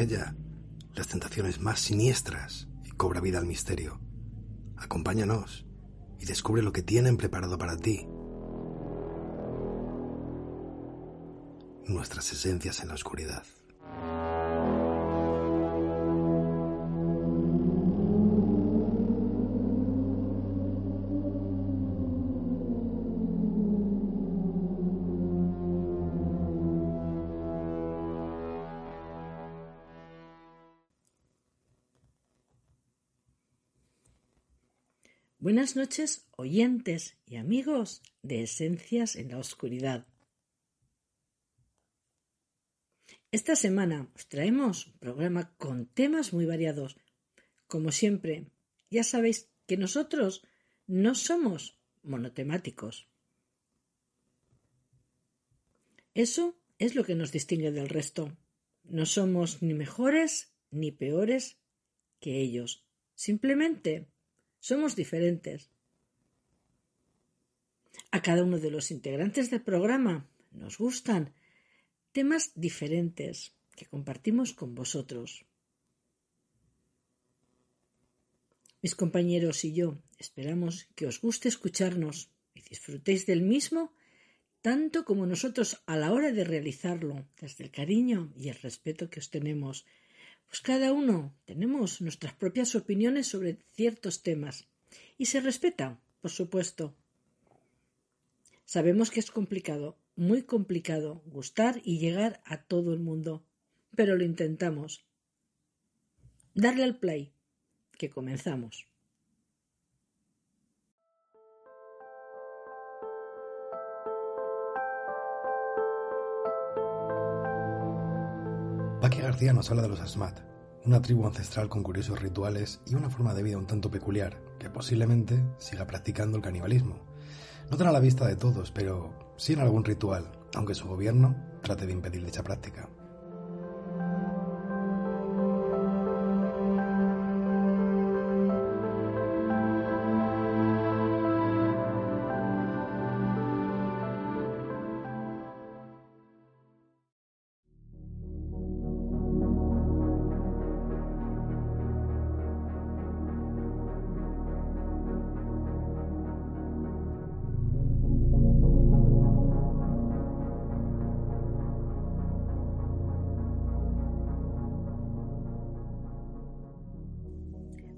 ella las tentaciones más siniestras y cobra vida al misterio. Acompáñanos y descubre lo que tienen preparado para ti. Nuestras esencias en la oscuridad. Noches, oyentes y amigos de Esencias en la Oscuridad. Esta semana os traemos un programa con temas muy variados. Como siempre, ya sabéis que nosotros no somos monotemáticos. Eso es lo que nos distingue del resto. No somos ni mejores ni peores que ellos. Simplemente somos diferentes. A cada uno de los integrantes del programa nos gustan temas diferentes que compartimos con vosotros. Mis compañeros y yo esperamos que os guste escucharnos y disfrutéis del mismo tanto como nosotros a la hora de realizarlo, desde el cariño y el respeto que os tenemos pues cada uno tenemos nuestras propias opiniones sobre ciertos temas y se respeta, por supuesto. Sabemos que es complicado, muy complicado, gustar y llegar a todo el mundo, pero lo intentamos. Darle al play, que comenzamos. García nos habla de los Asmat, una tribu ancestral con curiosos rituales y una forma de vida un tanto peculiar, que posiblemente siga practicando el canibalismo. No tan a la vista de todos, pero sí en algún ritual, aunque su gobierno trate de impedir dicha práctica.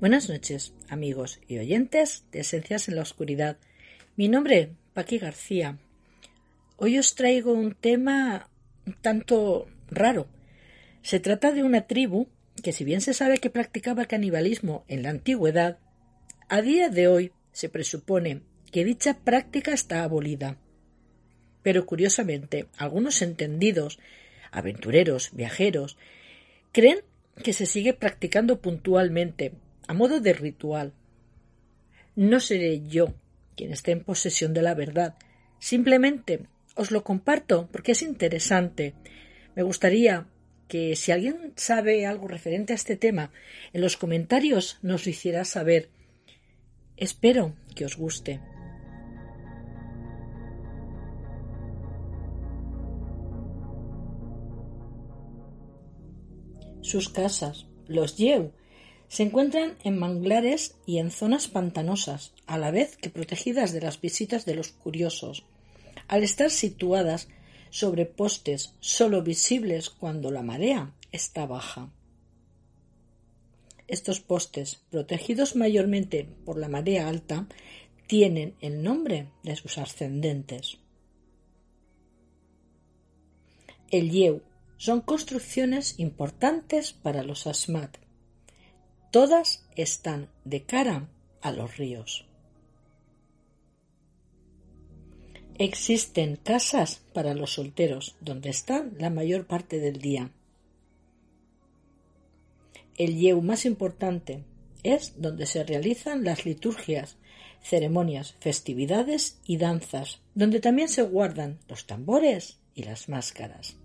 Buenas noches, amigos y oyentes de Esencias en la Oscuridad. Mi nombre, Paqui García. Hoy os traigo un tema un tanto raro. Se trata de una tribu que, si bien se sabe que practicaba canibalismo en la antigüedad, a día de hoy se presupone que dicha práctica está abolida. Pero curiosamente, algunos entendidos, aventureros, viajeros, creen que se sigue practicando puntualmente a modo de ritual. No seré yo quien esté en posesión de la verdad. Simplemente os lo comparto porque es interesante. Me gustaría que si alguien sabe algo referente a este tema, en los comentarios nos lo hiciera saber. Espero que os guste. Sus casas, los Yeu, se encuentran en manglares y en zonas pantanosas, a la vez que protegidas de las visitas de los curiosos, al estar situadas sobre postes sólo visibles cuando la marea está baja. Estos postes, protegidos mayormente por la marea alta, tienen el nombre de sus ascendentes. El Yeu son construcciones importantes para los Asmat, Todas están de cara a los ríos. Existen casas para los solteros, donde están la mayor parte del día. El yeu más importante es donde se realizan las liturgias, ceremonias, festividades y danzas, donde también se guardan los tambores y las máscaras.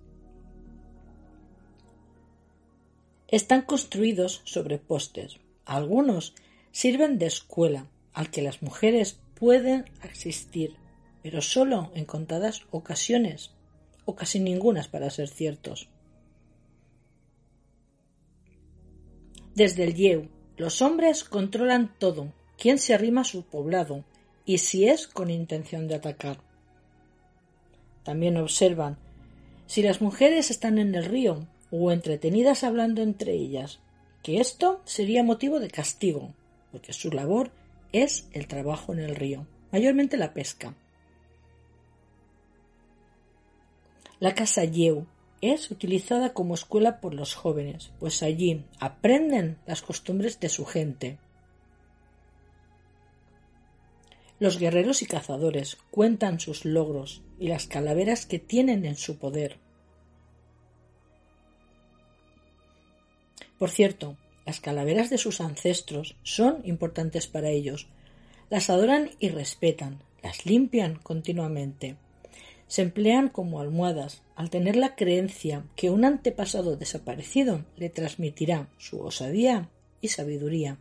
Están construidos sobre postes. Algunos sirven de escuela al que las mujeres pueden asistir, pero solo en contadas ocasiones, o casi ningunas para ser ciertos. Desde el Yeu, los hombres controlan todo, quién se arrima a su poblado y si es con intención de atacar. También observan si las mujeres están en el río o entretenidas hablando entre ellas, que esto sería motivo de castigo, porque su labor es el trabajo en el río, mayormente la pesca. La casa Yeu es utilizada como escuela por los jóvenes, pues allí aprenden las costumbres de su gente. Los guerreros y cazadores cuentan sus logros y las calaveras que tienen en su poder. Por cierto, las calaveras de sus ancestros son importantes para ellos. Las adoran y respetan, las limpian continuamente se emplean como almohadas, al tener la creencia que un antepasado desaparecido le transmitirá su osadía y sabiduría.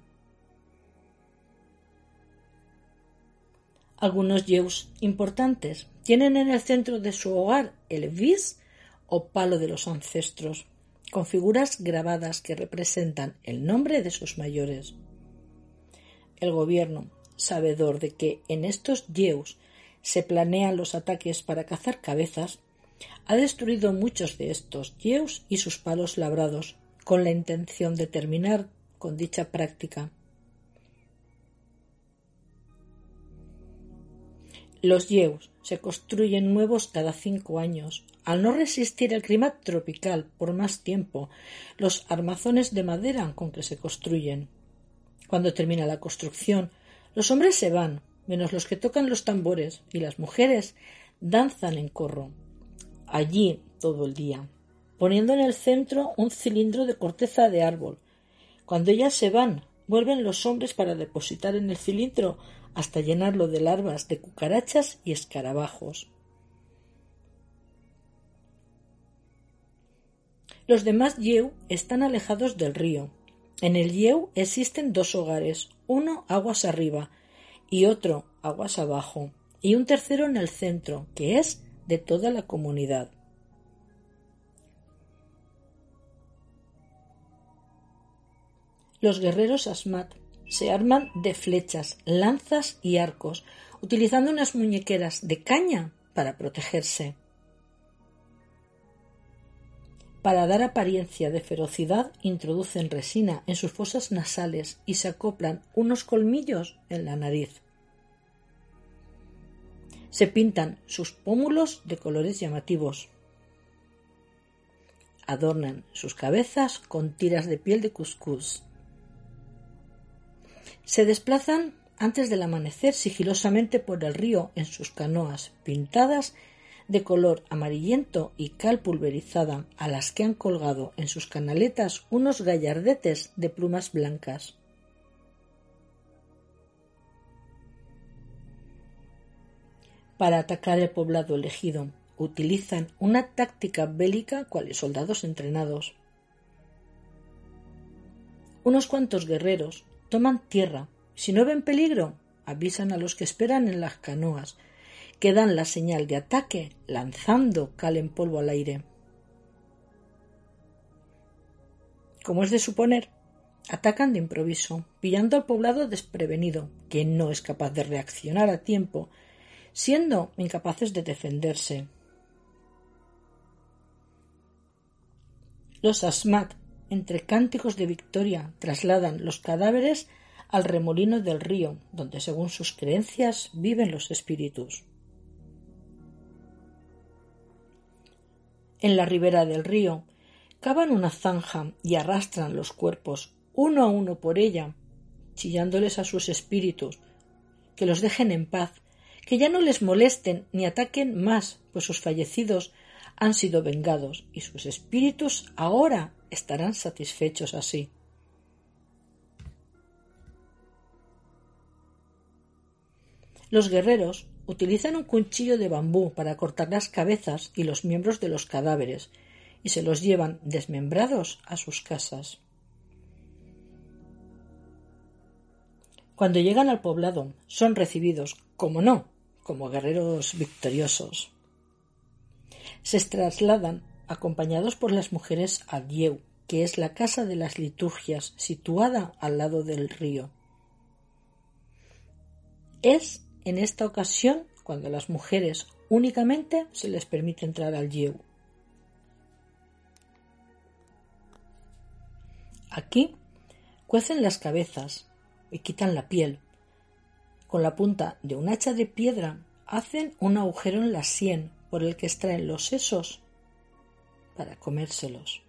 Algunos yeus importantes tienen en el centro de su hogar el vis o palo de los ancestros, con figuras grabadas que representan el nombre de sus mayores. El gobierno, sabedor de que en estos yeus se planean los ataques para cazar cabezas, ha destruido muchos de estos yeus y sus palos labrados, con la intención de terminar con dicha práctica. Los yeus se construyen nuevos cada cinco años. Al no resistir el clima tropical por más tiempo, los armazones de madera con que se construyen. Cuando termina la construcción, los hombres se van, menos los que tocan los tambores, y las mujeres danzan en corro, allí todo el día, poniendo en el centro un cilindro de corteza de árbol. Cuando ellas se van, vuelven los hombres para depositar en el cilindro hasta llenarlo de larvas de cucarachas y escarabajos. Los demás Yeu están alejados del río. En el Yeu existen dos hogares, uno aguas arriba y otro aguas abajo, y un tercero en el centro, que es de toda la comunidad. Los guerreros Asmat se arman de flechas, lanzas y arcos, utilizando unas muñequeras de caña para protegerse. Para dar apariencia de ferocidad, introducen resina en sus fosas nasales y se acoplan unos colmillos en la nariz. Se pintan sus pómulos de colores llamativos. Adornan sus cabezas con tiras de piel de cuscús. Se desplazan antes del amanecer sigilosamente por el río en sus canoas pintadas de color amarillento y cal pulverizada, a las que han colgado en sus canaletas unos gallardetes de plumas blancas. Para atacar el poblado elegido, utilizan una táctica bélica cuales soldados entrenados. Unos cuantos guerreros toman tierra. Si no ven peligro, avisan a los que esperan en las canoas que dan la señal de ataque lanzando cal en polvo al aire. Como es de suponer, atacan de improviso, pillando al poblado desprevenido, que no es capaz de reaccionar a tiempo, siendo incapaces de defenderse. Los asmat, entre cánticos de victoria, trasladan los cadáveres al remolino del río, donde según sus creencias viven los espíritus. En la ribera del río cavan una zanja y arrastran los cuerpos uno a uno por ella, chillándoles a sus espíritus, que los dejen en paz, que ya no les molesten ni ataquen más, pues sus fallecidos han sido vengados y sus espíritus ahora estarán satisfechos así. Los guerreros utilizan un cuchillo de bambú para cortar las cabezas y los miembros de los cadáveres y se los llevan desmembrados a sus casas. Cuando llegan al poblado son recibidos, como no, como guerreros victoriosos. Se trasladan acompañados por las mujeres al Dieu, que es la casa de las liturgias, situada al lado del río. Es en esta ocasión cuando a las mujeres únicamente se les permite entrar al Yeu. Aquí cuecen las cabezas y quitan la piel. Con la punta de un hacha de piedra hacen un agujero en la sien por el que extraen los sesos para comérselos.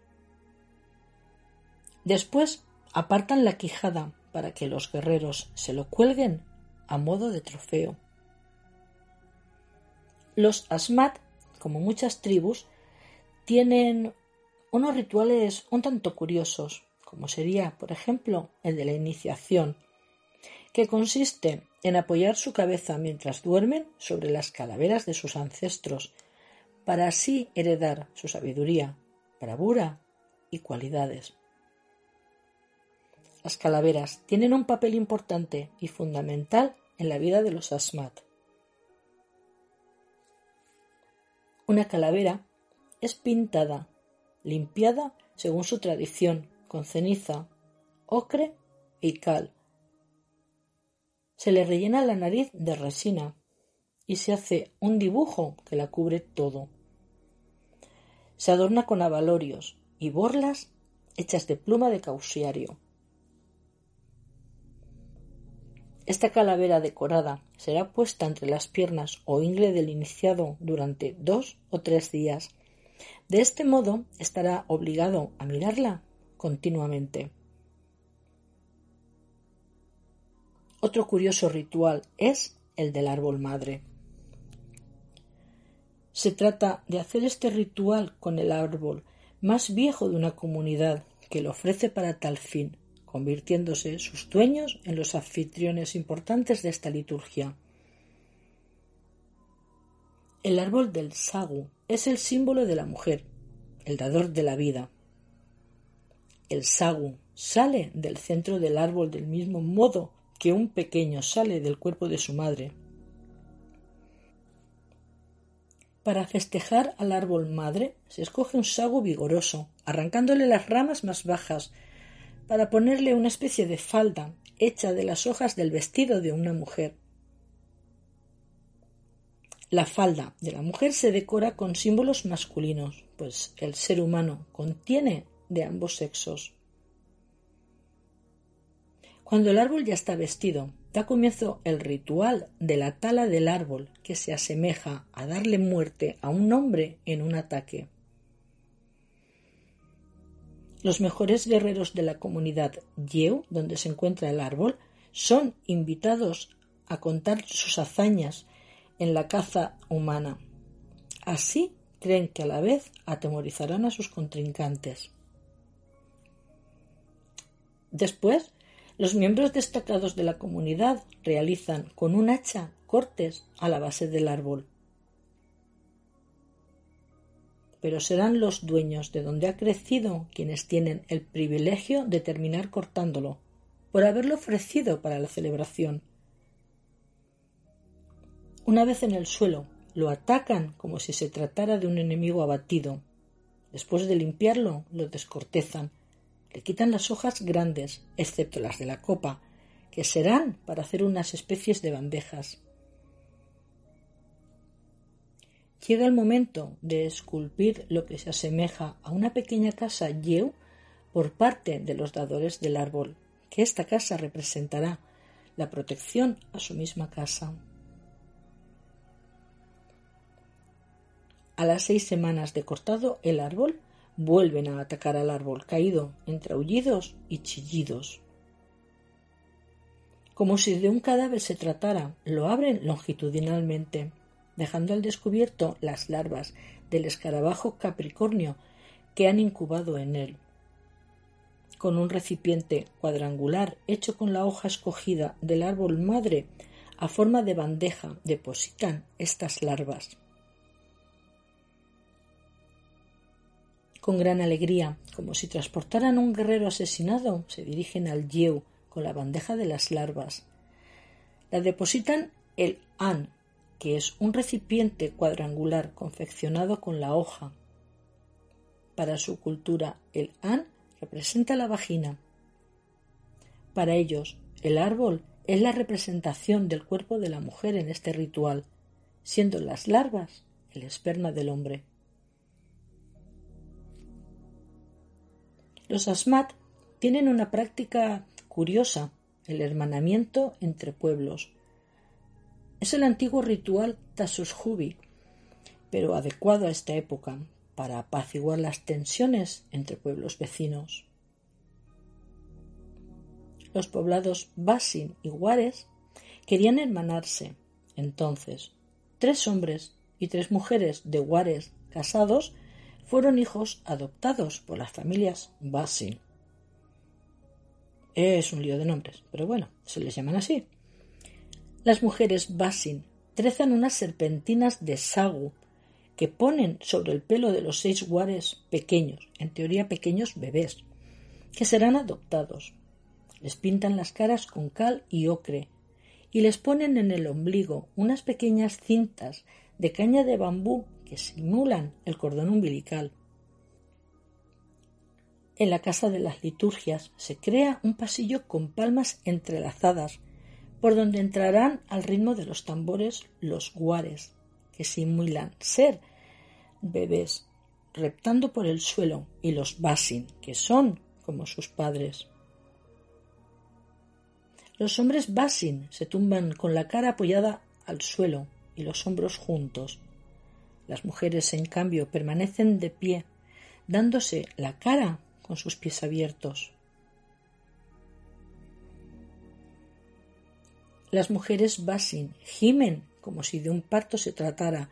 Después apartan la quijada para que los guerreros se lo cuelguen a modo de trofeo. Los asmat, como muchas tribus, tienen unos rituales un tanto curiosos, como sería, por ejemplo, el de la iniciación, que consiste en apoyar su cabeza mientras duermen sobre las calaveras de sus ancestros, para así heredar su sabiduría, bravura y cualidades. Las calaveras tienen un papel importante y fundamental en la vida de los asmat. Una calavera es pintada, limpiada según su tradición, con ceniza, ocre y cal. Se le rellena la nariz de resina y se hace un dibujo que la cubre todo. Se adorna con abalorios y borlas hechas de pluma de causiario. Esta calavera decorada será puesta entre las piernas o ingle del iniciado durante dos o tres días. De este modo estará obligado a mirarla continuamente. Otro curioso ritual es el del árbol madre. Se trata de hacer este ritual con el árbol más viejo de una comunidad que lo ofrece para tal fin convirtiéndose sus dueños en los anfitriones importantes de esta liturgia. El árbol del sagu es el símbolo de la mujer, el dador de la vida. El sagu sale del centro del árbol del mismo modo que un pequeño sale del cuerpo de su madre. Para festejar al árbol madre se escoge un sagu vigoroso, arrancándole las ramas más bajas para ponerle una especie de falda hecha de las hojas del vestido de una mujer. La falda de la mujer se decora con símbolos masculinos, pues el ser humano contiene de ambos sexos. Cuando el árbol ya está vestido, da comienzo el ritual de la tala del árbol, que se asemeja a darle muerte a un hombre en un ataque. Los mejores guerreros de la comunidad Yeu, donde se encuentra el árbol, son invitados a contar sus hazañas en la caza humana. Así creen que a la vez atemorizarán a sus contrincantes. Después, los miembros destacados de la comunidad realizan con un hacha cortes a la base del árbol pero serán los dueños de donde ha crecido quienes tienen el privilegio de terminar cortándolo, por haberlo ofrecido para la celebración. Una vez en el suelo, lo atacan como si se tratara de un enemigo abatido. Después de limpiarlo, lo descortezan, le quitan las hojas grandes, excepto las de la copa, que serán para hacer unas especies de bandejas. Llega el momento de esculpir lo que se asemeja a una pequeña casa Yeu por parte de los dadores del árbol, que esta casa representará la protección a su misma casa. A las seis semanas de cortado el árbol, vuelven a atacar al árbol caído entre aullidos y chillidos. Como si de un cadáver se tratara, lo abren longitudinalmente dejando al descubierto las larvas del escarabajo capricornio que han incubado en él. Con un recipiente cuadrangular hecho con la hoja escogida del árbol madre a forma de bandeja depositan estas larvas. Con gran alegría, como si transportaran un guerrero asesinado, se dirigen al Yeu con la bandeja de las larvas. La depositan el An, que es un recipiente cuadrangular confeccionado con la hoja. Para su cultura, el an representa la vagina. Para ellos, el árbol es la representación del cuerpo de la mujer en este ritual, siendo las larvas el esperma del hombre. Los asmat tienen una práctica curiosa, el hermanamiento entre pueblos. Es el antiguo ritual Tasushubi, pero adecuado a esta época para apaciguar las tensiones entre pueblos vecinos. Los poblados Basin y Guares querían hermanarse. Entonces, tres hombres y tres mujeres de Guares casados fueron hijos adoptados por las familias Basin. Es un lío de nombres, pero bueno, se les llaman así. Las mujeres Basin trezan unas serpentinas de sagu que ponen sobre el pelo de los seis guares pequeños, en teoría pequeños bebés, que serán adoptados. Les pintan las caras con cal y ocre y les ponen en el ombligo unas pequeñas cintas de caña de bambú que simulan el cordón umbilical. En la casa de las liturgias se crea un pasillo con palmas entrelazadas, por donde entrarán al ritmo de los tambores los guares, que simulan ser bebés, reptando por el suelo, y los basin, que son como sus padres. Los hombres basin se tumban con la cara apoyada al suelo y los hombros juntos, las mujeres, en cambio, permanecen de pie, dándose la cara con sus pies abiertos. Las mujeres basin gimen como si de un parto se tratara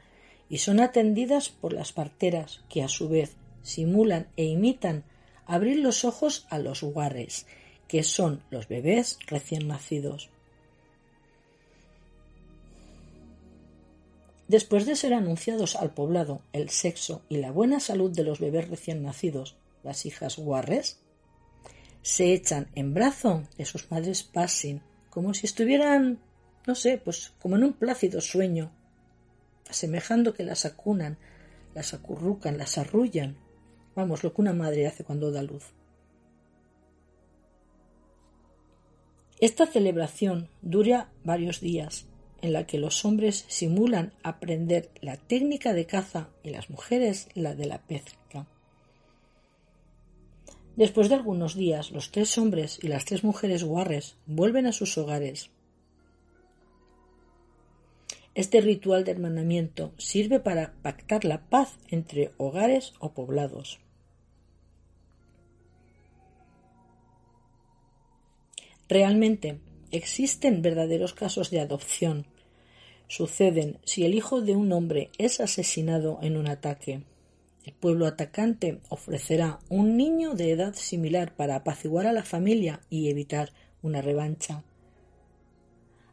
y son atendidas por las parteras que a su vez simulan e imitan abrir los ojos a los guarres, que son los bebés recién nacidos. Después de ser anunciados al poblado el sexo y la buena salud de los bebés recién nacidos, las hijas guarres, se echan en brazo de sus madres Passin, como si estuvieran, no sé, pues como en un plácido sueño, asemejando que las acunan, las acurrucan, las arrullan. Vamos, lo que una madre hace cuando da luz. Esta celebración dura varios días en la que los hombres simulan aprender la técnica de caza y las mujeres la de la pesca. Después de algunos días, los tres hombres y las tres mujeres guarres vuelven a sus hogares. Este ritual de hermanamiento sirve para pactar la paz entre hogares o poblados. Realmente existen verdaderos casos de adopción suceden si el hijo de un hombre es asesinado en un ataque. El pueblo atacante ofrecerá un niño de edad similar para apaciguar a la familia y evitar una revancha,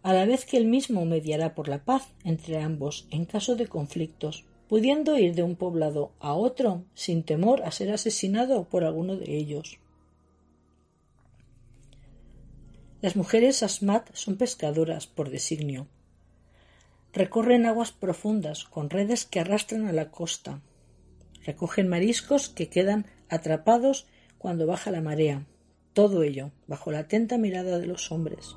a la vez que él mismo mediará por la paz entre ambos en caso de conflictos, pudiendo ir de un poblado a otro sin temor a ser asesinado por alguno de ellos. Las mujeres asmat son pescadoras por designio, Recorren aguas profundas con redes que arrastran a la costa. Recogen mariscos que quedan atrapados cuando baja la marea. Todo ello bajo la atenta mirada de los hombres.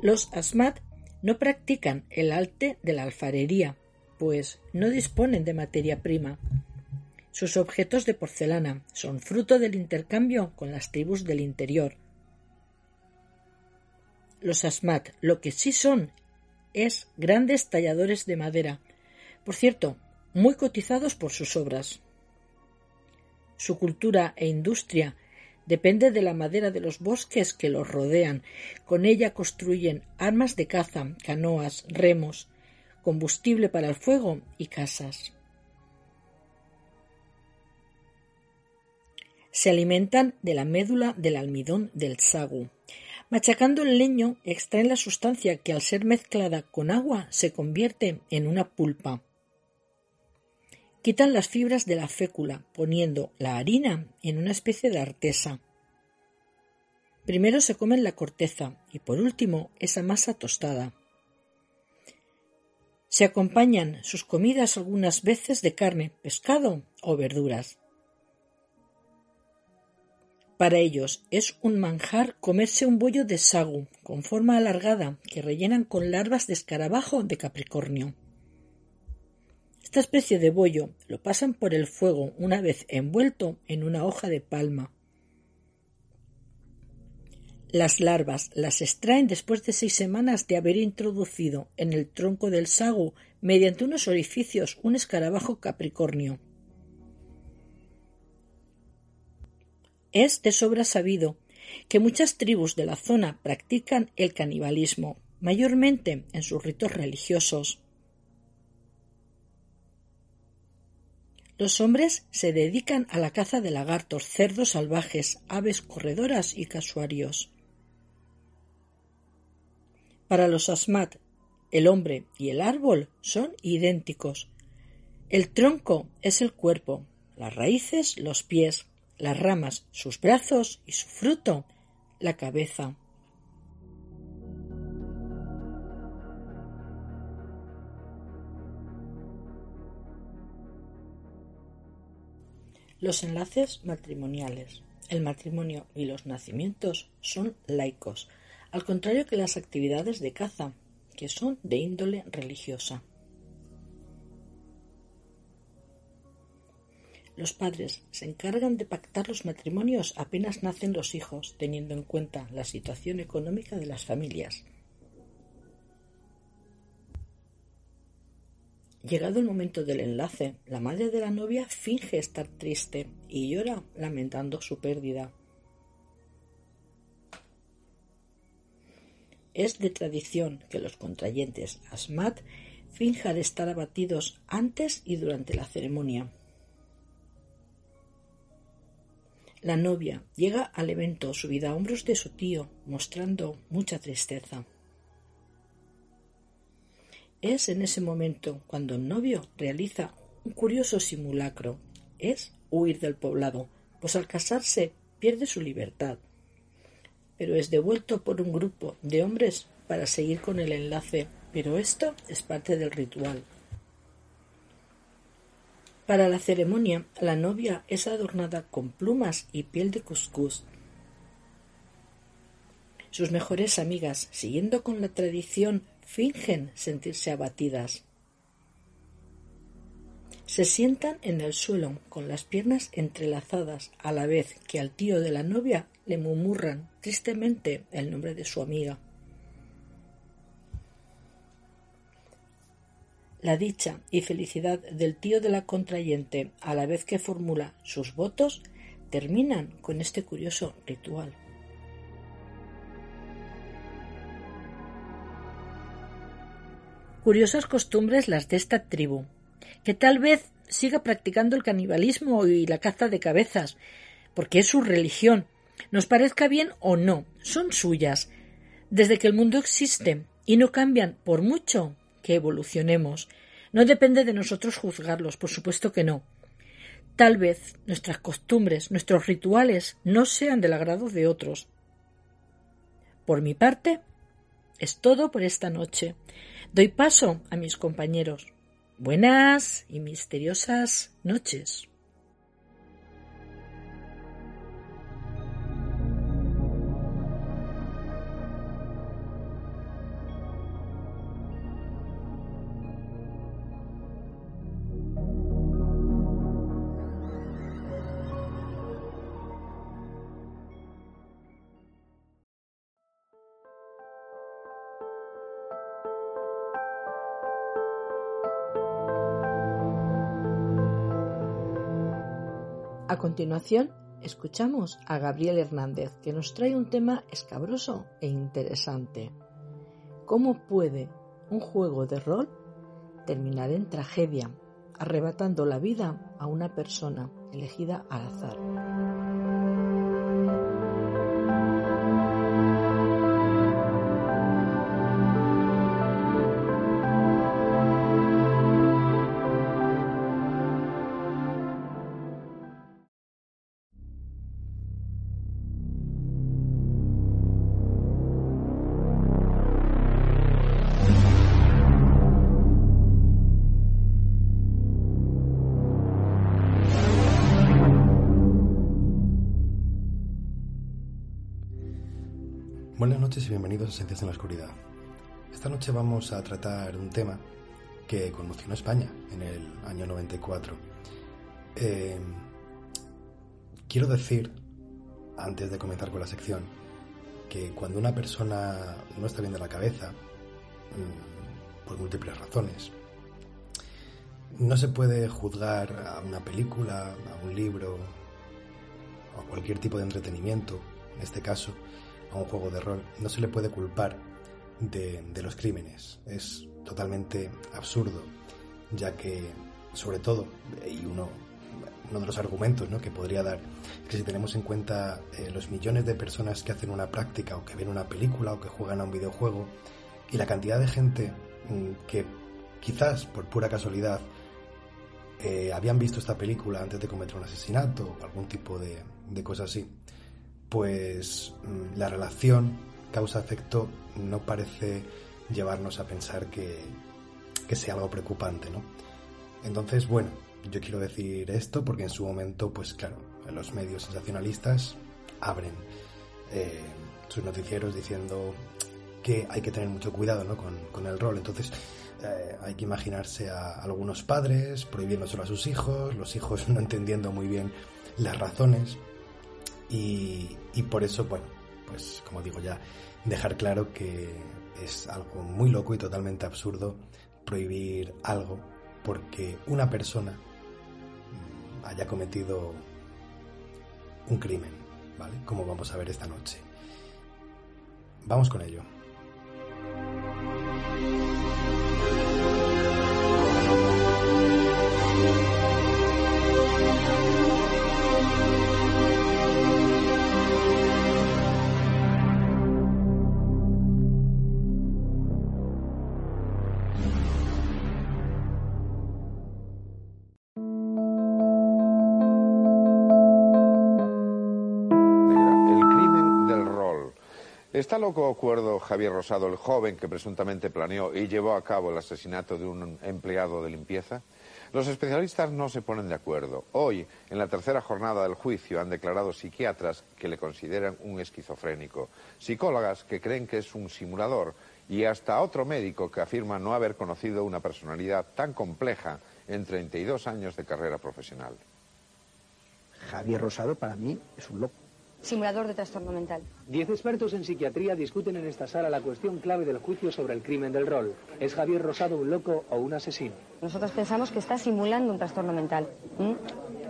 Los asmat no practican el arte de la alfarería, pues no disponen de materia prima. Sus objetos de porcelana son fruto del intercambio con las tribus del interior. Los asmat lo que sí son es grandes talladores de madera, por cierto, muy cotizados por sus obras. Su cultura e industria depende de la madera de los bosques que los rodean. Con ella construyen armas de caza, canoas, remos, combustible para el fuego y casas. Se alimentan de la médula del almidón del sagu. Machacando el leño extraen la sustancia que al ser mezclada con agua se convierte en una pulpa. Quitan las fibras de la fécula poniendo la harina en una especie de artesa. Primero se comen la corteza y por último esa masa tostada. Se acompañan sus comidas algunas veces de carne, pescado o verduras. Para ellos es un manjar comerse un bollo de sagu con forma alargada que rellenan con larvas de escarabajo de Capricornio. Esta especie de bollo lo pasan por el fuego una vez envuelto en una hoja de palma. Las larvas las extraen después de seis semanas de haber introducido en el tronco del sagu mediante unos orificios un escarabajo capricornio. Es de sobra sabido que muchas tribus de la zona practican el canibalismo, mayormente en sus ritos religiosos. Los hombres se dedican a la caza de lagartos, cerdos salvajes, aves corredoras y casuarios. Para los asmat, el hombre y el árbol son idénticos. El tronco es el cuerpo, las raíces los pies, las ramas sus brazos y su fruto la cabeza. Los enlaces matrimoniales. El matrimonio y los nacimientos son laicos, al contrario que las actividades de caza, que son de índole religiosa. Los padres se encargan de pactar los matrimonios apenas nacen los hijos, teniendo en cuenta la situación económica de las familias. Llegado el momento del enlace, la madre de la novia finge estar triste y llora lamentando su pérdida. Es de tradición que los contrayentes asmat finjan estar abatidos antes y durante la ceremonia. La novia llega al evento subida a hombros de su tío, mostrando mucha tristeza. Es en ese momento cuando el novio realiza un curioso simulacro. Es huir del poblado, pues al casarse pierde su libertad pero es devuelto por un grupo de hombres para seguir con el enlace, pero esto es parte del ritual. Para la ceremonia, la novia es adornada con plumas y piel de cuscús. Sus mejores amigas, siguiendo con la tradición, fingen sentirse abatidas. Se sientan en el suelo con las piernas entrelazadas a la vez que al tío de la novia le murmuran tristemente el nombre de su amiga. La dicha y felicidad del tío de la contrayente a la vez que formula sus votos terminan con este curioso ritual. Curiosas costumbres las de esta tribu, que tal vez siga practicando el canibalismo y la caza de cabezas, porque es su religión, nos parezca bien o no, son suyas, desde que el mundo existe y no cambian por mucho que evolucionemos. No depende de nosotros juzgarlos, por supuesto que no. Tal vez nuestras costumbres, nuestros rituales no sean del agrado de otros. Por mi parte, es todo por esta noche. Doy paso a mis compañeros. Buenas y misteriosas noches. A continuación, escuchamos a Gabriel Hernández, que nos trae un tema escabroso e interesante. ¿Cómo puede un juego de rol terminar en tragedia, arrebatando la vida a una persona elegida al azar? Bienvenidos a Esencias en la Oscuridad. Esta noche vamos a tratar un tema que conmocionó España en el año 94. Eh, quiero decir, antes de comenzar con la sección, que cuando una persona no está bien de la cabeza, mm, por múltiples razones, no se puede juzgar a una película, a un libro a cualquier tipo de entretenimiento, en este caso un juego de rol, no se le puede culpar de, los crímenes. Es totalmente absurdo, ya que, sobre todo, y uno, uno de los argumentos ¿no? que podría dar, es que si tenemos en cuenta eh, los millones de personas que hacen una práctica o que ven una película o que juegan a un videojuego, y la cantidad de gente mm, que quizás por pura casualidad eh, habían visto esta película antes de cometer un asesinato o algún tipo de, de cosa así, pues mm, la relación causa-efecto no parece llevarnos a pensar que, que sea algo preocupante, ¿no? Entonces, bueno, yo quiero decir esto porque en su momento, pues claro, los medios sensacionalistas abren eh, sus noticieros diciendo que hay que tener mucho cuidado ¿no? con, con el rol. Entonces, eh, hay que imaginarse a algunos padres prohibiéndoselo a sus hijos, los hijos no entendiendo muy bien las razones. Y, por eso, bueno, pues como digo ya, dejar claro que es algo muy loco y totalmente absurdo prohibir algo porque una persona mm, haya cometido un crimen, ¿vale? Como vamos a ver esta noche. Vamos con ello. ¿Está loco acuerdo Javier Rosado, el joven que presuntamente planeó y llevó a cabo el asesinato de un empleado de limpieza? Los especialistas no se ponen de acuerdo. Hoy, en la tercera jornada del juicio, han declarado psiquiatras que le consideran un esquizofrénico, psicólogas que creen que es un simulador y hasta otro médico que afirma no haber conocido una personalidad tan compleja en 32 años de carrera profesional. Javier Rosado para mí es un loco simulador de trastorno mental. Diez expertos en psiquiatría discuten en esta sala la cuestión clave del juicio sobre el crimen del rol. ¿Es Javier Rosado un loco o un asesino? Nosotros pensamos que está simulando un trastorno mental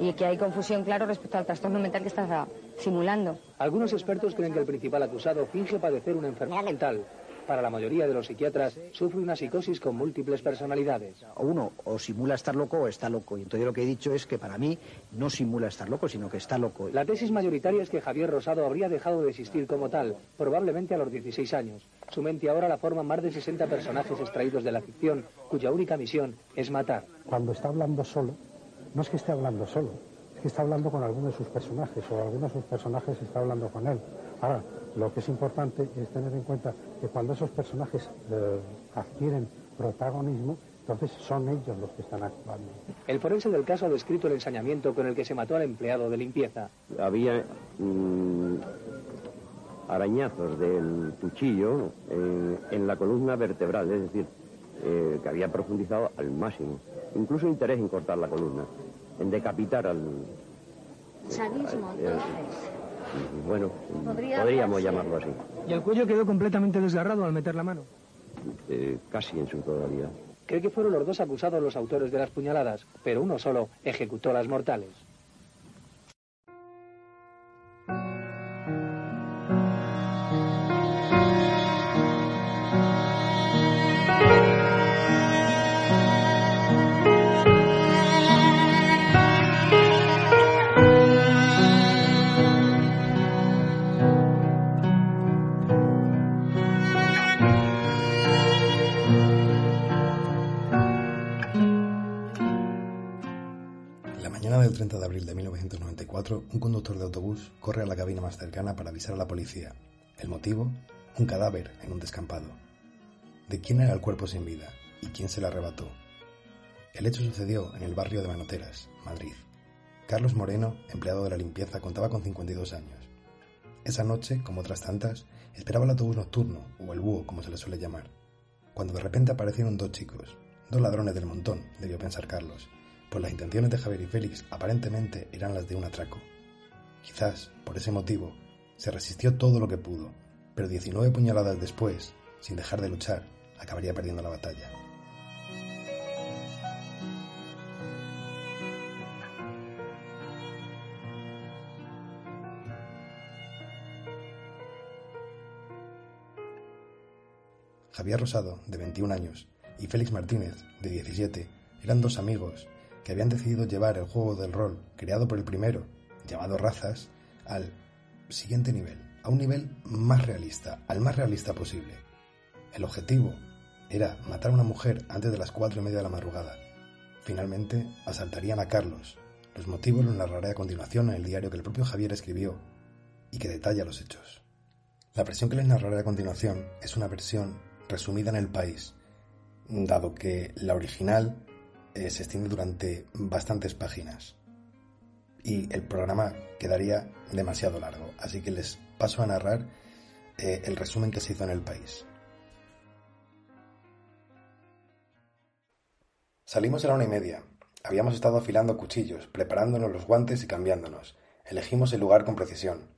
y que hay confusión, claro, respecto al trastorno mental que está simulando. Algunos expertos creen que el principal acusado finge padecer una enfermedad mental para la mayoría de los psiquiatras, sufre una psicosis con múltiples personalidades. Uno o simula estar loco o está loco. Y entonces lo que he dicho es que para mí no simula estar loco, sino que está loco. La tesis mayoritaria es que Javier Rosado habría dejado de existir como tal, probablemente a los 16 años. Su mente ahora la forman más de 60 personajes extraídos de la ficción, cuya única misión es matar. Cuando está hablando solo, no es que esté hablando solo, es que está hablando con alguno de sus personajes o alguno de sus personajes está hablando con él. Ahora, lo que es importante es tener en cuenta que cuando esos personajes eh, adquieren protagonismo, entonces son ellos los que están actuando. El forense del caso ha descrito el ensañamiento con el que se mató al empleado de limpieza. Había mm, arañazos del cuchillo eh, en la columna vertebral, es decir, eh, que había profundizado al máximo. Incluso interés en cortar la columna, en decapitar al... Sadismo, entonces. Bueno, podríamos llamarlo así. ¿Y el cuello quedó completamente desgarrado al meter la mano? Eh, casi en su totalidad. Cree que fueron los dos acusados los autores de las puñaladas, pero uno solo ejecutó las mortales. Un conductor de autobús corre a la cabina más cercana para avisar a la policía. El motivo, un cadáver en un descampado. ¿De quién era el cuerpo sin vida y quién se le arrebató? El hecho sucedió en el barrio de Manoteras, Madrid. Carlos Moreno, empleado de la limpieza, contaba con 52 años. Esa noche, como otras tantas, esperaba el autobús nocturno, o el búho, como se le suele llamar, cuando de repente aparecieron dos chicos, dos ladrones del montón, debió pensar Carlos, pues las intenciones de Javier y Félix aparentemente eran las de un atraco. Quizás, por ese motivo, se resistió todo lo que pudo, pero 19 puñaladas después, sin dejar de luchar, acabaría perdiendo la batalla. Javier Rosado, de 21 años, y Félix Martínez, de 17, eran dos amigos que habían decidido llevar el juego del rol creado por el primero, llamado Razas, al siguiente nivel, a un nivel más realista, al más realista posible. El objetivo era matar a una mujer antes de las cuatro y media de la madrugada. Finalmente, asaltarían a Carlos. Los motivos los narraré a continuación en el diario que el propio Javier escribió y que detalla los hechos. La versión que les narraré a continuación es una versión resumida en el país, dado que la original eh, se extiende durante bastantes páginas y el programa quedaría demasiado largo, así que les paso a narrar eh, el resumen que se hizo en el país. Salimos a la una y media. Habíamos estado afilando cuchillos, preparándonos los guantes y cambiándonos. Elegimos el lugar con precisión.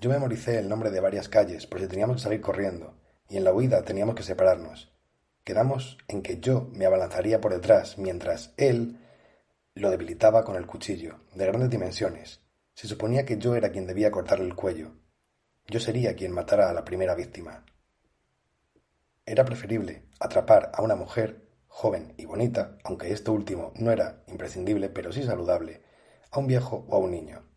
Yo memoricé el nombre de varias calles por teníamos que salir corriendo, y en la huida teníamos que separarnos. Quedamos en que yo me abalanzaría por detrás mientras él lo debilitaba con el cuchillo, de grandes dimensiones. Se suponía que yo era quien debía cortarle el cuello. Yo sería quien matara a la primera víctima. Era preferible atrapar a una mujer joven y bonita, aunque esto último no era imprescindible, pero sí saludable, a un viejo o a un niño.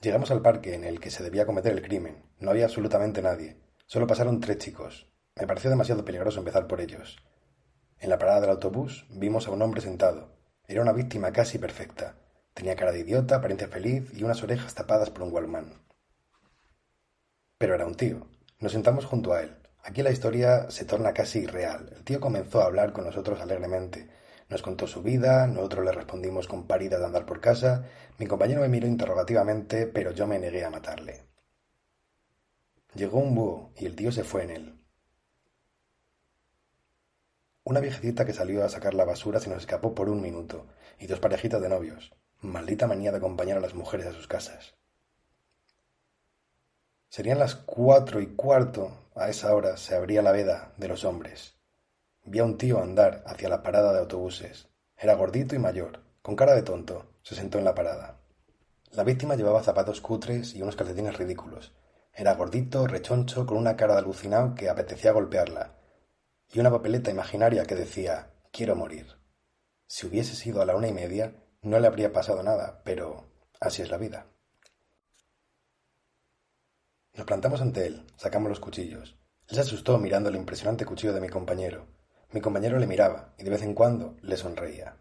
Llegamos al parque en el que se debía cometer el crimen. No había absolutamente nadie. Solo pasaron tres chicos. Me pareció demasiado peligroso empezar por ellos. En la parada del autobús vimos a un hombre sentado. Era una víctima casi perfecta. Tenía cara de idiota, apariencia feliz y unas orejas tapadas por un Wallman. Pero era un tío. Nos sentamos junto a él. Aquí la historia se torna casi irreal. El tío comenzó a hablar con nosotros alegremente. Nos contó su vida, nosotros le respondimos con parida de andar por casa. Mi compañero me miró interrogativamente, pero yo me negué a matarle. Llegó un búho y el tío se fue en él. Una viejecita que salió a sacar la basura se nos escapó por un minuto, y dos parejitas de novios. Maldita manía de acompañar a las mujeres a sus casas. Serían las cuatro y cuarto a esa hora se abría la veda de los hombres. Vi a un tío andar hacia la parada de autobuses. Era gordito y mayor, con cara de tonto. Se sentó en la parada. La víctima llevaba zapatos cutres y unos calcetines ridículos. Era gordito, rechoncho, con una cara de alucinado que apetecía golpearla, y una papeleta imaginaria que decía quiero morir. Si hubiese sido a la una y media, no le habría pasado nada, pero así es la vida. Nos plantamos ante él, sacamos los cuchillos. Él se asustó mirando el impresionante cuchillo de mi compañero. Mi compañero le miraba y de vez en cuando le sonreía.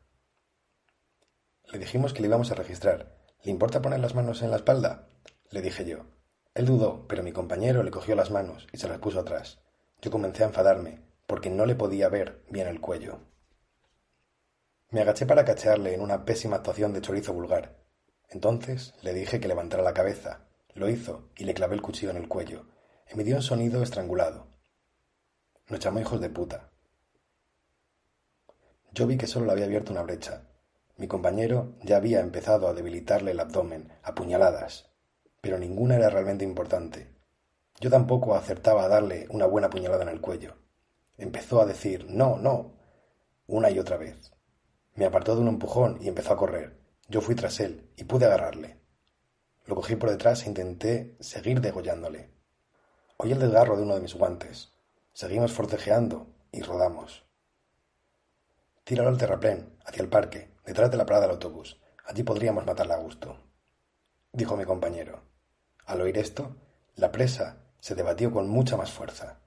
Le dijimos que le íbamos a registrar. ¿Le importa poner las manos en la espalda? Le dije yo. Él dudó, pero mi compañero le cogió las manos y se las puso atrás. Yo comencé a enfadarme, porque no le podía ver bien el cuello. Me agaché para cachearle en una pésima actuación de chorizo vulgar. Entonces le dije que levantara la cabeza, lo hizo y le clavé el cuchillo en el cuello. Emitió un sonido estrangulado. Nos llamó hijos de puta. Yo vi que solo le había abierto una brecha. Mi compañero ya había empezado a debilitarle el abdomen a puñaladas, pero ninguna era realmente importante. Yo tampoco acertaba a darle una buena puñalada en el cuello. Empezó a decir no, no, una y otra vez. Me apartó de un empujón y empezó a correr. Yo fui tras él y pude agarrarle. Lo cogí por detrás e intenté seguir degollándole. Oí el desgarro de uno de mis guantes. Seguimos forcejeando y rodamos. Tíralo al terraplén, hacia el parque, detrás de la parada del autobús. Allí podríamos matarla a gusto. Dijo mi compañero. Al oír esto, la presa se debatió con mucha más fuerza.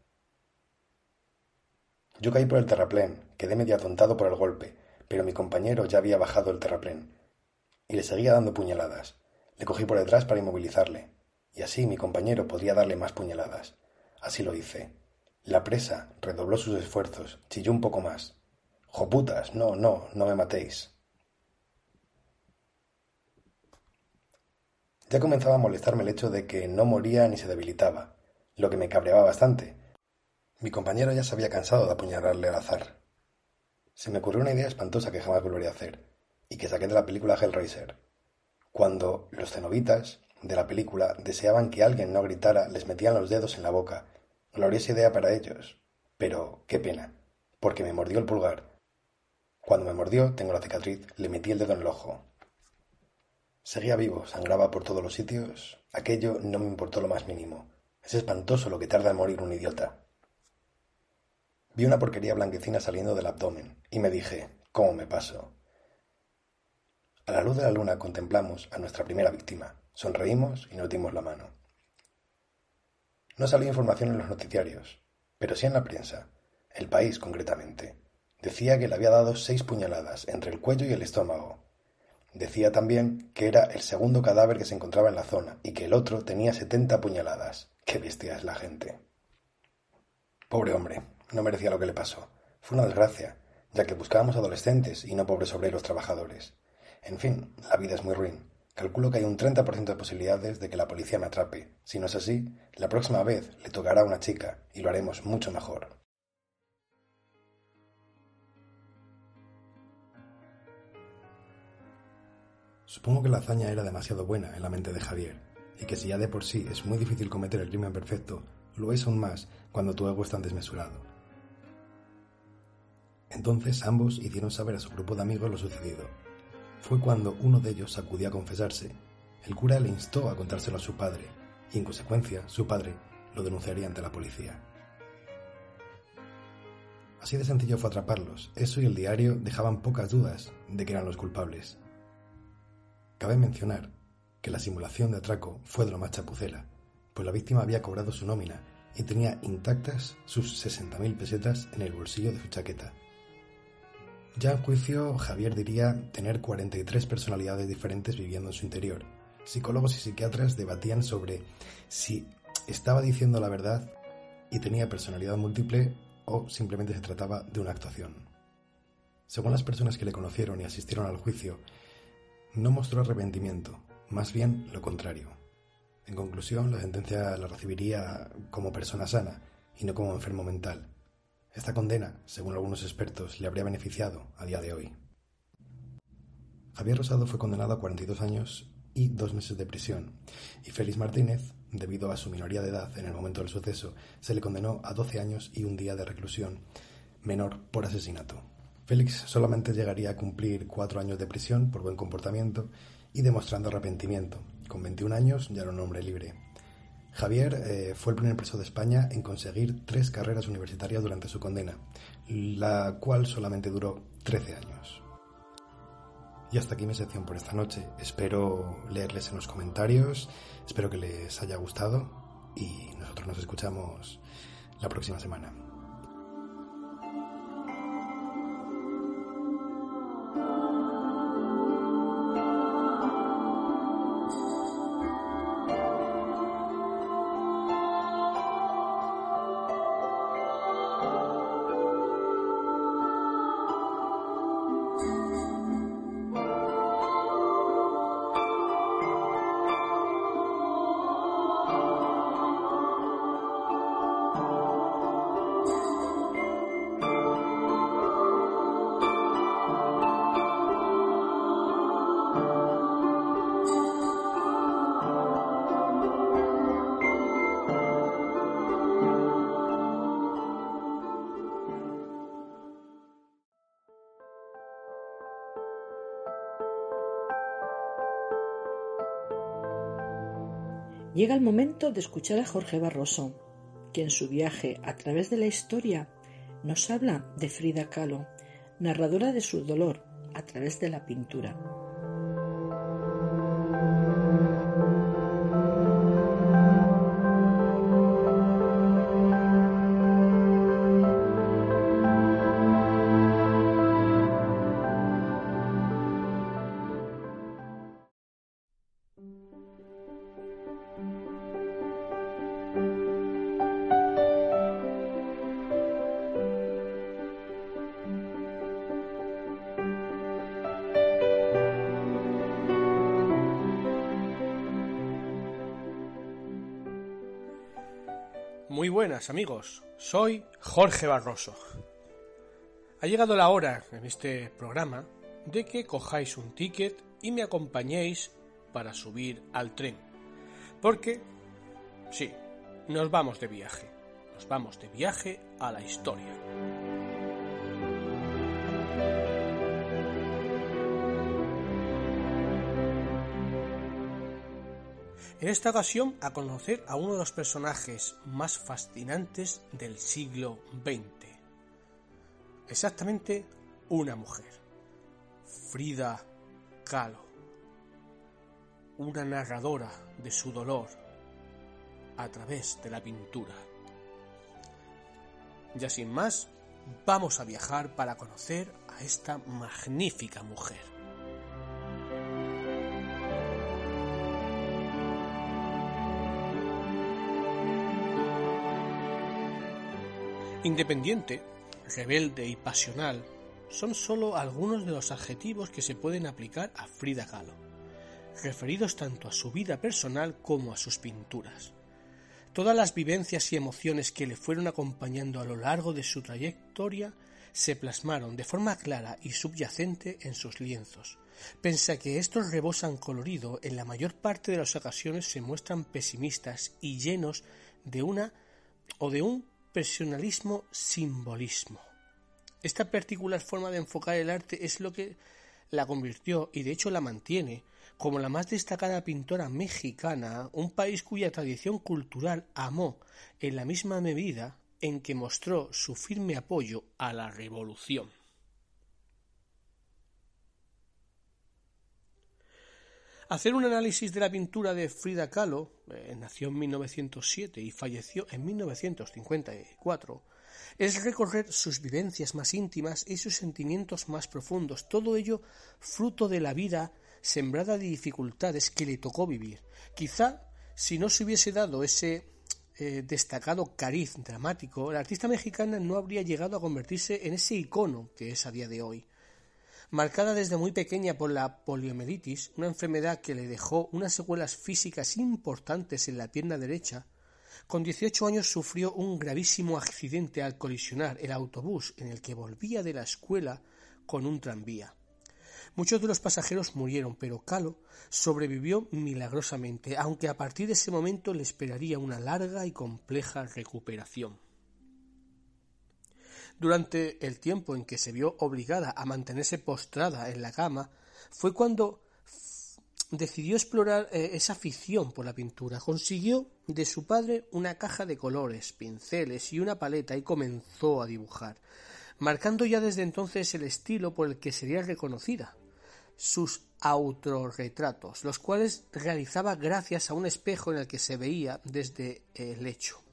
Yo caí por el terraplén, quedé medio atontado por el golpe, pero mi compañero ya había bajado el terraplén. Y le seguía dando puñaladas. Le cogí por detrás para inmovilizarle, y así mi compañero podría darle más puñaladas. Así lo hice. La presa redobló sus esfuerzos, chilló un poco más. ¡Joputas! No, no, no me matéis. Ya comenzaba a molestarme el hecho de que no moría ni se debilitaba. lo que me cabreaba bastante. Mi compañero ya se había cansado de apuñalarle al azar. Se me ocurrió una idea espantosa que jamás volvería a hacer, y que saqué de la película Hellraiser. Cuando los cenobitas de la película deseaban que alguien no gritara, les metían los dedos en la boca. Gloriosa idea para ellos. Pero qué pena, porque me mordió el pulgar. Cuando me mordió, tengo la cicatriz, le metí el dedo en el ojo. Seguía vivo, sangraba por todos los sitios. Aquello no me importó lo más mínimo. Es espantoso lo que tarda en morir un idiota. Vi una porquería blanquecina saliendo del abdomen y me dije, ¿cómo me paso? A la luz de la luna contemplamos a nuestra primera víctima, sonreímos y nos dimos la mano. No salió información en los noticiarios, pero sí en la prensa, el país concretamente. Decía que le había dado seis puñaladas entre el cuello y el estómago. Decía también que era el segundo cadáver que se encontraba en la zona y que el otro tenía setenta puñaladas. Qué bestia es la gente. Pobre hombre, no merecía lo que le pasó. Fue una desgracia, ya que buscábamos adolescentes y no pobres obreros trabajadores. En fin, la vida es muy ruin. Calculo que hay un 30% de posibilidades de que la policía me atrape. Si no es así, la próxima vez le tocará a una chica y lo haremos mucho mejor. Supongo que la hazaña era demasiado buena en la mente de Javier, y que si ya de por sí es muy difícil cometer el crimen perfecto, lo es aún más cuando tu ego es tan desmesurado. Entonces ambos hicieron saber a su grupo de amigos lo sucedido. Fue cuando uno de ellos acudió a confesarse. El cura le instó a contárselo a su padre, y en consecuencia su padre lo denunciaría ante la policía. Así de sencillo fue atraparlos. Eso y el diario dejaban pocas dudas de que eran los culpables. Cabe mencionar que la simulación de atraco fue de lo más chapucera, pues la víctima había cobrado su nómina y tenía intactas sus 60.000 pesetas en el bolsillo de su chaqueta. Ya en juicio, Javier diría tener 43 personalidades diferentes viviendo en su interior. Psicólogos y psiquiatras debatían sobre si estaba diciendo la verdad y tenía personalidad múltiple o simplemente se trataba de una actuación. Según las personas que le conocieron y asistieron al juicio, no mostró arrepentimiento, más bien lo contrario. En conclusión, la sentencia la recibiría como persona sana y no como enfermo mental. Esta condena, según algunos expertos, le habría beneficiado a día de hoy. Javier Rosado fue condenado a 42 años y dos meses de prisión, y Félix Martínez, debido a su minoría de edad en el momento del suceso, se le condenó a 12 años y un día de reclusión menor por asesinato. Félix solamente llegaría a cumplir cuatro años de prisión por buen comportamiento y demostrando arrepentimiento. Con 21 años ya era un hombre libre. Javier eh, fue el primer preso de España en conseguir tres carreras universitarias durante su condena, la cual solamente duró 13 años. Y hasta aquí mi sección por esta noche. Espero leerles en los comentarios, espero que les haya gustado y nosotros nos escuchamos la próxima semana. Llega el momento de escuchar a Jorge Barroso, que en su viaje a través de la historia nos habla de Frida Kahlo, narradora de su dolor a través de la pintura. Buenas amigos, soy Jorge Barroso. Ha llegado la hora en este programa de que cojáis un ticket y me acompañéis para subir al tren. Porque, sí, nos vamos de viaje. Nos vamos de viaje a la historia. En esta ocasión a conocer a uno de los personajes más fascinantes del siglo XX. Exactamente una mujer. Frida Kahlo. Una narradora de su dolor a través de la pintura. Ya sin más, vamos a viajar para conocer a esta magnífica mujer. Independiente, rebelde y pasional son solo algunos de los adjetivos que se pueden aplicar a Frida Kahlo, referidos tanto a su vida personal como a sus pinturas. Todas las vivencias y emociones que le fueron acompañando a lo largo de su trayectoria se plasmaron de forma clara y subyacente en sus lienzos. Pese a que estos rebosan colorido, en la mayor parte de las ocasiones se muestran pesimistas y llenos de una o de un personalismo simbolismo. Esta particular forma de enfocar el arte es lo que la convirtió y de hecho la mantiene como la más destacada pintora mexicana, un país cuya tradición cultural amó en la misma medida en que mostró su firme apoyo a la revolución. Hacer un análisis de la pintura de Frida Kahlo, eh, nació en 1907 y falleció en 1954, es recorrer sus vivencias más íntimas y sus sentimientos más profundos, todo ello fruto de la vida sembrada de dificultades que le tocó vivir. Quizá si no se hubiese dado ese eh, destacado cariz dramático, la artista mexicana no habría llegado a convertirse en ese icono que es a día de hoy marcada desde muy pequeña por la poliomielitis, una enfermedad que le dejó unas secuelas físicas importantes en la pierna derecha, con 18 años sufrió un gravísimo accidente al colisionar el autobús en el que volvía de la escuela con un tranvía. Muchos de los pasajeros murieron, pero Calo sobrevivió milagrosamente, aunque a partir de ese momento le esperaría una larga y compleja recuperación. Durante el tiempo en que se vio obligada a mantenerse postrada en la cama, fue cuando decidió explorar eh, esa afición por la pintura. Consiguió de su padre una caja de colores, pinceles y una paleta y comenzó a dibujar, marcando ya desde entonces el estilo por el que sería reconocida. Sus autorretratos, los cuales realizaba gracias a un espejo en el que se veía desde el lecho.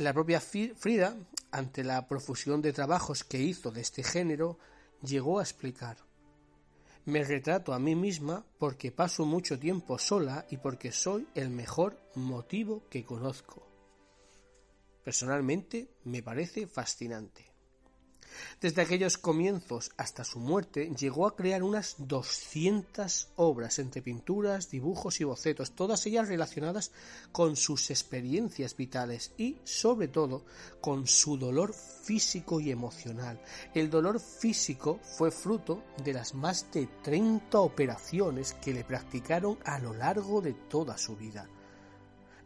La propia Frida ante la profusión de trabajos que hizo de este género, llegó a explicar Me retrato a mí misma porque paso mucho tiempo sola y porque soy el mejor motivo que conozco. Personalmente me parece fascinante. Desde aquellos comienzos hasta su muerte llegó a crear unas 200 obras entre pinturas, dibujos y bocetos, todas ellas relacionadas con sus experiencias vitales y, sobre todo, con su dolor físico y emocional. El dolor físico fue fruto de las más de 30 operaciones que le practicaron a lo largo de toda su vida.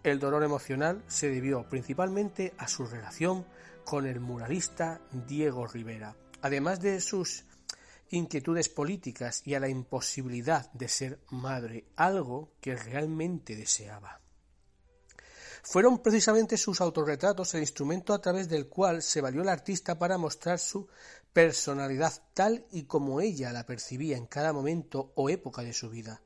El dolor emocional se debió principalmente a su relación con el muralista Diego Rivera, además de sus inquietudes políticas y a la imposibilidad de ser madre, algo que realmente deseaba. Fueron precisamente sus autorretratos el instrumento a través del cual se valió el artista para mostrar su personalidad tal y como ella la percibía en cada momento o época de su vida.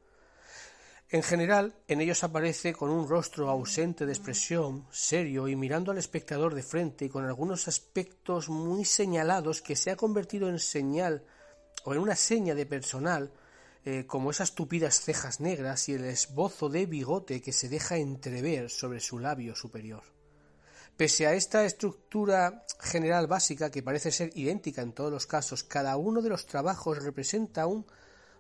En general, en ellos aparece con un rostro ausente de expresión, serio y mirando al espectador de frente y con algunos aspectos muy señalados que se ha convertido en señal o en una seña de personal, eh, como esas tupidas cejas negras y el esbozo de bigote que se deja entrever sobre su labio superior. Pese a esta estructura general básica que parece ser idéntica en todos los casos, cada uno de los trabajos representa un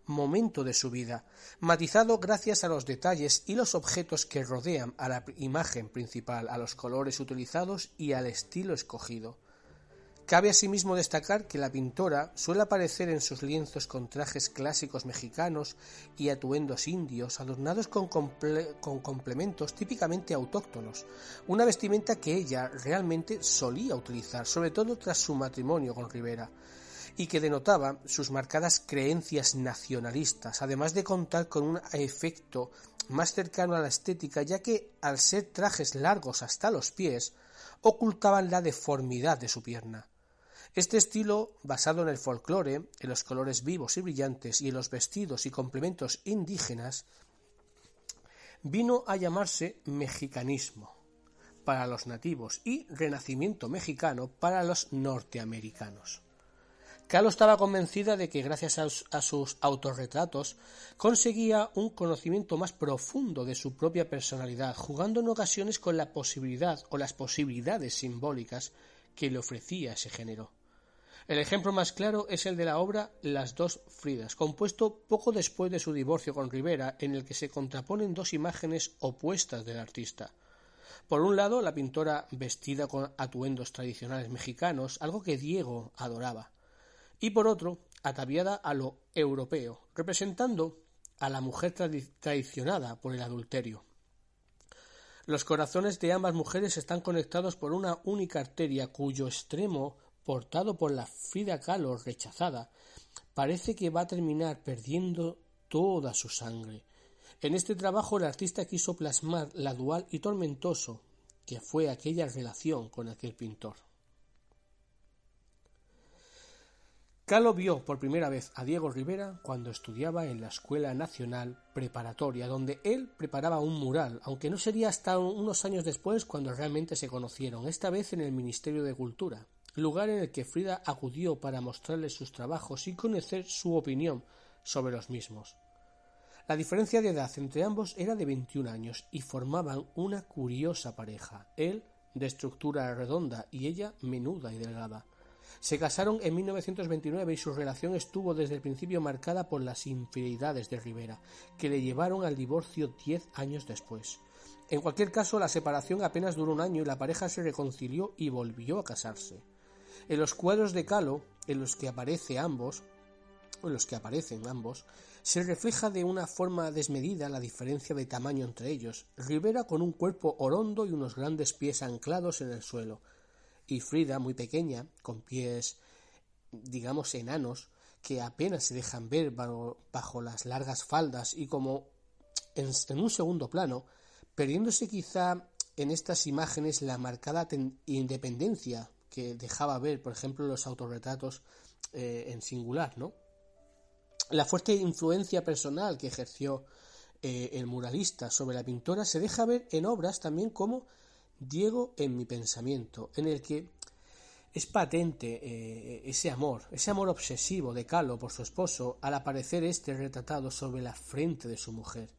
momento de su vida, matizado gracias a los detalles y los objetos que rodean a la imagen principal, a los colores utilizados y al estilo escogido. Cabe asimismo destacar que la pintora suele aparecer en sus lienzos con trajes clásicos mexicanos y atuendos indios adornados con, con, complementos típicamente autóctonos, una vestimenta que ella realmente solía utilizar, sobre todo tras su matrimonio con Rivera, y que denotaba sus marcadas creencias nacionalistas, además de contar con un efecto más cercano a la estética, ya que al ser trajes largos hasta los pies, ocultaban la deformidad de su pierna. Este estilo, basado en el folclore, en los colores vivos y brillantes y en los vestidos y complementos indígenas, vino a llamarse mexicanismo para los nativos y renacimiento mexicano para los norteamericanos. Kahlo estaba convencida de que gracias a, sus autorretratos conseguía un conocimiento más profundo de su propia personalidad, jugando en ocasiones con la posibilidad o las posibilidades simbólicas que le ofrecía ese género. El ejemplo más claro es el de la obra Las dos Fridas, compuesto poco después de su divorcio con Rivera, en el que se contraponen dos imágenes opuestas del artista. Por un lado, la pintora vestida con atuendos tradicionales mexicanos, algo que Diego adoraba, y por otro, ataviada a lo europeo, representando a la mujer traicionada por el adulterio. Los corazones de ambas mujeres están conectados por una única arteria cuyo extremo portado por la Frida Kahlo rechazada, parece que va a terminar perdiendo toda su sangre. En este trabajo el artista quiso plasmar la dual y tormentoso que fue aquella relación con aquel pintor. Kahlo vio por primera vez a Diego Rivera cuando estudiaba en la Escuela Nacional Preparatoria, donde él preparaba un mural, aunque no sería hasta unos años después cuando realmente se conocieron, esta vez en el Ministerio de Cultura lugar en el que Frida acudió para mostrarle sus trabajos y conocer su opinión sobre los mismos. La diferencia de edad entre ambos era de 21 años y formaban una curiosa pareja, él de estructura redonda y ella menuda y delgada. Se casaron en 1929 y su relación estuvo desde el principio marcada por las infidelidades de Rivera, que le llevaron al divorcio diez años después. En cualquier caso, la separación apenas duró un año y la pareja se reconcilió y volvió a casarse. En los cuadros de Calo, en los que aparece ambos, en los que aparecen ambos, se refleja de una forma desmedida la diferencia de tamaño entre ellos. Rivera con un cuerpo orondo y unos grandes pies anclados en el suelo, y Frida muy pequeña, con pies digamos enanos, que apenas se dejan ver bajo, las largas faldas y como en, un segundo plano, perdiéndose quizá en estas imágenes la marcada independencia que dejaba ver, por ejemplo, los autorretratos eh, en singular, ¿no? La fuerte influencia personal que ejerció eh, el muralista sobre la pintora se deja ver en obras también como Diego en mi pensamiento, en el que es patente eh, ese amor, ese amor obsesivo de Calo por su esposo al aparecer este retratado sobre la frente de su mujer.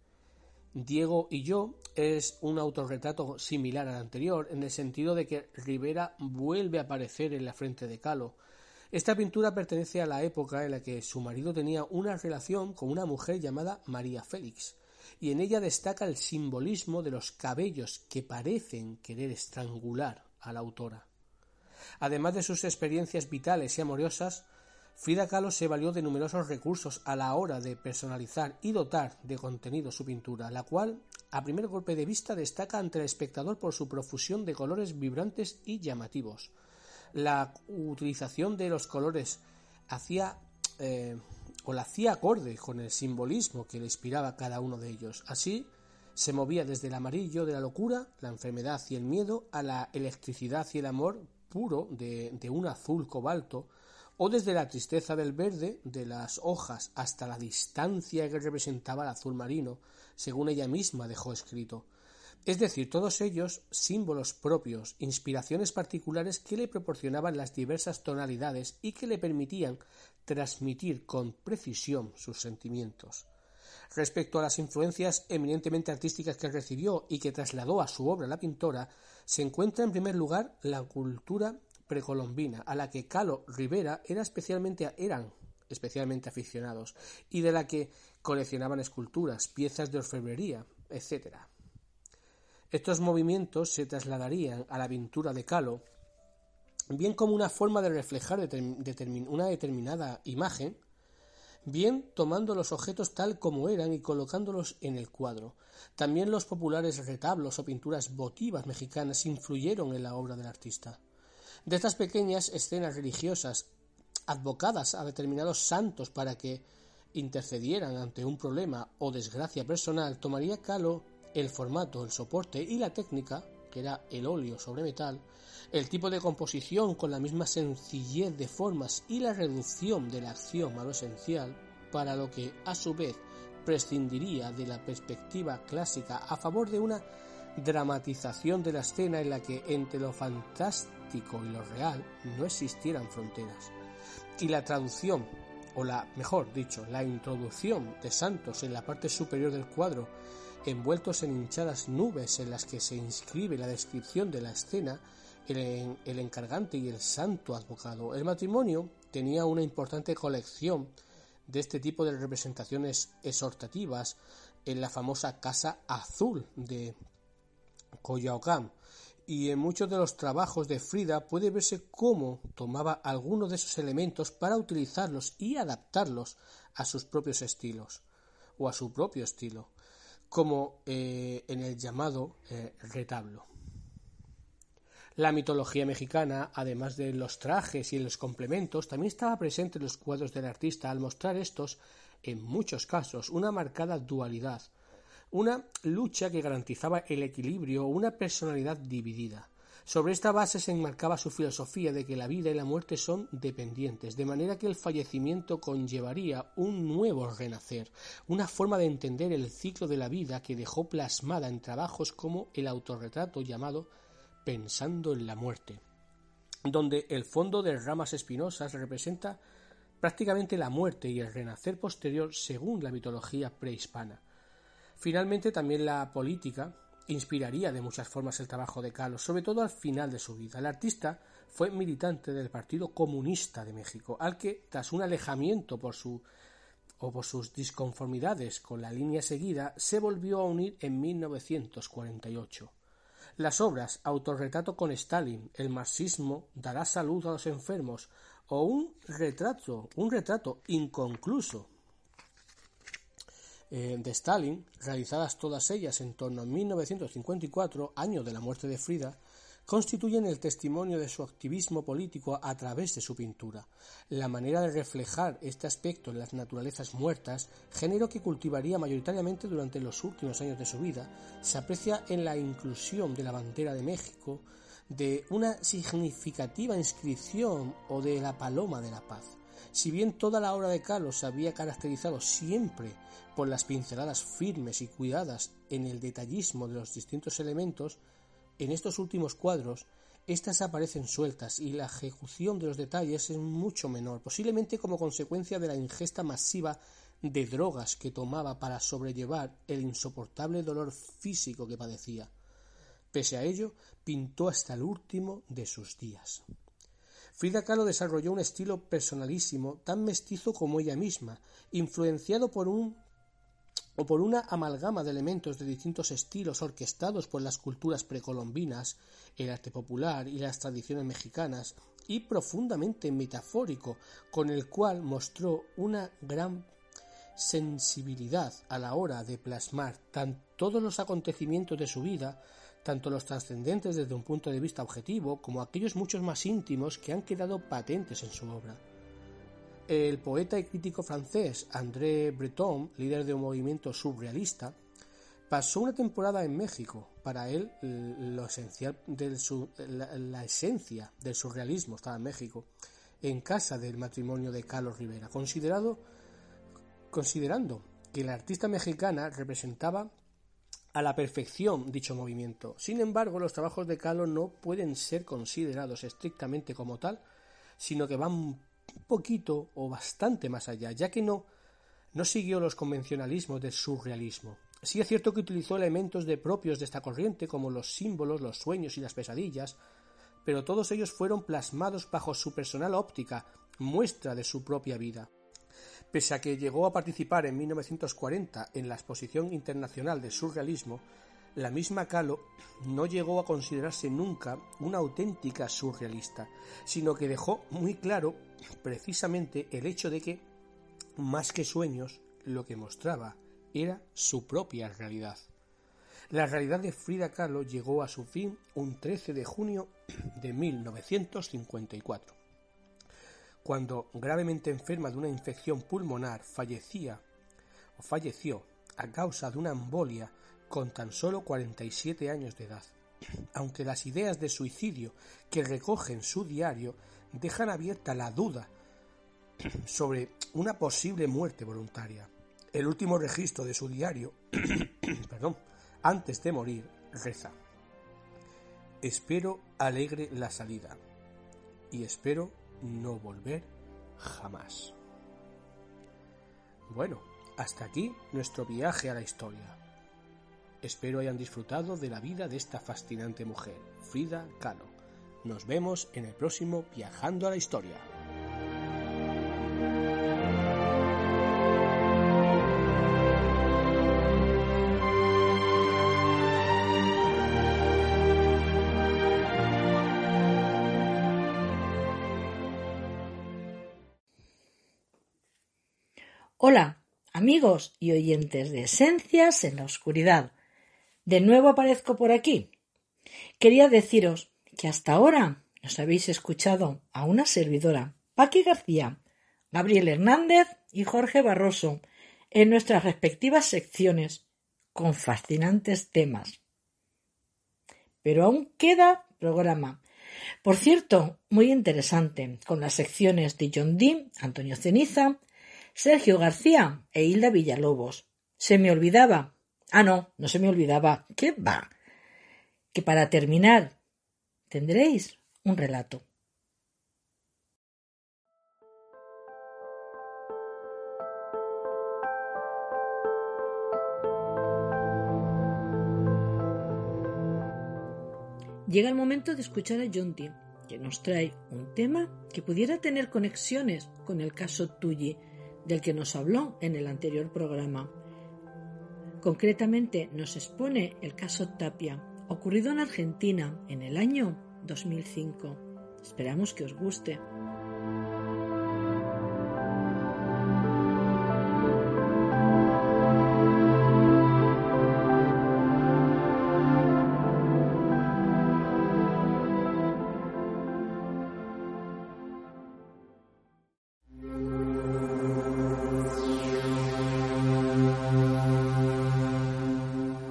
Diego y yo es un autorretrato similar al anterior, en el sentido de que Rivera vuelve a aparecer en la frente de Calo. Esta pintura pertenece a la época en la que su marido tenía una relación con una mujer llamada María Félix, y en ella destaca el simbolismo de los cabellos que parecen querer estrangular a la autora. Además de sus experiencias vitales y amorosas, Frida Kahlo se valió de numerosos recursos a la hora de personalizar y dotar de contenido su pintura, la cual, a primer golpe de vista, destaca ante el espectador por su profusión de colores vibrantes y llamativos. La utilización de los colores hacía eh, o la hacía acorde con el simbolismo que le inspiraba cada uno de ellos. Así, se movía desde el amarillo de la locura, la enfermedad y el miedo, a la electricidad y el amor puro de un azul cobalto, o desde la tristeza del verde de las hojas hasta la distancia que representaba el azul marino, según ella misma dejó escrito. Es decir, todos ellos símbolos propios, inspiraciones particulares que le proporcionaban las diversas tonalidades y que le permitían transmitir con precisión sus sentimientos. Respecto a las influencias eminentemente artísticas que recibió y que trasladó a su obra la pintora, se encuentra en primer lugar la cultura precolombina, a la que Calo Rivera era especialmente, eran especialmente aficionados, y de la que coleccionaban esculturas, piezas de orfebrería, etc. Estos movimientos se trasladarían a la pintura de Calo, bien como una forma de reflejar una determinada imagen, bien tomando los objetos tal como eran y colocándolos en el cuadro. También los populares retablos o pinturas votivas mexicanas influyeron en la obra del artista. De estas pequeñas escenas religiosas advocadas a determinados santos para que intercedieran ante un problema o desgracia personal, tomaría Calo el formato, el soporte y la técnica, que era el óleo sobre metal, el tipo de composición con la misma sencillez de formas y la reducción de la acción a lo esencial, para lo que a su vez prescindiría de la perspectiva clásica a favor de una dramatización de la escena en la que entre lo fantástico y lo real no existieran fronteras. Y la traducción, o la, mejor dicho, la introducción de santos en la parte superior del cuadro, envueltos en hinchadas nubes en las que se inscribe la descripción de la escena, el, encargante y el santo advocado. El matrimonio tenía una importante colección de este tipo de representaciones exhortativas en la famosa Casa Azul de Coyoacán y en muchos de los trabajos de Frida puede verse cómo tomaba algunos de esos elementos para utilizarlos y adaptarlos a sus propios estilos o a su propio estilo, como eh, en el llamado eh, retablo. La mitología mexicana, además de los trajes y los complementos, también estaba presente en los cuadros del artista al mostrar estos, en muchos casos, una marcada dualidad, una lucha que garantizaba el equilibrio una personalidad dividida. Sobre esta base se enmarcaba su filosofía de que la vida y la muerte son dependientes, de manera que el fallecimiento conllevaría un nuevo renacer, una forma de entender el ciclo de la vida que dejó plasmada en trabajos como el autorretrato llamado Pensando en la muerte, donde el fondo de ramas espinosas representa prácticamente la muerte y el renacer posterior según la mitología prehispana. Finalmente también la política inspiraría de muchas formas el trabajo de Carlos, sobre todo al final de su vida. El artista fue militante del Partido Comunista de México, al que, tras un alejamiento por su o por sus disconformidades con la línea seguida, se volvió a unir en 1948. Las obras Autorretrato con Stalin, El marxismo dará salud a los enfermos o un retrato, un retrato inconcluso eh, de Stalin, realizadas todas ellas en torno a 1954, año de la muerte de Frida, constituyen el testimonio de su activismo político a través de su pintura. La manera de reflejar este aspecto en las naturalezas muertas, género que cultivaría mayoritariamente durante los últimos años de su vida, se aprecia en la inclusión de la bandera de México, de una significativa inscripción o de la paloma de la paz. Si bien toda la obra de Carlos se había caracterizado siempre por las pinceladas firmes y cuidadas en el detallismo de los distintos elementos, en estos últimos cuadros, estas aparecen sueltas y la ejecución de los detalles es mucho menor, posiblemente como consecuencia de la ingesta masiva de drogas que tomaba para sobrellevar el insoportable dolor físico que padecía. Pese a ello, pintó hasta el último de sus días. Frida Kahlo desarrolló un estilo personalísimo, tan mestizo como ella misma, influenciado por un o por una amalgama de elementos de distintos estilos orquestados por las culturas precolombinas, el arte popular y las tradiciones mexicanas, y profundamente metafórico, con el cual mostró una gran sensibilidad a la hora de plasmar tan todos los acontecimientos de su vida, tanto los trascendentes desde un punto de vista objetivo como aquellos muchos más íntimos que han quedado patentes en su obra. El poeta y crítico francés André Breton, líder de un movimiento surrealista, pasó una temporada en México. Para él, del la, esencia del surrealismo estaba en México, en casa del matrimonio de Carlos Rivera, considerado, considerando que la artista mexicana representaba a la perfección dicho movimiento. Sin embargo, los trabajos de Carlos no pueden ser considerados estrictamente como tal, sino que van un poquito o bastante más allá, ya que no, no siguió los convencionalismos del surrealismo. Sí es cierto que utilizó elementos de propios de esta corriente, como los símbolos, los sueños y las pesadillas, pero todos ellos fueron plasmados bajo su personal óptica, muestra de su propia vida. Pese a que llegó a participar en 1940 en la Exposición Internacional de Surrealismo, la misma Kahlo no llegó a considerarse nunca una auténtica surrealista, sino que dejó muy claro precisamente el hecho de que, más que sueños, lo que mostraba era su propia realidad. La realidad de Frida Kahlo llegó a su fin un 13 de junio de 1954, cuando, gravemente enferma de una infección pulmonar, fallecía o falleció a causa de una embolia con tan solo 47 años de edad. Aunque las ideas de suicidio que recoge en su diario dejan abierta la duda sobre una posible muerte voluntaria. El último registro de su diario, perdón, antes de morir, reza. Espero alegre la salida y espero no volver jamás. Bueno, hasta aquí nuestro viaje a la historia. Espero hayan disfrutado de la vida de esta fascinante mujer, Frida Kahlo. Nos vemos en el próximo Viajando a la Historia. Hola, amigos y oyentes de Esencias en la Oscuridad. De nuevo aparezco por aquí. Quería deciros que hasta ahora nos habéis escuchado a una servidora, Paqui García, Gabriel Hernández y Jorge Barroso, en nuestras respectivas secciones, con fascinantes temas. Pero aún queda programa. Por cierto, muy interesante, con las secciones de John Dean, Antonio Ceniza, Sergio García e Hilda Villalobos. Se me olvidaba. Ah, no, no se me olvidaba. ¿Qué va? Que para terminar tendréis un relato. Llega el momento de escuchar a Jonty, que nos trae un tema que pudiera tener conexiones con el caso Tulli del que nos habló en el anterior programa. Concretamente nos expone el caso Tapia, ocurrido en Argentina en el año 2005. Esperamos que os guste.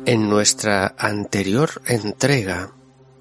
En nuestra anterior entrega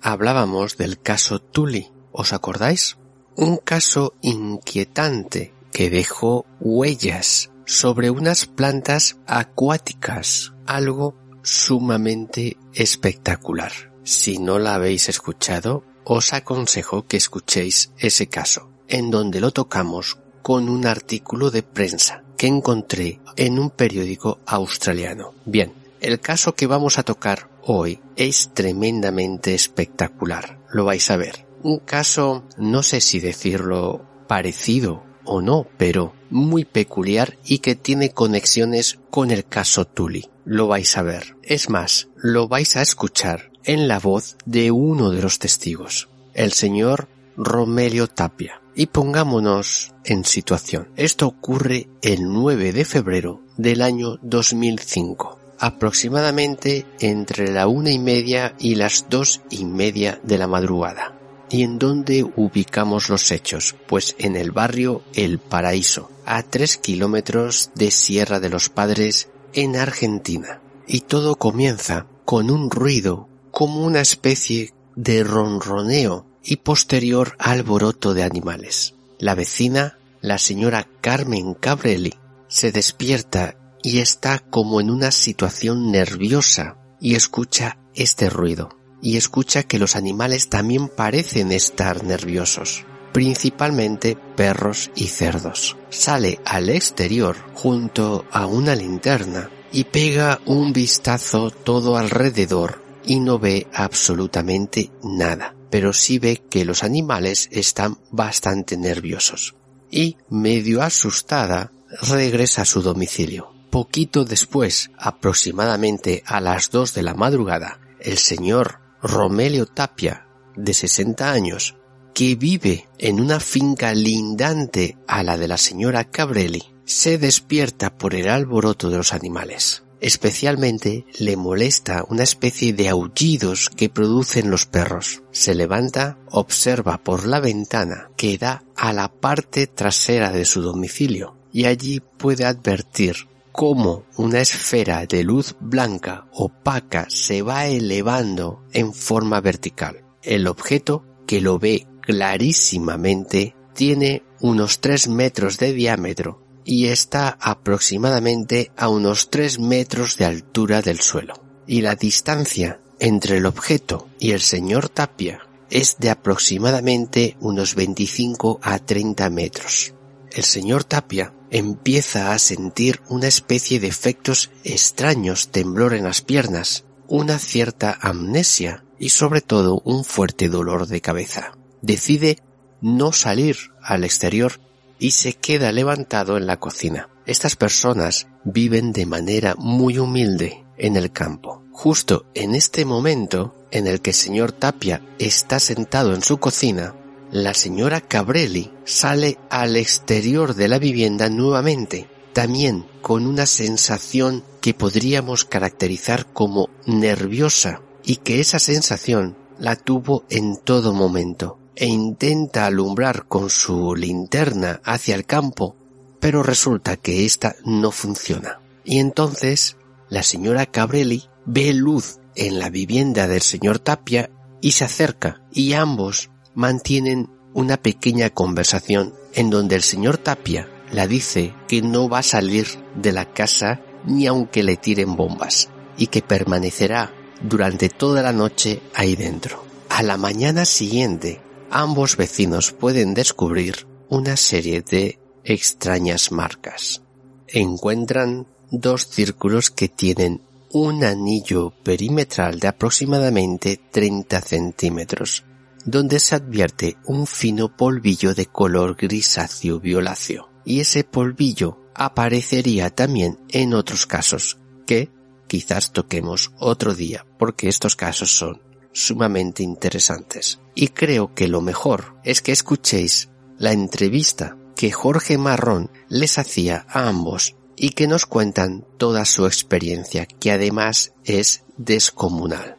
hablábamos del caso Tully, ¿os acordáis? Un caso inquietante que dejó huellas sobre unas plantas acuáticas, algo sumamente espectacular. Si no la habéis escuchado, os aconsejo que escuchéis ese caso, en donde lo tocamos con un artículo de prensa que encontré en un periódico australiano. Bien, el caso que vamos a tocar hoy es tremendamente espectacular, lo vais a ver. Un caso, no sé si decirlo parecido o no, pero muy peculiar y que tiene conexiones con el caso Tully. Lo vais a ver. Es más, lo vais a escuchar en la voz de uno de los testigos, el señor Romelio Tapia. Y pongámonos en situación. Esto ocurre el 9 de febrero del año 2005 aproximadamente entre la una y media y las dos y media de la madrugada. ¿Y en dónde ubicamos los hechos? Pues en el barrio El Paraíso, a tres kilómetros de Sierra de los Padres, en Argentina. Y todo comienza con un ruido como una especie de ronroneo y posterior alboroto de animales. La vecina, la señora Carmen Cabrelli, se despierta y está como en una situación nerviosa y escucha este ruido y escucha que los animales también parecen estar nerviosos, principalmente perros y cerdos. Sale al exterior junto a una linterna y pega un vistazo todo alrededor y no ve absolutamente nada, pero sí ve que los animales están bastante nerviosos. Y, medio asustada, regresa a su domicilio. Poquito después, aproximadamente a las dos de la madrugada, el señor Romelio Tapia, de 60 años, que vive en una finca lindante a la de la señora Cabrelli, se despierta por el alboroto de los animales. Especialmente le molesta una especie de aullidos que producen los perros. Se levanta, observa por la ventana que da a la parte trasera de su domicilio y allí puede advertir cómo una esfera de luz blanca opaca se va elevando en forma vertical. El objeto, que lo ve clarísimamente, tiene unos 3 metros de diámetro y está aproximadamente a unos 3 metros de altura del suelo. Y la distancia entre el objeto y el señor Tapia es de aproximadamente unos 25 a 30 metros. El señor Tapia empieza a sentir una especie de efectos extraños, temblor en las piernas, una cierta amnesia y sobre todo un fuerte dolor de cabeza. Decide no salir al exterior y se queda levantado en la cocina. Estas personas viven de manera muy humilde en el campo. Justo en este momento en el que el señor Tapia está sentado en su cocina, la señora Cabrelli sale al exterior de la vivienda nuevamente, también con una sensación que podríamos caracterizar como nerviosa y que esa sensación la tuvo en todo momento e intenta alumbrar con su linterna hacia el campo, pero resulta que ésta no funciona. Y entonces la señora Cabrelli ve luz en la vivienda del señor Tapia y se acerca y ambos mantienen una pequeña conversación en donde el señor Tapia la dice que no va a salir de la casa ni aunque le tiren bombas y que permanecerá durante toda la noche ahí dentro. A la mañana siguiente, ambos vecinos pueden descubrir una serie de extrañas marcas. Encuentran dos círculos que tienen un anillo perimetral de aproximadamente 30 centímetros, donde se advierte un fino polvillo de color grisáceo violáceo. Y ese polvillo aparecería también en otros casos, que quizás toquemos otro día, porque estos casos son sumamente interesantes. Y creo que lo mejor es que escuchéis la entrevista que Jorge Marrón les hacía a ambos y que nos cuentan toda su experiencia, que además es descomunal.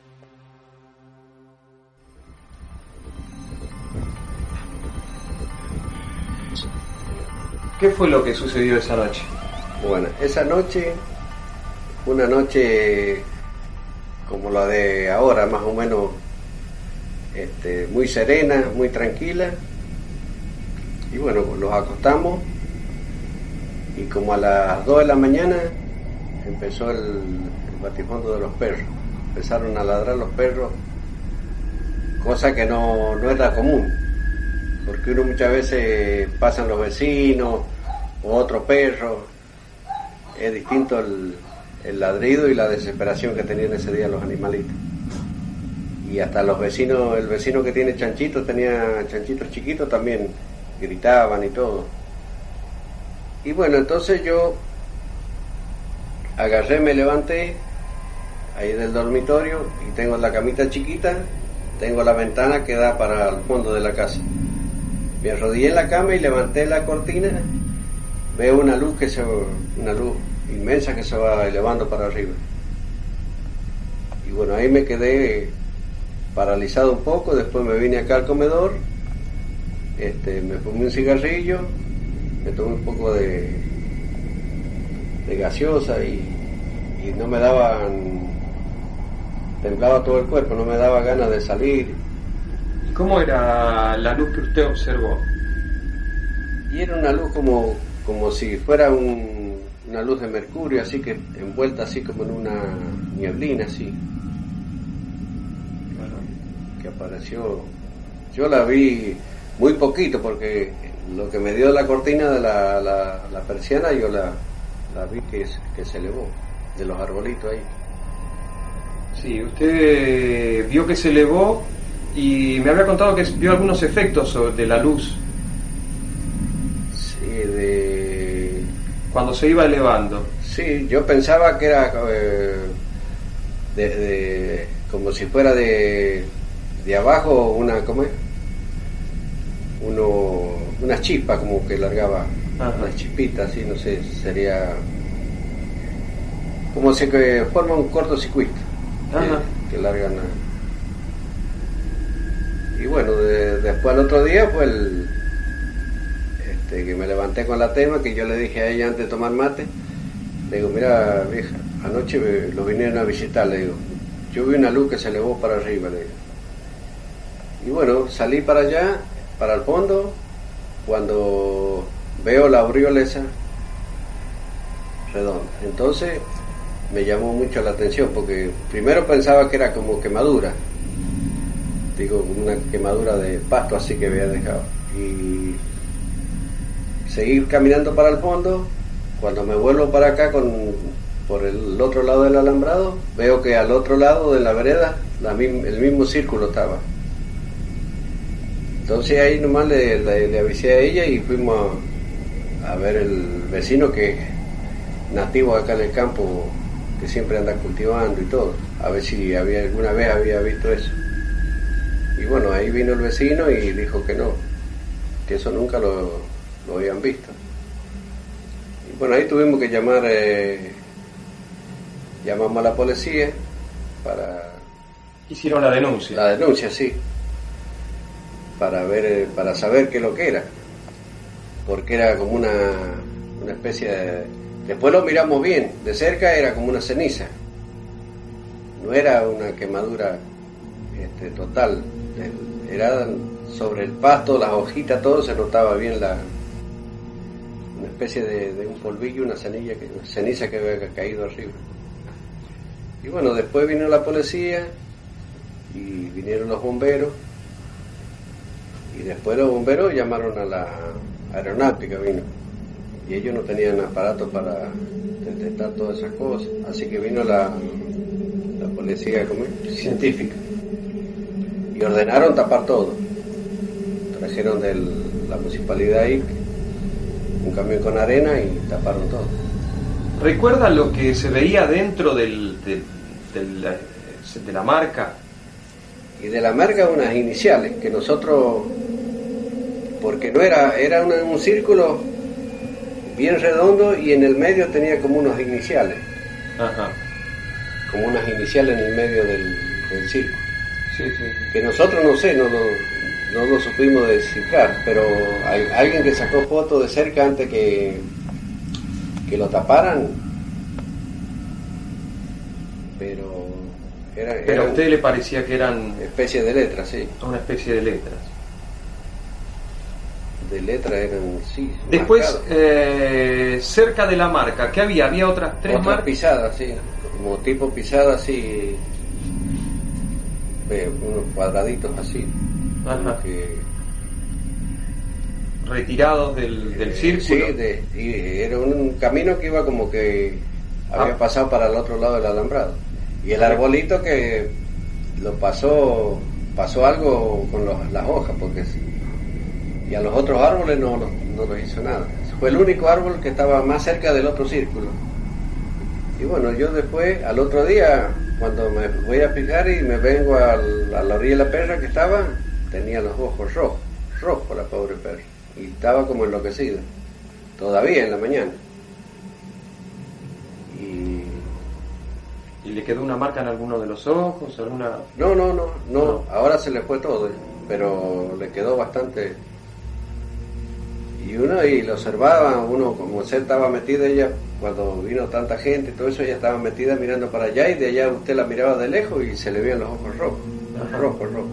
¿Qué fue lo que sucedió esa noche? Bueno, esa noche, una noche como la de ahora, más o menos este, muy serena, muy tranquila. Y bueno, los acostamos y como a las 2 de la mañana empezó el, el batifondo de los perros. Empezaron a ladrar los perros, cosa que no, no era común, porque uno muchas veces pasan los vecinos o otro perro, es distinto el, el ladrido y la desesperación que tenían ese día los animalitos. Y hasta los vecinos, el vecino que tiene chanchitos, tenía chanchitos chiquitos también, gritaban y todo. Y bueno, entonces yo agarré, me levanté ahí del dormitorio y tengo la camita chiquita, tengo la ventana que da para el fondo de la casa. Me arrodillé en la cama y levanté la cortina, veo una luz que se una luz inmensa que se va elevando para arriba. Y bueno, ahí me quedé paralizado un poco, después me vine acá al comedor, este, me fumé un cigarrillo, me tomé un poco de, de gaseosa y, y no me daban, temblaba todo el cuerpo, no me daba ganas de salir. ¿Y cómo era la luz que usted observó? Y era una luz como, como si fuera un, una luz de mercurio, así que envuelta así como en una nieblina, así. Que apareció. Yo la vi muy poquito porque lo que me dio la cortina de la, la, persiana yo la, la vi que, que se elevó de los arbolitos ahí. Sí, usted vio que se elevó y me había contado que vio algunos efectos de la luz. Sí, de cuando se iba elevando. Sí, yo pensaba que era eh, de, de- como si fuera de, de abajo una, ¿cómo es? Uno, una chispa como que largaba, unas chispitas, así, no sé, sería como se que forma un cortocircuito Ajá. que, que largan. a- Y bueno, de- después al otro día fue el este, que me levanté con la tema, que yo le dije a ella antes de tomar mate, le digo, mira vieja, anoche me- lo vinieron a visitar, le digo, yo vi una luz que se elevó para arriba, le digo. Y bueno, salí para allá, para el fondo, cuando veo la aureola esa redonda. Entonces me llamó mucho la atención, porque primero pensaba que era como quemadura, digo, una quemadura de pasto así que había dejado. Y seguí caminando para el fondo, cuando me vuelvo para acá con, por el otro lado del alambrado, veo que al otro lado de la vereda la el mismo círculo estaba. Entonces ahí nomás le, le- le avisé a ella y fuimos a, a ver el vecino que es nativo acá en el campo, que siempre anda cultivando y todo, a ver si había alguna vez había visto eso. Y bueno, ahí vino el vecino y dijo que no, que eso nunca lo, lo habían visto. Y bueno, ahí tuvimos que llamar, eh, llamamos a la policía para... Hicieron la denuncia. La denuncia, sí. Para ver, eh, para saber qué es lo que era. Porque era como una, una especie de... Después lo miramos bien, de cerca era como una ceniza. No era una quemadura este, total. Era sobre el pasto, las hojitas, todo se notaba bien la una especie de, un polvillo, una cenilla que, ceniza que había caído arriba. Y bueno, después vino la policía y vinieron los bomberos. Y después los bomberos llamaron a la aeronáutica vino. Y ellos no tenían aparato para detectar todas esas cosas. Así que vino la, la policía científica y ordenaron tapar todo trajeron de la municipalidad ahí un camión con arena y taparon todo ¿Recuerda lo que se veía dentro del, del- del, eh, de la marca? y de la marca unas iniciales que nosotros porque no era era una- un círculo bien redondo y en el medio tenía como unos iniciales Ajá. como unas iniciales en el medio del, del círculo Sí, sí. que nosotros no sé no lo, no lo supimos descifrar pero hay alguien que sacó fotos de cerca antes que que lo taparan pero era, Pero a usted le parecía que eran especie de letras sí una especie de letras. de letras eran sí Después, eh, cerca de la marca, ¿qué había? Había otras tres Otras marcas. pisadas, sí, como tipo pisada así, unos cuadraditos así, como Ajá. que retirados del, del eh, círculo. sí, de- y era un camino que iba como que había Ah. pasado para el otro lado del alambrado. Y el arbolito que lo pasó, pasó algo con los- las hojas, porque sí. y a los otros árboles no, no los hizo nada. Fue el único árbol que estaba más cerca del otro círculo. Y bueno, yo después, al otro día, cuando me voy a picar y me vengo al- a la orilla de la perra que estaba, tenía los ojos rojos, rojos la pobre perra. Y estaba como enloquecida, todavía en la mañana. Y ¿Y le quedó una marca en alguno de los ojos? alguna no, no, no, no, No. ahora se le fue todo, pero le quedó bastante. Y uno y lo observaba, uno como usted estaba metida ella, cuando vino tanta gente y todo eso, ella estaba metida mirando para allá y de allá usted la miraba de lejos y se le veían los ojos rojos, rojos, rojos.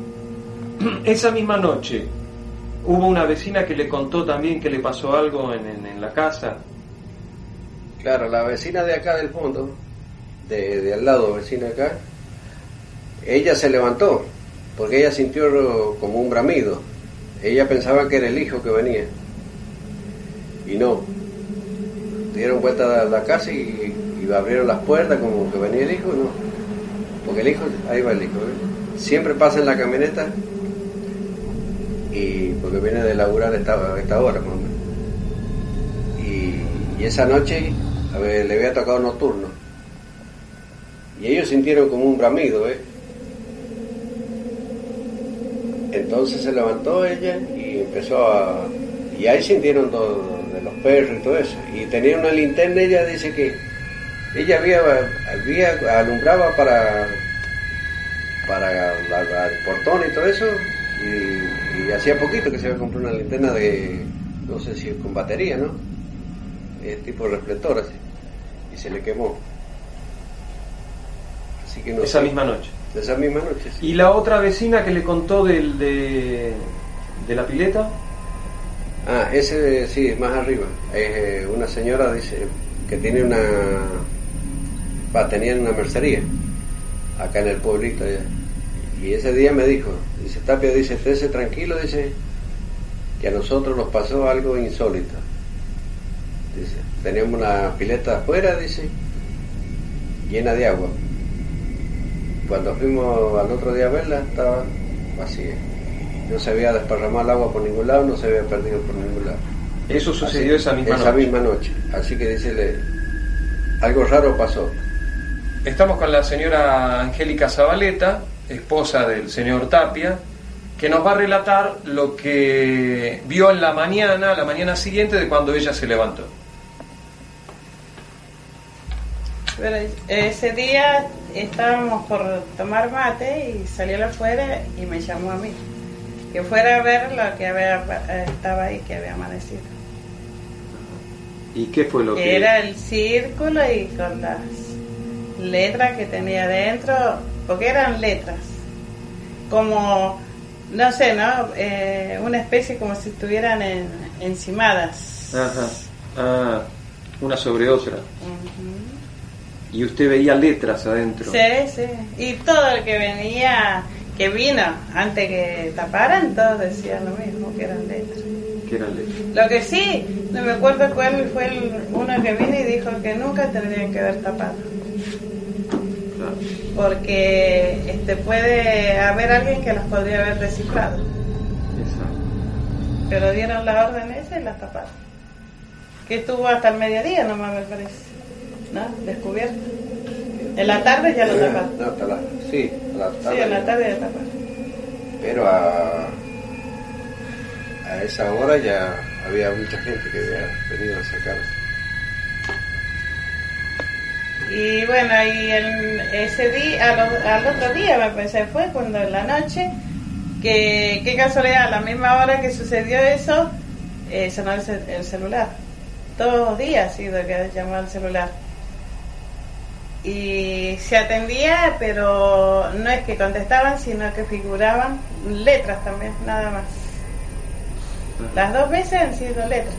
Esa misma noche hubo una vecina que le contó también que le pasó algo en, en- en la casa. Claro, la vecina de acá del fondo, de, de al lado, vecina acá, ella se levantó, porque ella sintió como un bramido. Ella pensaba que era el hijo que venía. Y no. Dieron vuelta a la casa y, abrieron las puertas como que venía el hijo, no. Porque el hijo, ahí va el hijo, ¿eh? siempre pasa en la camioneta y porque viene de laburar esta, a esta hora, o menos. Y Y esa noche a ver, le había tocado nocturno. Y ellos sintieron como un bramido, ¿eh? Entonces se levantó ella y empezó a... Y ahí sintieron todo, de los perros y todo eso. Y tenía una linterna, ella dice que ella había, había alumbraba para para el portón y todo eso y, y hacía poquito que se había comprado una linterna de no sé si con batería no es tipo reflector así y se le quemó así que no Esa sé. misma noche. esa misma noche sí. ¿Y la otra vecina que le contó del, de, de la pileta? Ah, ese sí, es más arriba. Es eh, una señora dice que tiene una. Va, tenía una mercería acá en el pueblito allá. Y ese día me dijo, dice Tapia, dice, estése tranquilo, dice, que a nosotros nos pasó algo insólito. Dice, teníamos una pileta afuera, dice, llena de agua. Cuando fuimos al otro día a verla, estaba vacía. No se había desparramado el agua por ningún lado, no se había perdido por ningún lado. Eso sucedió esa misma esa noche. misma noche. Así que dice, algo raro pasó. Estamos con la señora Angélica Zabaleta, esposa del señor Tapia, que nos va a relatar lo que vio en la mañana, la mañana siguiente de cuando ella se levantó. Pero ese día estábamos por tomar mate y salió afuera y me llamó a mí. Que fuera a ver lo que había, eh, estaba ahí, que había amanecido. ¿Y qué fue lo Que que...? era el círculo y con las letras que tenía dentro, porque eran letras. Como, no sé, ¿no? Eh, una especie como si estuvieran en, encimadas. Ajá. Ah, una sobre otra. Y usted veía letras adentro. Sí, sí. Y todo el que venía, que vino antes que taparan, todos decían lo mismo, que eran letras. Que eran letras. Lo que sí, no me acuerdo cuál fue el, uno que vino y dijo que nunca tendrían que haber tapado. Claro. Porque este puede haber alguien que las podría haber reciclado. Exacto. Pero dieron la orden esa y las taparon. Que estuvo hasta el mediodía nomás me parece. ¿No? Descubierto. En la tarde ya lo. No, hasta la, sí, a la Sí, tarde. en la tarde ya taparon. Pero a, a esa hora ya había mucha gente que había venido a sacar. Y bueno, y el- ese día, al, al otro día me pensé, fue cuando en la noche, que qué casualidad, a la misma hora que sucedió eso, eh, sonó el, el celular. Todos los días ha sido que llamó al celular. Y se atendía, pero no es que contestaban, sino que figuraban letras también, nada más. Las dos veces han sido letras.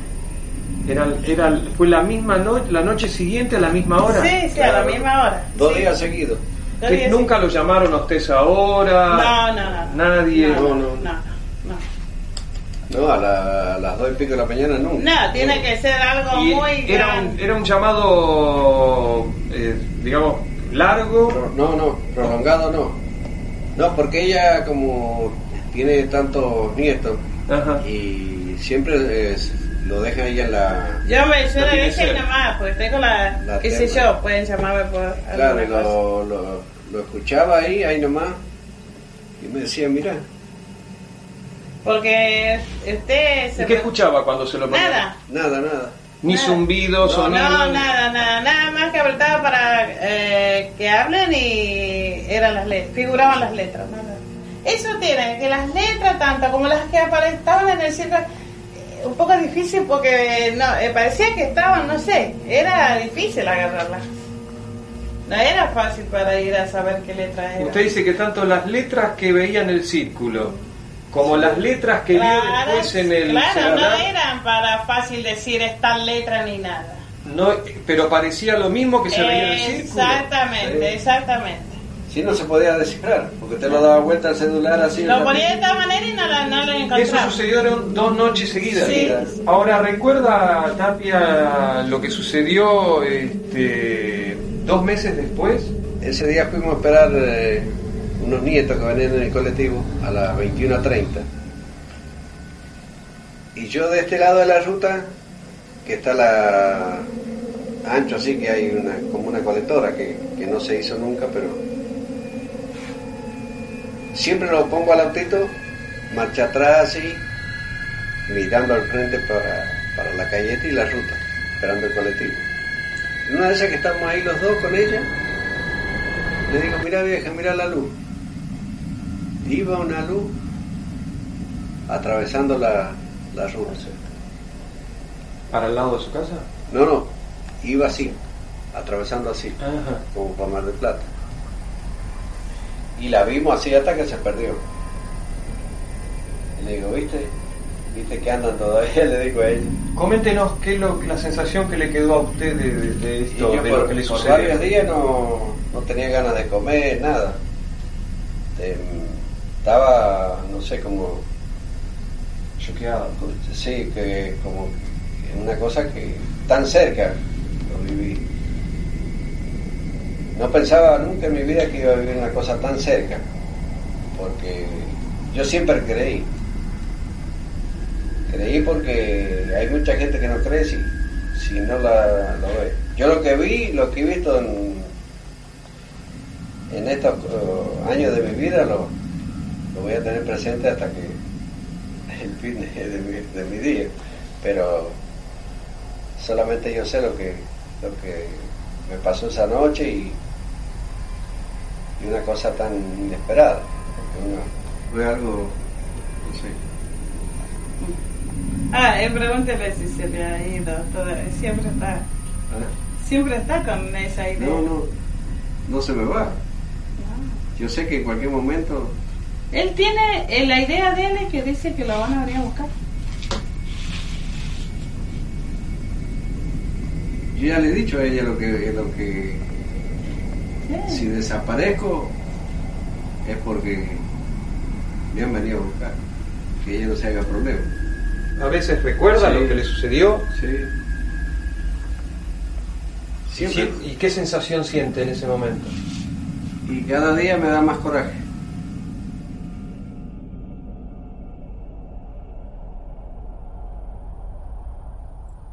Era, era, ¿Fue la misma noche, la noche siguiente a la misma hora? Sí, sí, a la misma hora. Dos Sí. días seguidos. Dos ¿Que días ¿Nunca lo llamaron a usted esa hora? No, no, no. Nadie. No, no. No, no. No, a, la- a las dos y pico de la mañana nunca. No, tiene que ser algo Y muy era, grande. un, era un llamado, eh, digamos, largo. No, no, prolongado no. No, porque ella como tiene tantos nietos y siempre eh, lo deja en la... Yo me yo No la dejé nomás, porque tengo la, La qué sé yo, pueden llamarme por Claro, lo, lo, lo escuchaba ahí, ahí nomás, y me decía, mira, Porque usted se ¿Y qué escuchaba cuando se lo ponía? Nada. nada, nada. Ni Nada. zumbido, No, sonido. no, nada, nada, nada más que apretaba para eh, que hablen y eran las letras, figuraban las letras, nada. Eso tiene, que las letras, tanto como las que apare- estaban en el circo, eh, un poco difícil porque no, eh, parecía que estaban, no sé, era difícil agarrarlas. No era fácil para ir a saber qué letra era. Usted dice que tanto las letras que veía en el círculo como las letras que vio Claro, después en el claro, celular, no eran para fácil decir esta letra ni nada. no, pero parecía lo mismo que se veía en el círculo. Exactamente, exactamente. Si no se podía descifrar, porque te lo daba vuelta al celular así. Lo ponía de esta manera y no lo, no lo encontraba. Eso sucedieron dos noches seguidas. Sí. Ahora, ¿recuerda Tapia lo que sucedió este, dos meses después? Ese día fuimos a esperar eh, unos nietos que venían en el colectivo a las 21.30. Y yo de este lado de la ruta que está la ancho así que hay una como una colectora que, que no se hizo nunca, pero siempre lo pongo al autito, marcha atrás así, mirando al frente para, para la calleta y la ruta, esperando el colectivo. Una esas que estamos ahí los dos con ella, le digo, mira vieja, mira la luz. Iba una luz atravesando la, la ruta. ¿Para el lado de su casa? No, no, iba así, atravesando así, como para Mar del Plata. Y la vimos así hasta que se perdió. Y le digo, ¿viste? ¿Viste que andan todavía? Le digo a ella. Coméntenos qué es lo, la sensación que le quedó a usted de, de- de esto, de por, lo que le por sucedió. varios días no, no tenía ganas de comer, nada. Em, estaba, no sé, como... Choqueado. Sí, que como una cosa que tan cerca lo viví. No pensaba nunca en mi vida que iba a vivir una cosa tan cerca, porque yo siempre creí. Creí porque hay mucha gente que no cree si, si no la, lo ve. Yo lo que vi, lo que he visto en, en estos eh, años de mi vida, lo, lo voy a tener presente hasta que el fin de, de mi, de mi día. Pero solamente yo sé lo que, lo que me pasó esa noche y, y una cosa tan inesperada. uno- fue algo, no sé. Ah, eh, pregúntele si se le ha ido. toda- siempre está. Siempre está con esa idea. No, no, no se me va. Yo sé que en cualquier momento Él tiene, eh, la idea de él es que dice que lo van a venir a buscar. Yo ya le he dicho a ella lo que, lo que si desaparezco es porque me han venido a buscar, que ella no se haga problema. A veces recuerda Sí. lo que le sucedió. Sí. Siempre. ¿Y qué sensación siente en ese momento? Y cada día me da más coraje.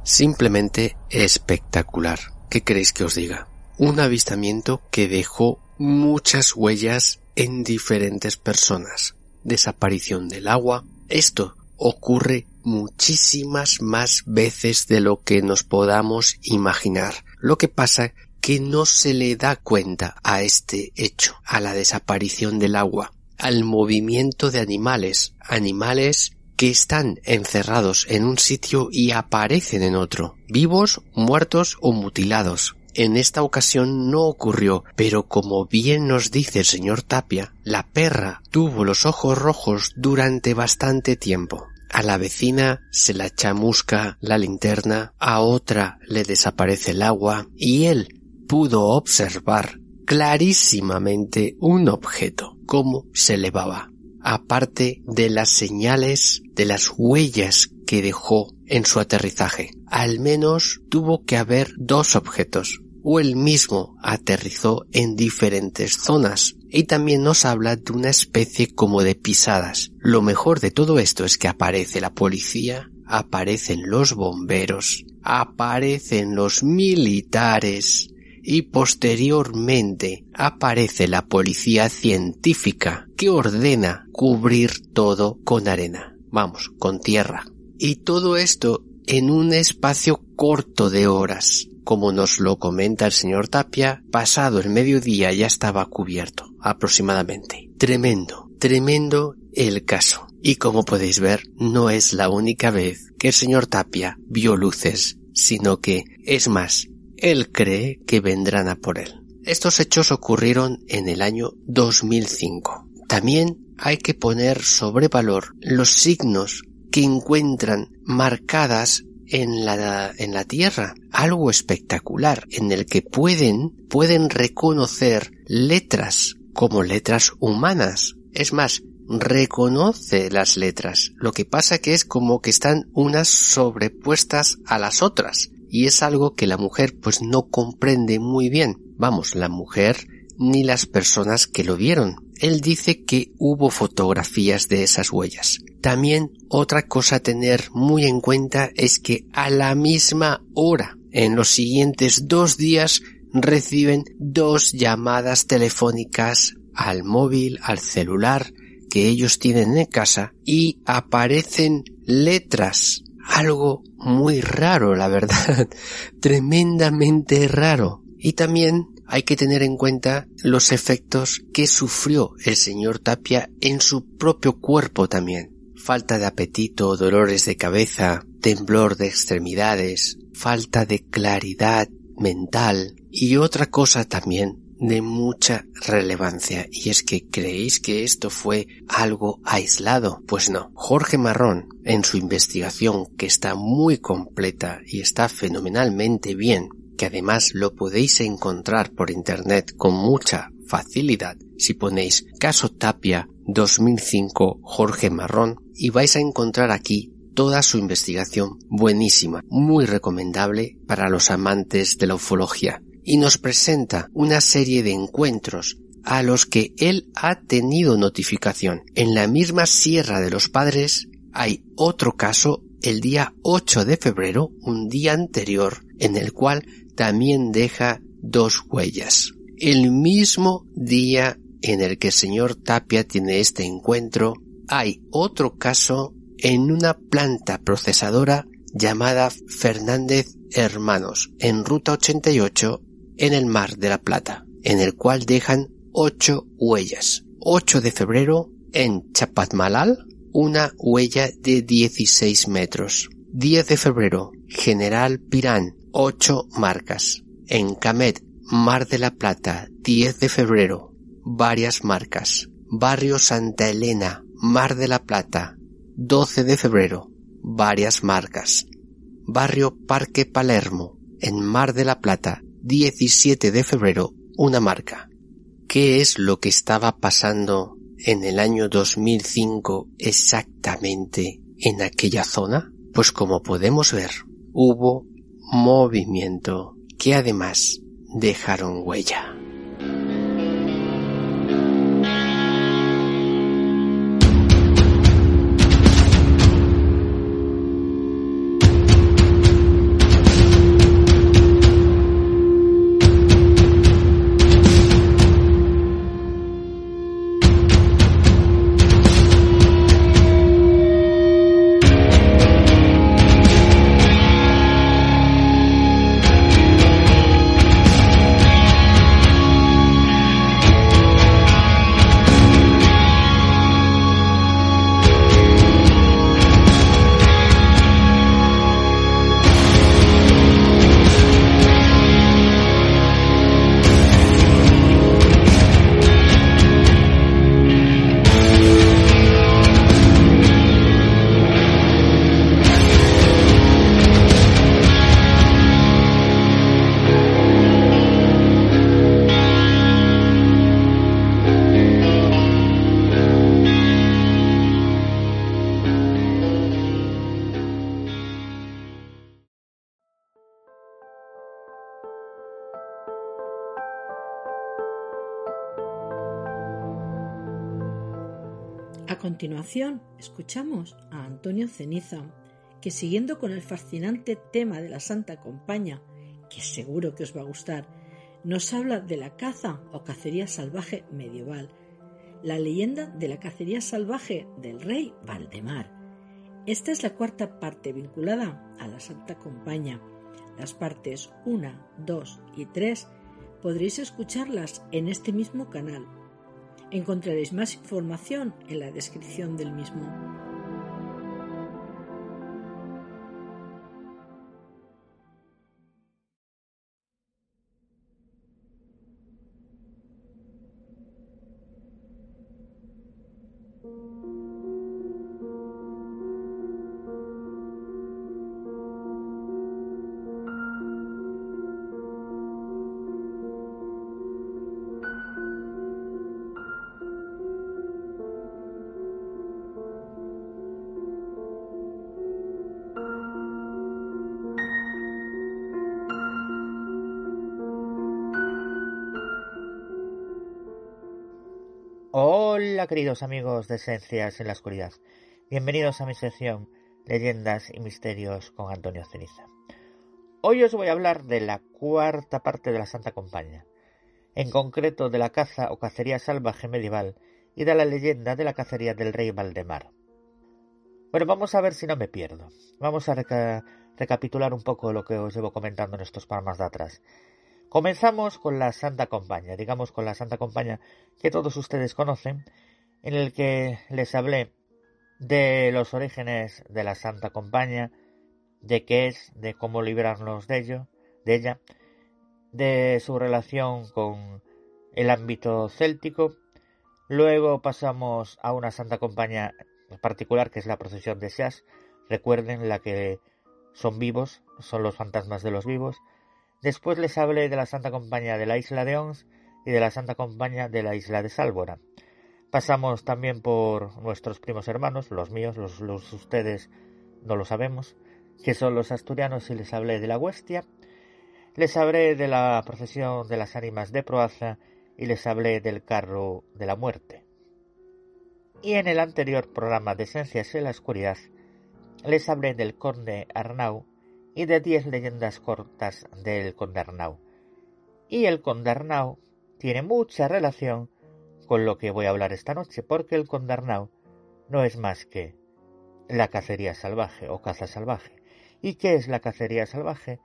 Simplemente espectacular. ¿Qué queréis que os diga? Un avistamiento que dejó muchas huellas en diferentes personas. Desaparición del agua. Esto ocurre muchísimas más veces de lo que nos podamos imaginar. Lo que pasa que no se le da cuenta a este hecho, a la desaparición del agua, al movimiento de animales, animales que están encerrados en un sitio y aparecen en otro, vivos, muertos o mutilados. En esta ocasión no ocurrió, pero como bien nos dice el señor Tapia, la perra tuvo los ojos rojos durante bastante tiempo. A la vecina se la chamusca la linterna, a otra le desaparece el agua y él pudo observar clarísimamente un objeto, cómo se elevaba, aparte de las señales de las huellas que dejó en su aterrizaje. Al menos tuvo que haber dos objetos, o él mismo aterrizó en diferentes zonas, y también nos habla de una especie como de pisadas. Lo mejor de todo esto es que aparece la policía, aparecen los bomberos, aparecen los militares, y posteriormente aparece la policía científica que ordena cubrir todo con arena, vamos, con tierra. Y todo esto en un espacio corto de horas. Como nos lo comenta el señor Tapia, pasado el mediodía ya estaba cubierto, aproximadamente. Tremendo, tremendo el caso. Y como podéis ver, no es la única vez que el señor Tapia vio luces, sino que, es más, él cree que vendrán a por él. Estos hechos ocurrieron en el año 2005. También hay que poner sobre valor los signos que encuentran marcadas en la, en la tierra. Algo espectacular en el que pueden, pueden reconocer letras como letras humanas. Es más, reconoce las letras. Lo que pasa que es como que están unas sobrepuestas a las otras. Y es algo que la mujer pues no comprende muy bien. Vamos, la mujer ni las personas que lo vieron. Él dice que hubo fotografías de esas huellas, También otra cosa a tener muy en cuenta es que a la misma hora, en los siguientes dos días, reciben dos llamadas telefónicas al móvil, al celular que ellos tienen en casa y aparecen letras. Algo muy raro, la verdad. Tremendamente raro. Y también hay que tener en cuenta los efectos que sufrió el señor Tapia en su propio cuerpo también. Falta de apetito, dolores de cabeza, temblor de extremidades, falta de claridad mental y otra cosa también de mucha relevancia y es que creéis que esto fue algo aislado. Pues no. Jorge Marrón, en su investigación, que está muy completa y está fenomenalmente bien, que además lo podéis encontrar por internet con mucha facilidad si ponéis caso Tapia 2005 Jorge Marrón y vais a encontrar aquí toda su investigación buenísima, muy recomendable para los amantes de la ufología y nos presenta una serie de encuentros a los que él ha tenido notificación. En la misma Sierra de los Padres hay otro caso el día 8 de febrero, un día anterior, en el cual también deja dos huellas. El mismo día en el que el señor Tapia tiene este encuentro, hay otro caso en una planta procesadora llamada Fernández Hermanos, en Ruta 88, en el Mar de la Plata, en el cual dejan ocho huellas. 8 de febrero, en Chapatmalal, una huella de 16 metros. 10 de febrero, General Pirán, 8 marcas. En Camet, Mar de la Plata, 10 de febrero, varias marcas. Barrio Santa Elena, Mar de la Plata, 12 de febrero, varias marcas. Barrio Parque Palermo, en Mar de la Plata, 17 de febrero, una marca. ¿Qué es lo que estaba pasando en el año 2005 exactamente en aquella zona? Pues como podemos ver, hubo movimiento que además dejaron huella. Continuación, escuchamos a Antonio Ceniza, que siguiendo con el fascinante tema de la Santa Compaña, que seguro que os va a gustar, nos habla de la caza o cacería salvaje medieval, la leyenda de la cacería salvaje del rey Valdemar. Esta es la cuarta parte vinculada a la Santa Compaña. Las partes 1, 2 y 3 podréis escucharlas en este mismo canal Encontraréis más información en la descripción del mismo. Queridos amigos de Esencias en la Oscuridad. Bienvenidos a mi sección Leyendas y Misterios con Antonio Ceniza. Hoy os voy a hablar de la cuarta parte de la Santa Compañía, en concreto de la caza o cacería salvaje medieval y de la leyenda de la cacería del rey Valdemar. Bueno, vamos a ver si no me pierdo. Vamos a recapitular un poco lo que os llevo comentando en estos programas de atrás. Comenzamos con la Santa Compañía, digamos con la Santa Compañía que todos ustedes conocen, en el que les hablé de los orígenes de la Santa Compañía, de qué es, de cómo librarnos de ello, de ella, de su relación con el ámbito céltico. Luego pasamos a una Santa Compañía particular que es la procesión de Seas. Recuerden la que son vivos, son los fantasmas de los vivos. Después les hablé de la Santa Compañía de la isla de Ons y de la Santa Compañía de la isla de Sálvora. Pasamos también por nuestros primos hermanos, los míos, los, los ustedes no lo sabemos, que son los asturianos y les hablé de la Huestia. Les hablé de la procesión de las ánimas de Proaza y les hablé del carro de la muerte. Y en el anterior programa de Esencias en la Oscuridad les hablé del conde Arnau y de diez leyendas cortas del conde Arnau. Y el conde Arnau tiene mucha relación con lo que voy a hablar esta noche, porque el condarnau no es más que la cacería salvaje o caza salvaje. ¿Y qué es la cacería salvaje?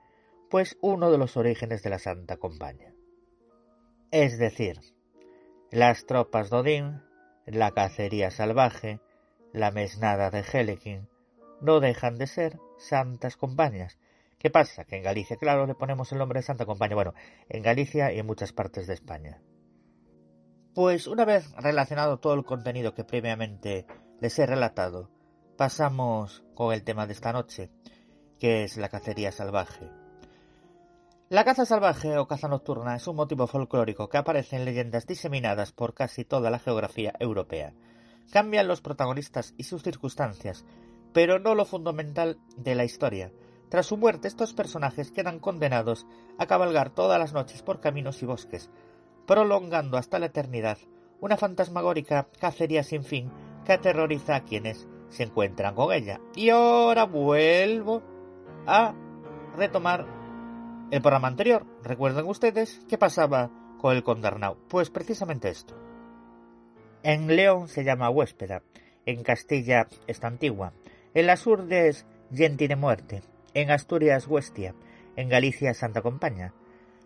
Pues uno de los orígenes de la Santa Compañía. Es decir, las tropas de Odín, la cacería salvaje, la mesnada de Helekin, no dejan de ser santas compañías. ¿Qué pasa? Que en Galicia, claro, le ponemos el nombre de Santa Compañía. Bueno, en Galicia y en muchas partes de España. Pues una vez relacionado todo el contenido que previamente les he relatado, pasamos con el tema de esta noche, que es la cacería salvaje. La caza salvaje o caza nocturna es un motivo folclórico que aparece en leyendas diseminadas por casi toda la geografía europea. Cambian los protagonistas y sus circunstancias, pero no lo fundamental de la historia. Tras su muerte, estos personajes quedan condenados a cabalgar todas las noches por caminos y bosques, prolongando hasta la eternidad una fantasmagórica cacería sin fin que aterroriza a quienes se encuentran con ella. Y ahora vuelvo a retomar el programa anterior. Recuerden ustedes qué pasaba con el Condarnau. Pues precisamente esto. En León se llama Huéspeda, en Castilla esta antigua, en las Urdes Gentine Muerte, en Asturias Huestia, en Galicia Santa Compaña,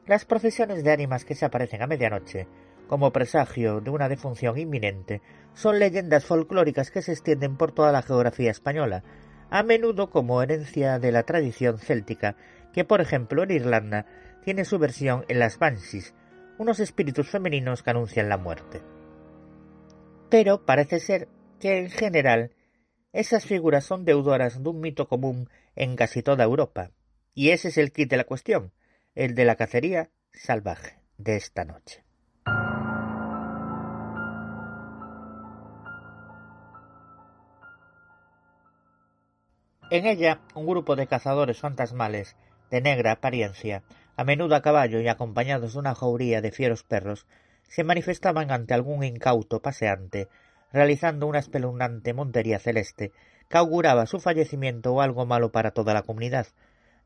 las procesiones de ánimas que se aparecen a medianoche, como presagio de una defunción inminente, son leyendas folclóricas que se extienden por toda la geografía española, a menudo como herencia de la tradición céltica, que por ejemplo en Irlanda tiene su versión en las Banshees, unos espíritus femeninos que anuncian la muerte. Pero parece ser que en general esas figuras son deudoras de un mito común en casi toda Europa, y ese es el kit de la cuestión el de la cacería salvaje de esta noche. En ella, un grupo de cazadores fantasmales de negra apariencia, a menudo a caballo y acompañados de una jauría de fieros perros, se manifestaban ante algún incauto paseante, realizando una espeluznante montería celeste que auguraba su fallecimiento o algo malo para toda la comunidad,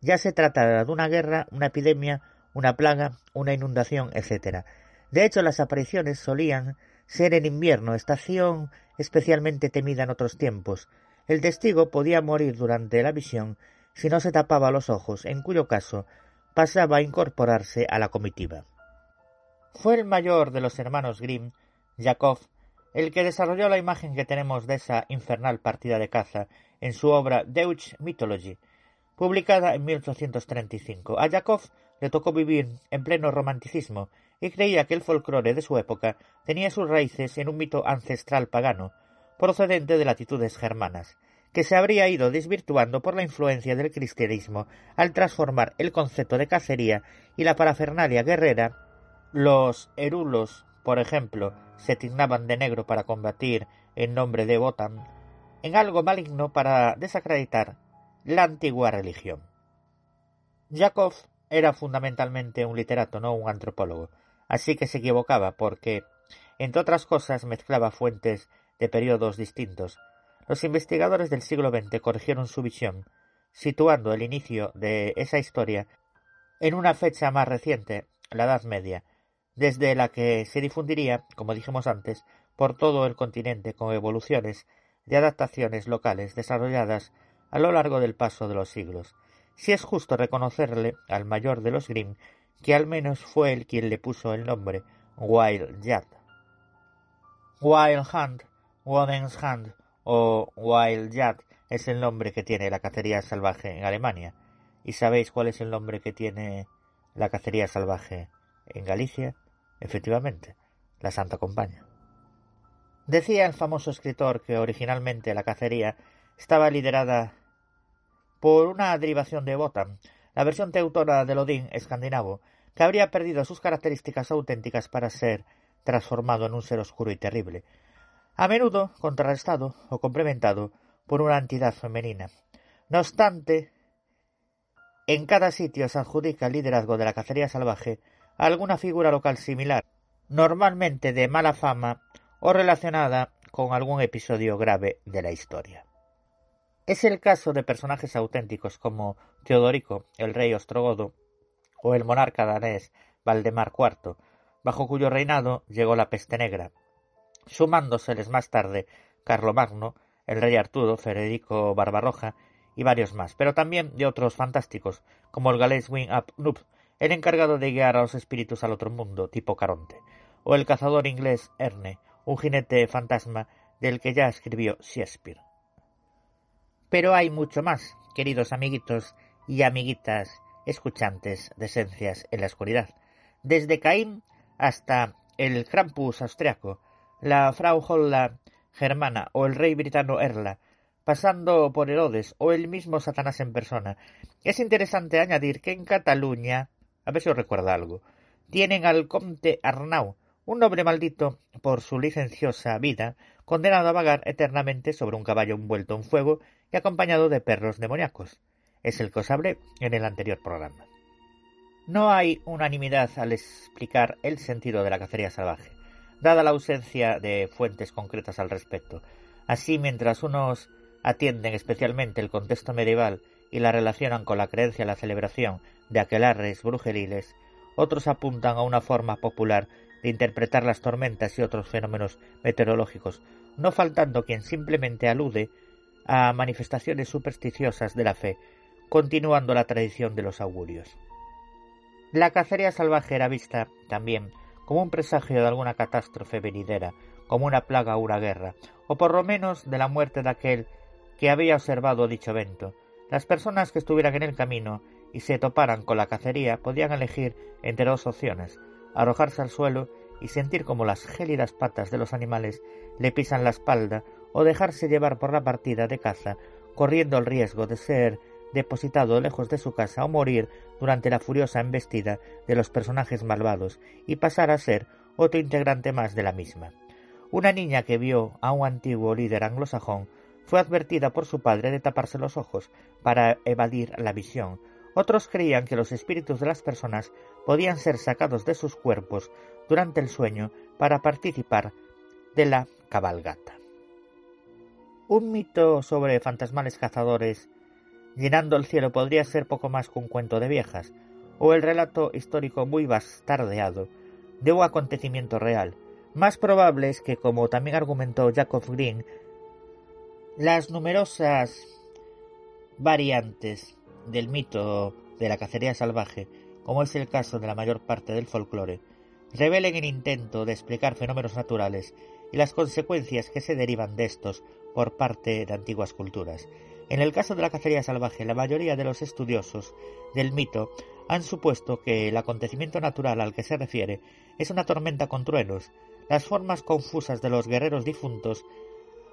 ya se tratara de una guerra, una epidemia, una plaga, una inundación, etc. De hecho, las apariciones solían ser en invierno, estación especialmente temida en otros tiempos. El testigo podía morir durante la visión si no se tapaba los ojos, en cuyo caso pasaba a incorporarse a la comitiva. Fue el mayor de los hermanos Grimm, Jacob, el que desarrolló la imagen que tenemos de esa infernal partida de caza en su obra Deutsche Mythology, publicada en 1835. A Yakov le tocó vivir en pleno romanticismo y creía que el folclore de su época tenía sus raíces en un mito ancestral pagano, procedente de latitudes germanas, que se habría ido desvirtuando por la influencia del cristianismo al transformar el concepto de cacería y la parafernalia guerrera. Los erulos, por ejemplo, se tignaban de negro para combatir en nombre de Wotan, en algo maligno para desacreditar la antigua religión. Yakov era fundamentalmente un literato, no un antropólogo, así que se equivocaba porque, entre otras cosas, mezclaba fuentes de periodos distintos. Los investigadores del siglo XX corrigieron su visión, situando el inicio de esa historia en una fecha más reciente, la Edad Media, desde la que se difundiría, como dijimos antes, por todo el continente con evoluciones de adaptaciones locales desarrolladas a lo largo del paso de los siglos. Si es justo reconocerle al mayor de los Grimm que al menos fue él quien le puso el nombre Wild Yat. Wild Hunt, Woden's Hand o Wild es el nombre que tiene la cacería salvaje en Alemania. ¿Y sabéis cuál es el nombre que tiene la cacería salvaje en Galicia? Efectivamente, la Santa Compaña. Decía el famoso escritor que originalmente la cacería estaba liderada por una derivación de Wotan, la versión teutona del Odín escandinavo, que habría perdido sus características auténticas para ser transformado en un ser oscuro y terrible, a menudo contrarrestado o complementado por una entidad femenina. No obstante, en cada sitio se adjudica el liderazgo de la cacería salvaje a alguna figura local similar, normalmente de mala fama o relacionada con algún episodio grave de la historia. Es el caso de personajes auténticos como Teodorico, el rey ostrogodo, o el monarca danés Valdemar IV, bajo cuyo reinado llegó la peste negra, sumándoseles más tarde Carlomagno, el rey Arturo, Federico Barbarroja y varios más, pero también de otros fantásticos, como el galés Wing Up Noob, el encargado de guiar a los espíritus al otro mundo, tipo Caronte, o el cazador inglés Erne, un jinete fantasma del que ya escribió Shakespeare. Pero hay mucho más, queridos amiguitos y amiguitas escuchantes de esencias en la oscuridad. Desde Caín hasta el Krampus austriaco, la Frau Holla germana o el rey britano Erla, pasando por Herodes o el mismo Satanás en persona. Es interesante añadir que en Cataluña, a ver si os recuerda algo, tienen al conde Arnau, un noble maldito por su licenciosa vida, condenado a vagar eternamente sobre un caballo envuelto en fuego y acompañado de perros demoníacos. Es el que os hablé en el anterior programa. No hay unanimidad al explicar el sentido de la cacería salvaje, dada la ausencia de fuentes concretas al respecto. Así, mientras unos atienden especialmente el contexto medieval y la relacionan con la creencia en la celebración de aquelarres brujeriles, otros apuntan a una forma popular de interpretar las tormentas y otros fenómenos meteorológicos, no faltando quien simplemente alude a manifestaciones supersticiosas de la fe, continuando la tradición de los augurios. La cacería salvaje era vista también como un presagio de alguna catástrofe venidera, como una plaga o una guerra, o por lo menos de la muerte de aquel que había observado dicho evento. Las personas que estuvieran en el camino y se toparan con la cacería podían elegir entre dos opciones arrojarse al suelo y sentir como las gélidas patas de los animales le pisan la espalda o dejarse llevar por la partida de caza, corriendo el riesgo de ser depositado lejos de su casa o morir durante la furiosa embestida de los personajes malvados y pasar a ser otro integrante más de la misma. Una niña que vio a un antiguo líder anglosajón fue advertida por su padre de taparse los ojos para evadir la visión. Otros creían que los espíritus de las personas podían ser sacados de sus cuerpos durante el sueño para participar de la cabalgata. Un mito sobre fantasmales cazadores llenando el cielo podría ser poco más que un cuento de viejas, o el relato histórico muy bastardeado de un acontecimiento real. Más probable es que, como también argumentó Jacob Green, las numerosas variantes del mito de la cacería salvaje, como es el caso de la mayor parte del folclore, revelen el intento de explicar fenómenos naturales y las consecuencias que se derivan de estos por parte de antiguas culturas. En el caso de la cacería salvaje, la mayoría de los estudiosos del mito han supuesto que el acontecimiento natural al que se refiere es una tormenta con truenos, las formas confusas de los guerreros difuntos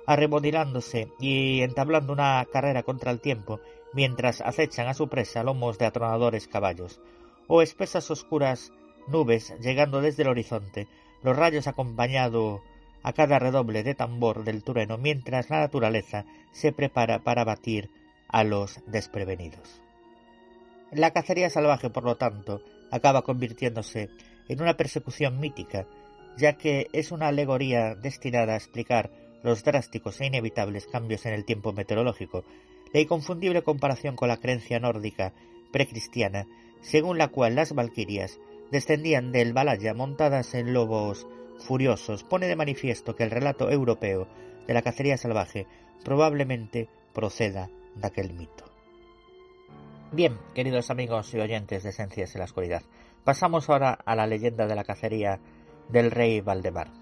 arremodilándose y entablando una carrera contra el tiempo mientras acechan a su presa lomos de atronadores caballos, o espesas oscuras nubes llegando desde el horizonte, los rayos acompañado a cada redoble de tambor del trueno mientras la naturaleza se prepara para batir a los desprevenidos. La cacería salvaje, por lo tanto, acaba convirtiéndose en una persecución mítica, ya que es una alegoría destinada a explicar los drásticos e inevitables cambios en el tiempo meteorológico, la inconfundible comparación con la creencia nórdica precristiana, según la cual las valquirias descendían del Valhalla montadas en lobos furiosos, pone de manifiesto que el relato europeo de la cacería salvaje probablemente proceda de aquel mito. Bien, queridos amigos y oyentes de Esencias en la Oscuridad, pasamos ahora a la leyenda de la cacería del rey Valdemar.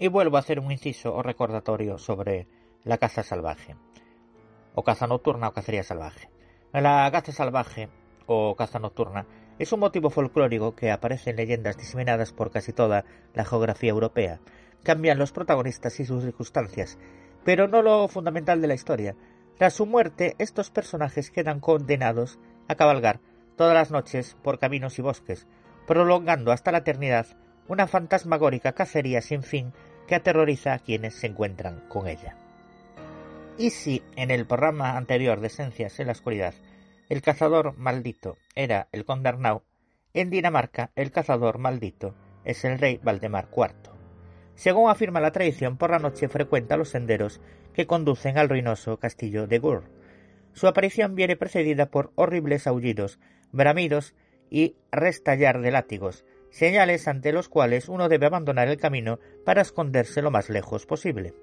Y vuelvo a hacer un inciso o recordatorio sobre la caza salvaje, o caza nocturna o cacería salvaje. La caza salvaje o caza nocturna es un motivo folclórico que aparece en leyendas diseminadas por casi toda la geografía europea. Cambian los protagonistas y sus circunstancias, pero no lo fundamental de la historia. Tras su muerte, estos personajes quedan condenados a cabalgar todas las noches por caminos y bosques, prolongando hasta la eternidad una fantasmagórica cacería sin fin que aterroriza a quienes se encuentran con ella. Y si en el programa anterior de Esencias en la Oscuridad el cazador maldito era el conde Arnau, en Dinamarca el cazador maldito es el rey Valdemar IV. Según afirma la tradición, por la noche frecuenta los senderos que conducen al ruinoso castillo de Gur. Su aparición viene precedida por horribles aullidos, bramidos y restallar de látigos, señales ante los cuales uno debe abandonar el camino para esconderse lo más lejos posible.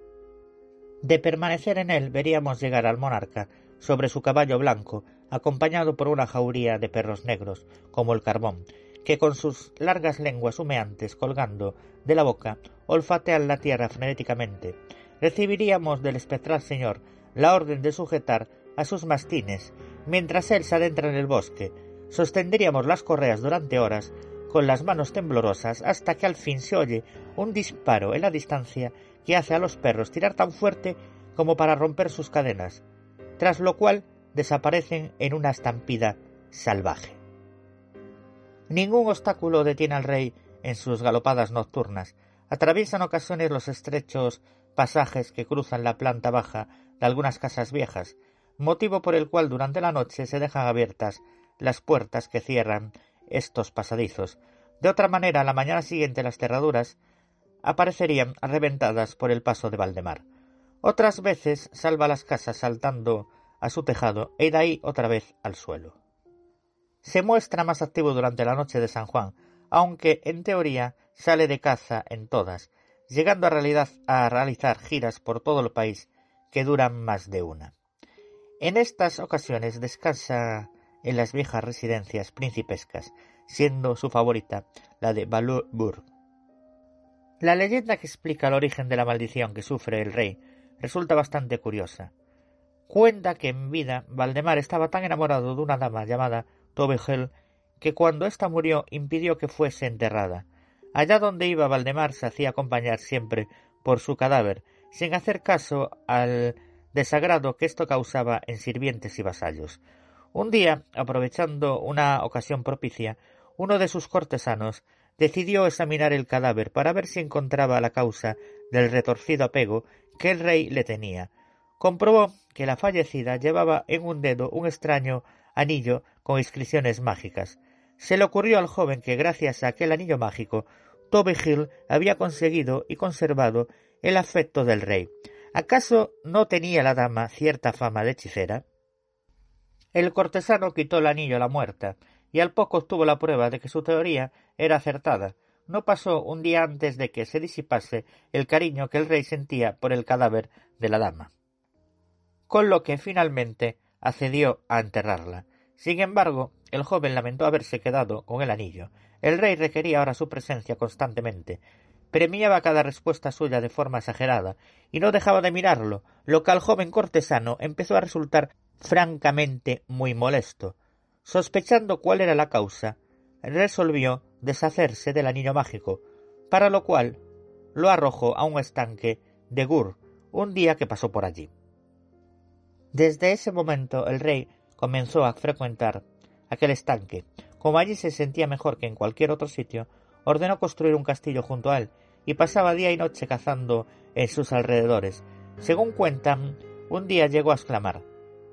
De permanecer en él veríamos llegar al monarca sobre su caballo blanco, acompañado por una jauría de perros negros, como el carbón, que con sus largas lenguas humeantes colgando de la boca olfatean la tierra frenéticamente. Recibiríamos del espectral señor la orden de sujetar a sus mastines mientras él se adentra en el bosque, Sostendríamos las correas durante horas con las manos temblorosas hasta que al fin se oye un disparo en la distancia que hace a los perros tirar tan fuerte como para romper sus cadenas, tras lo cual desaparecen en una estampida salvaje. Ningún obstáculo detiene al rey en sus galopadas nocturnas. Atraviesan ocasiones los estrechos pasajes que cruzan la planta baja de algunas casas viejas, motivo por el cual durante la noche se dejan abiertas las puertas que cierran estos pasadizos. De otra manera, la mañana siguiente las cerraduras aparecerían reventadas por el paso de Valdemar. Otras veces salva las casas saltando a su tejado e de ahí otra vez al suelo. Se muestra más activo durante la noche de San Juan, aunque en teoría sale de caza en todas, llegando a realidad a realizar giras por todo el país que duran más de una. En estas ocasiones descansa en las viejas residencias principescas, siendo su favorita la de Balurburg. La leyenda que explica el origen de la maldición que sufre el rey resulta bastante curiosa. Cuenta que en vida Valdemar estaba tan enamorado de una dama llamada Tobegel que cuando ésta murió impidió que fuese enterrada. Allá donde iba Valdemar se hacía acompañar siempre por su cadáver, sin hacer caso al desagrado que esto causaba en sirvientes y vasallos. Un día, aprovechando una ocasión propicia, uno de sus cortesanos decidió examinar el cadáver para ver si encontraba la causa del retorcido apego que el rey le tenía. Comprobó que la fallecida llevaba en un dedo un extraño anillo con inscripciones mágicas. Se le ocurrió al joven que gracias a aquel anillo mágico Toby Hill había conseguido y conservado el afecto del rey. ¿Acaso no tenía la dama cierta fama de hechicera? El cortesano quitó el anillo a la muerta, y al poco obtuvo la prueba de que su teoría era acertada. No pasó un día antes de que se disipase el cariño que el rey sentía por el cadáver de la dama. Con lo que finalmente accedió a enterrarla. Sin embargo, el joven lamentó haberse quedado con el anillo. El rey requería ahora su presencia constantemente. Premiaba cada respuesta suya de forma exagerada, y no dejaba de mirarlo, lo que al joven cortesano empezó a resultar francamente muy molesto. Sospechando cuál era la causa, resolvió deshacerse del anillo mágico, para lo cual lo arrojó a un estanque de Gur un día que pasó por allí. Desde ese momento el rey comenzó a frecuentar aquel estanque. Como allí se sentía mejor que en cualquier otro sitio, ordenó construir un castillo junto a él y pasaba día y noche cazando en sus alrededores. Según cuentan, un día llegó a exclamar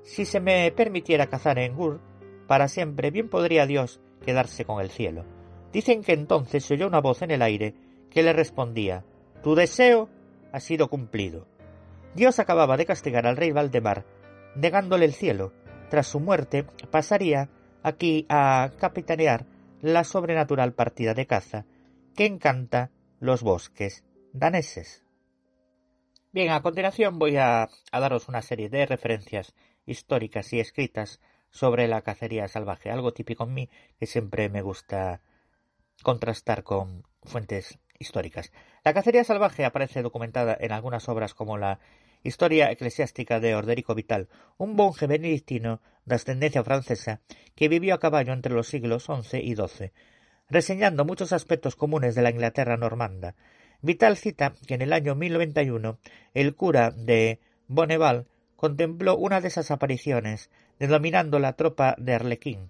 si se me permitiera cazar en Gur, para siempre bien podría Dios quedarse con el cielo. Dicen que entonces se oyó una voz en el aire que le respondía Tu deseo ha sido cumplido. Dios acababa de castigar al rey Valdemar, negándole el cielo. Tras su muerte, pasaría aquí a capitanear la sobrenatural partida de caza que encanta los bosques daneses. Bien, a continuación voy a, daros una serie de referencias históricas y escritas sobre la cacería salvaje, algo típico en mí que siempre me gusta contrastar con fuentes históricas. La cacería salvaje aparece documentada en algunas obras como la Historia eclesiástica de Orderico Vital, un monje benedictino de ascendencia francesa que vivió a caballo entre los siglos XI y XII, reseñando muchos aspectos comunes de la Inglaterra normanda. Vital cita que en el año 1091 el cura de Bonneval contempló una de esas apariciones, denominando la tropa de Arlequín.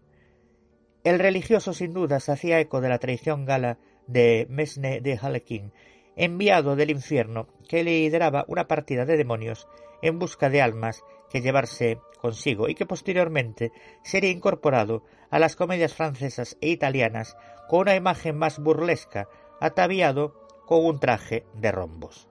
El religioso sin duda se hacía eco de la tradición gala de Mesne de Harlequin, enviado del infierno que lideraba una partida de demonios en busca de almas que llevarse consigo y que posteriormente sería incorporado a las comedias francesas e italianas con una imagen más burlesca, ataviado con un traje de rombos.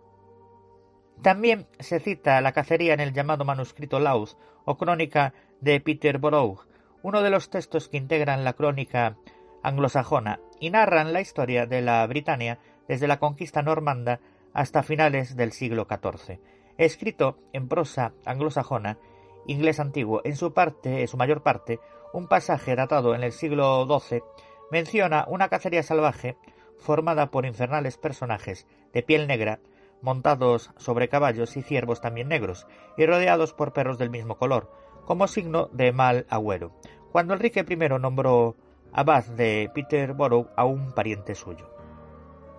También se cita la cacería en el llamado manuscrito Laus o crónica de Peter Borough, uno de los textos que integran la crónica anglosajona y narran la historia de la Britania desde la conquista normanda hasta finales del siglo XIV. Escrito en prosa anglosajona, inglés antiguo, en su parte, en su mayor parte, un pasaje datado en el siglo XII menciona una cacería salvaje formada por infernales personajes de piel negra, montados sobre caballos y ciervos también negros, y rodeados por perros del mismo color, como signo de mal agüero, cuando Enrique I nombró abad de Peterborough a un pariente suyo.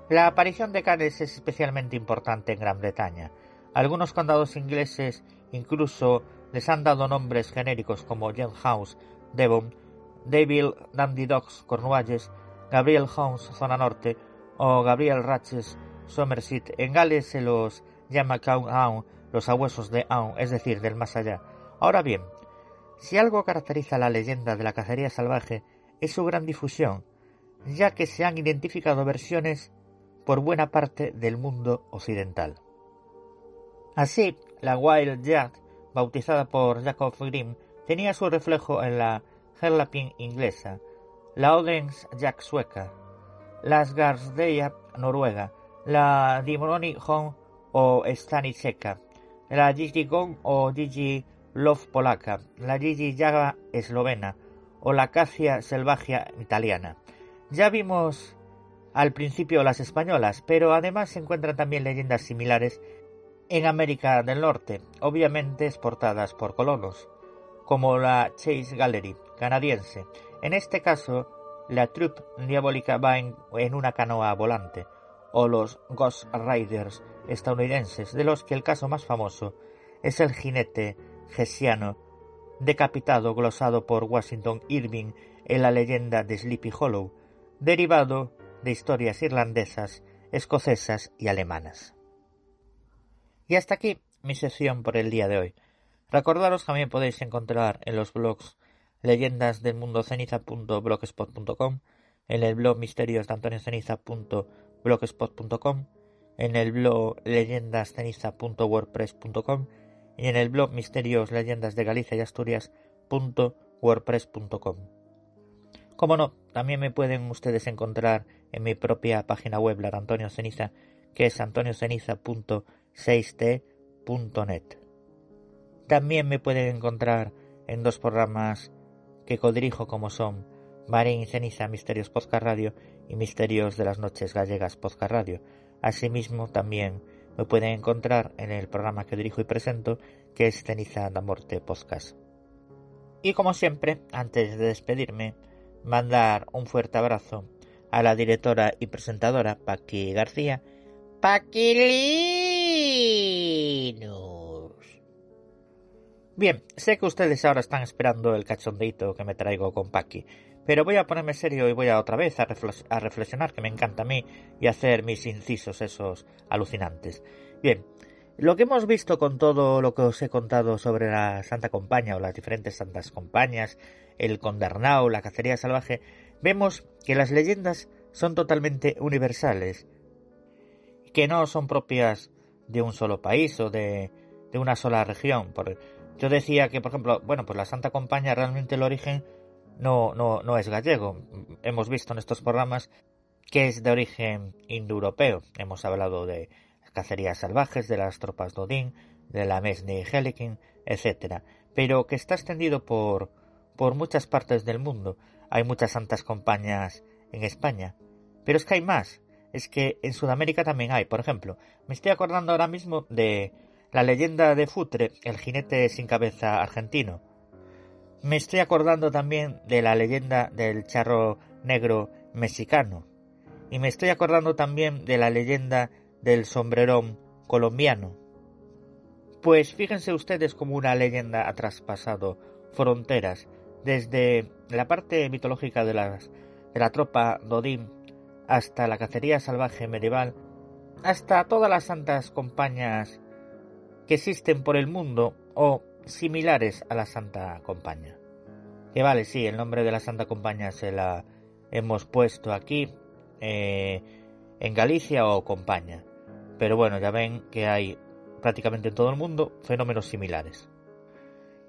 La aparición de canes es especialmente importante en Gran Bretaña. Algunos condados ingleses incluso les han dado nombres genéricos como House, Devon, Devil Dandy Dogs, Cornualles, Gabriel Hounds, zona norte, o Gabriel Ratches, Somerset. En Gales se los llama Count Aun, los abuesos de Aun, es decir, del más allá. Ahora bien, si algo caracteriza la leyenda de la cacería salvaje es su gran difusión, ya que se han identificado versiones por buena parte del mundo occidental. Así, la Wild Jack, bautizada por Jacob Grimm, tenía su reflejo en la Herlapin inglesa, la Odens Jack sueca, la Sgarsdeia noruega, la Dimroni Hong o Stani checa, la Gigi Gong o Gigi Love polaca, la Gigi Jaga eslovena o la Cacia selvagia italiana. Ya vimos al principio las españolas, pero además se encuentran también leyendas similares en América del Norte, obviamente exportadas por colonos, como la Chase Gallery canadiense. En este caso, la troupe diabólica va en, una canoa volante, o los Ghost Riders estadounidenses, de los que el caso más famoso es el jinete gesiano decapitado glosado por Washington Irving en la leyenda de Sleepy Hollow, derivado de historias irlandesas, escocesas y alemanas. Y hasta aquí mi sección por el día de hoy. Recordaros que también podéis encontrar en los blogs leyendas del mundo ceniza.blogspot.com, en el blog misterios de Antonio Ceniza.blogspot.com, en el blog leyendasceniza.wordpress.com y en el blog misterios leyendas de Galicia y Asturias.wordpress.com. Como no, también me pueden ustedes encontrar en mi propia página web, la de Antonio Ceniza, que es antonioceniza.6t.net. También me pueden encontrar en dos programas que codirijo como son Marín y Ceniza Misterios Podcast Radio y Misterios de las Noches Gallegas Podcast Radio. Asimismo, también me pueden encontrar en el programa que dirijo y presento, que es Ceniza da Morte Podcast. Y como siempre, antes de despedirme, mandar un fuerte abrazo a la directora y presentadora Paqui García. Paquilinos. Bien, sé que ustedes ahora están esperando el cachondeito que me traigo con Paqui, pero voy a ponerme serio y voy a otra vez a, a reflexionar, que me encanta a mí, y hacer mis incisos esos alucinantes. Bien, lo que hemos visto con todo lo que os he contado sobre la Santa Compaña o las diferentes Santas Compañías, el Condernao, la cacería salvaje, vemos que las leyendas son totalmente universales, que no son propias de un solo país o de, de una sola región. Por, yo decía que, por ejemplo, bueno, pues la Santa Compañía realmente el origen no, no, no es gallego. Hemos visto en estos programas que es de origen indoeuropeo. Hemos hablado de cacerías salvajes, de las tropas Dodin, de la Mesni Helikin, etc. Pero que está extendido por, por muchas partes del mundo. Hay muchas santas compañías en España. Pero es que hay más. Es que en Sudamérica también hay. Por ejemplo, me estoy acordando ahora mismo de la leyenda de Futre, el jinete sin cabeza argentino. Me estoy acordando también de la leyenda del charro negro mexicano. Y me estoy acordando también de la leyenda del sombrerón colombiano. Pues fíjense ustedes cómo una leyenda ha traspasado fronteras, desde la parte mitológica de, las, de la tropa Dodín hasta la cacería salvaje medieval, hasta todas las santas compañías que existen por el mundo o similares a la Santa Compañía. Que vale, sí, el nombre de la Santa Compañía se la hemos puesto aquí eh, en Galicia o Compaña. Pero bueno, ya ven que hay prácticamente en todo el mundo fenómenos similares.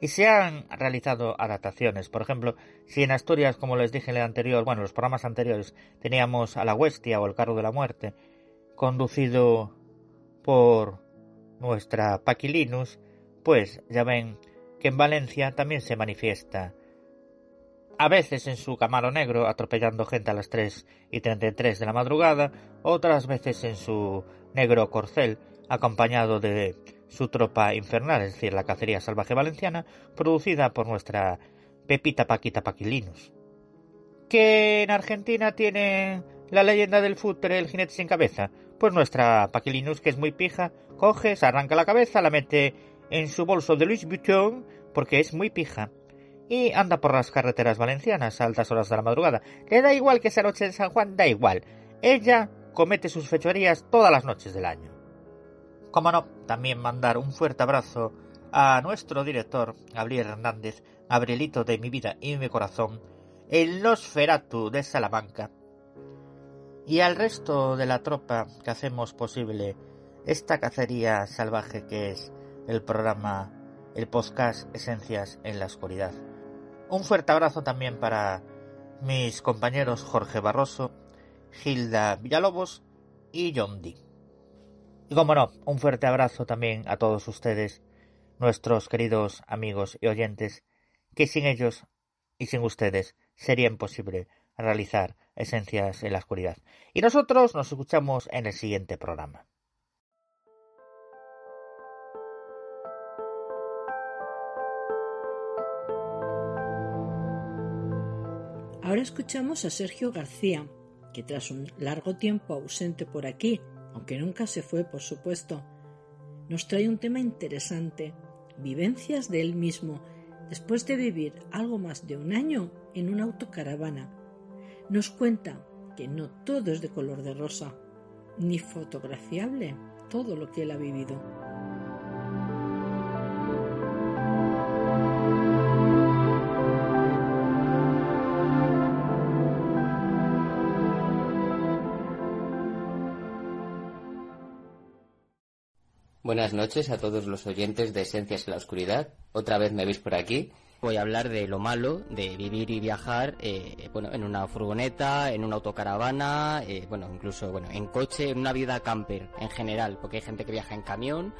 Y se han realizado adaptaciones. Por ejemplo, si en Asturias, como les dije en el anterior, bueno, los programas anteriores, teníamos a la Huestia o el carro de la muerte, conducido por nuestra Paquilinus, pues ya ven que en Valencia también se manifiesta. A veces en su Camaro Negro atropellando gente a las 3 y 33 de la madrugada, otras veces en su Negro Corcel acompañado de su tropa infernal, es decir, la cacería salvaje valenciana, producida por nuestra Pepita Paquita Paquilinus. Que en Argentina tiene la leyenda del futre el jinete sin cabeza, pues nuestra Paquilinus, que es muy pija, coge, se arranca la cabeza, la mete en su bolso de Louis Vuitton, porque es muy pija, y anda por las carreteras valencianas a altas horas de la madrugada. Le da igual que sea noche en San Juan, da igual. Ella comete sus fechorías todas las noches del año. Como no, también mandar un fuerte abrazo a nuestro director, Gabriel Hernández, Gabrielito de mi vida y mi corazón, el Nosferatu de Salamanca, y al resto de la tropa que hacemos posible esta cacería salvaje que es el programa, el podcast Esencias en la Oscuridad. Un fuerte abrazo también para mis compañeros Jorge Barroso, Gilda Villalobos y John D. Y como no, un fuerte abrazo también a todos ustedes, nuestros queridos amigos y oyentes, que sin ellos y sin ustedes sería imposible realizar Esencias en la Oscuridad. Y nosotros nos escuchamos en el siguiente programa. Ahora escuchamos a Sergio García, que tras un largo tiempo ausente por aquí, aunque nunca se fue, por supuesto, nos trae un tema interesante, vivencias de él mismo, después de vivir algo más de un año en una autocaravana nos cuenta que no todo es de color de rosa, ni fotografiable todo lo que él ha vivido. Buenas noches a todos los oyentes de Esencias en la Oscuridad. Otra vez me veis por aquí voy a hablar de lo malo de vivir y viajar eh, bueno en una furgoneta en una autocaravana eh, bueno incluso bueno en coche en una vida camper en general porque hay gente que viaja en camión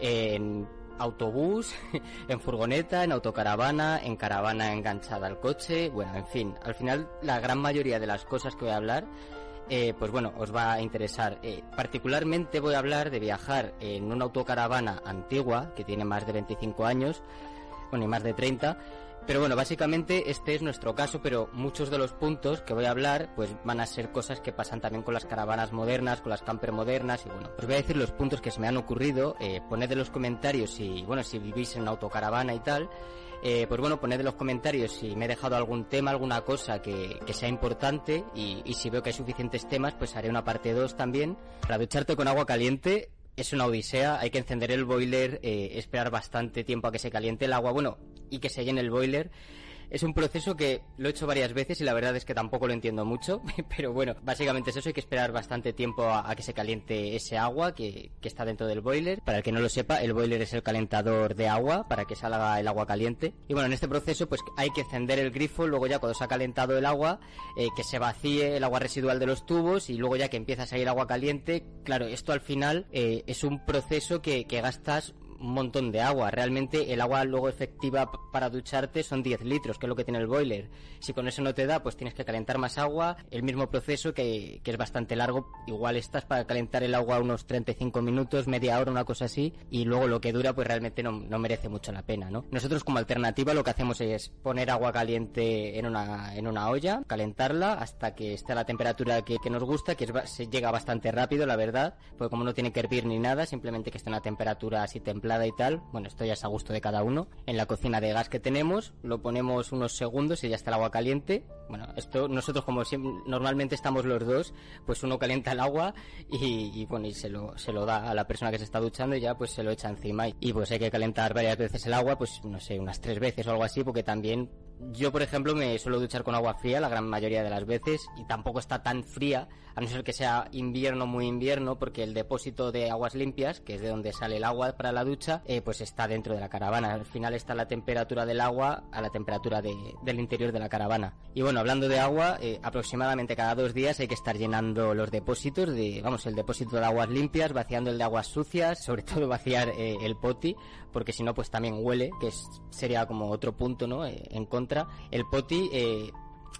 en autobús en furgoneta en autocaravana en caravana enganchada al coche bueno en fin al final la gran mayoría de las cosas que voy a hablar eh, pues bueno, os va a interesar. particularmente voy a hablar de viajar en una autocaravana antigua que tiene más de 25 años, ni más de 30. Pero bueno, básicamente este es nuestro caso, pero muchos de los puntos que voy a hablar pues van a ser cosas que pasan también con las caravanas modernas, con las camper modernas y bueno, os voy a decir los puntos que se me han ocurrido, eh, poned en los comentarios si, bueno, si vivís en una autocaravana y tal, eh, pues bueno, poned en los comentarios si me he dejado algún tema, alguna cosa que, sea importante y, y, si veo que hay suficientes temas, pues haré una parte 2 también. Para ducharte con agua caliente es una odisea, hay que encender el boiler, eh, esperar bastante tiempo a que se caliente el agua, bueno, y que se llene el boiler. Es un proceso que lo he hecho varias veces y la verdad es que tampoco lo entiendo mucho, pero bueno, básicamente es eso, hay que esperar bastante tiempo a, que se caliente ese agua que, que, está dentro del boiler. Para el que no lo sepa, el boiler es el calentador de agua para que salga el agua caliente. Y bueno, en este proceso pues hay que encender el grifo, luego ya cuando se ha calentado el agua, eh, que se vacíe el agua residual de los tubos y luego ya que empieza a salir agua caliente, claro, esto al final eh, es un proceso que, que gastas un montón de agua. Realmente el agua luego efectiva para ducharte son 10 litros, que es lo que tiene el boiler. Si con eso no te da, pues tienes que calentar más agua. El mismo proceso que, que es bastante largo. Igual estás para calentar el agua unos 35 minutos, media hora, una cosa así. Y luego lo que dura, pues realmente no, no merece mucho la pena, ¿no? Nosotros como alternativa lo que hacemos es poner agua caliente en una, en una olla, calentarla hasta que esté a la temperatura que, que nos gusta, que se llega bastante rápido, la verdad. Porque como no tiene que hervir ni nada, simplemente que esté en una temperatura así templada y tal, bueno, esto ya es a gusto de cada uno. En la cocina de gas que tenemos, lo ponemos unos segundos y ya está el agua caliente. Bueno, esto nosotros como normalmente estamos los dos, pues uno calienta el agua y, bueno, y se lo, se lo da a la persona que se está duchando y ya pues se lo echa encima. Y, y pues hay que calentar varias veces el agua, pues no sé, unas tres veces o algo así, porque también yo, por ejemplo, me suelo duchar con agua fría la gran mayoría de las veces y tampoco está tan fría, a no ser que sea invierno, muy invierno, porque el depósito de aguas limpias, que es de donde sale el agua para la ducha, eh, pues está dentro de la caravana. Al final está la temperatura del agua a la temperatura del interior de la caravana. Y bueno, hablando de agua, eh, aproximadamente cada dos días hay que estar llenando los depósitos de, vamos, el depósito de aguas limpias, vaciando el de aguas sucias, sobre todo vaciar eh, el poti, porque si no, pues también huele, que sería como otro punto, ¿no? en contra el poti eh,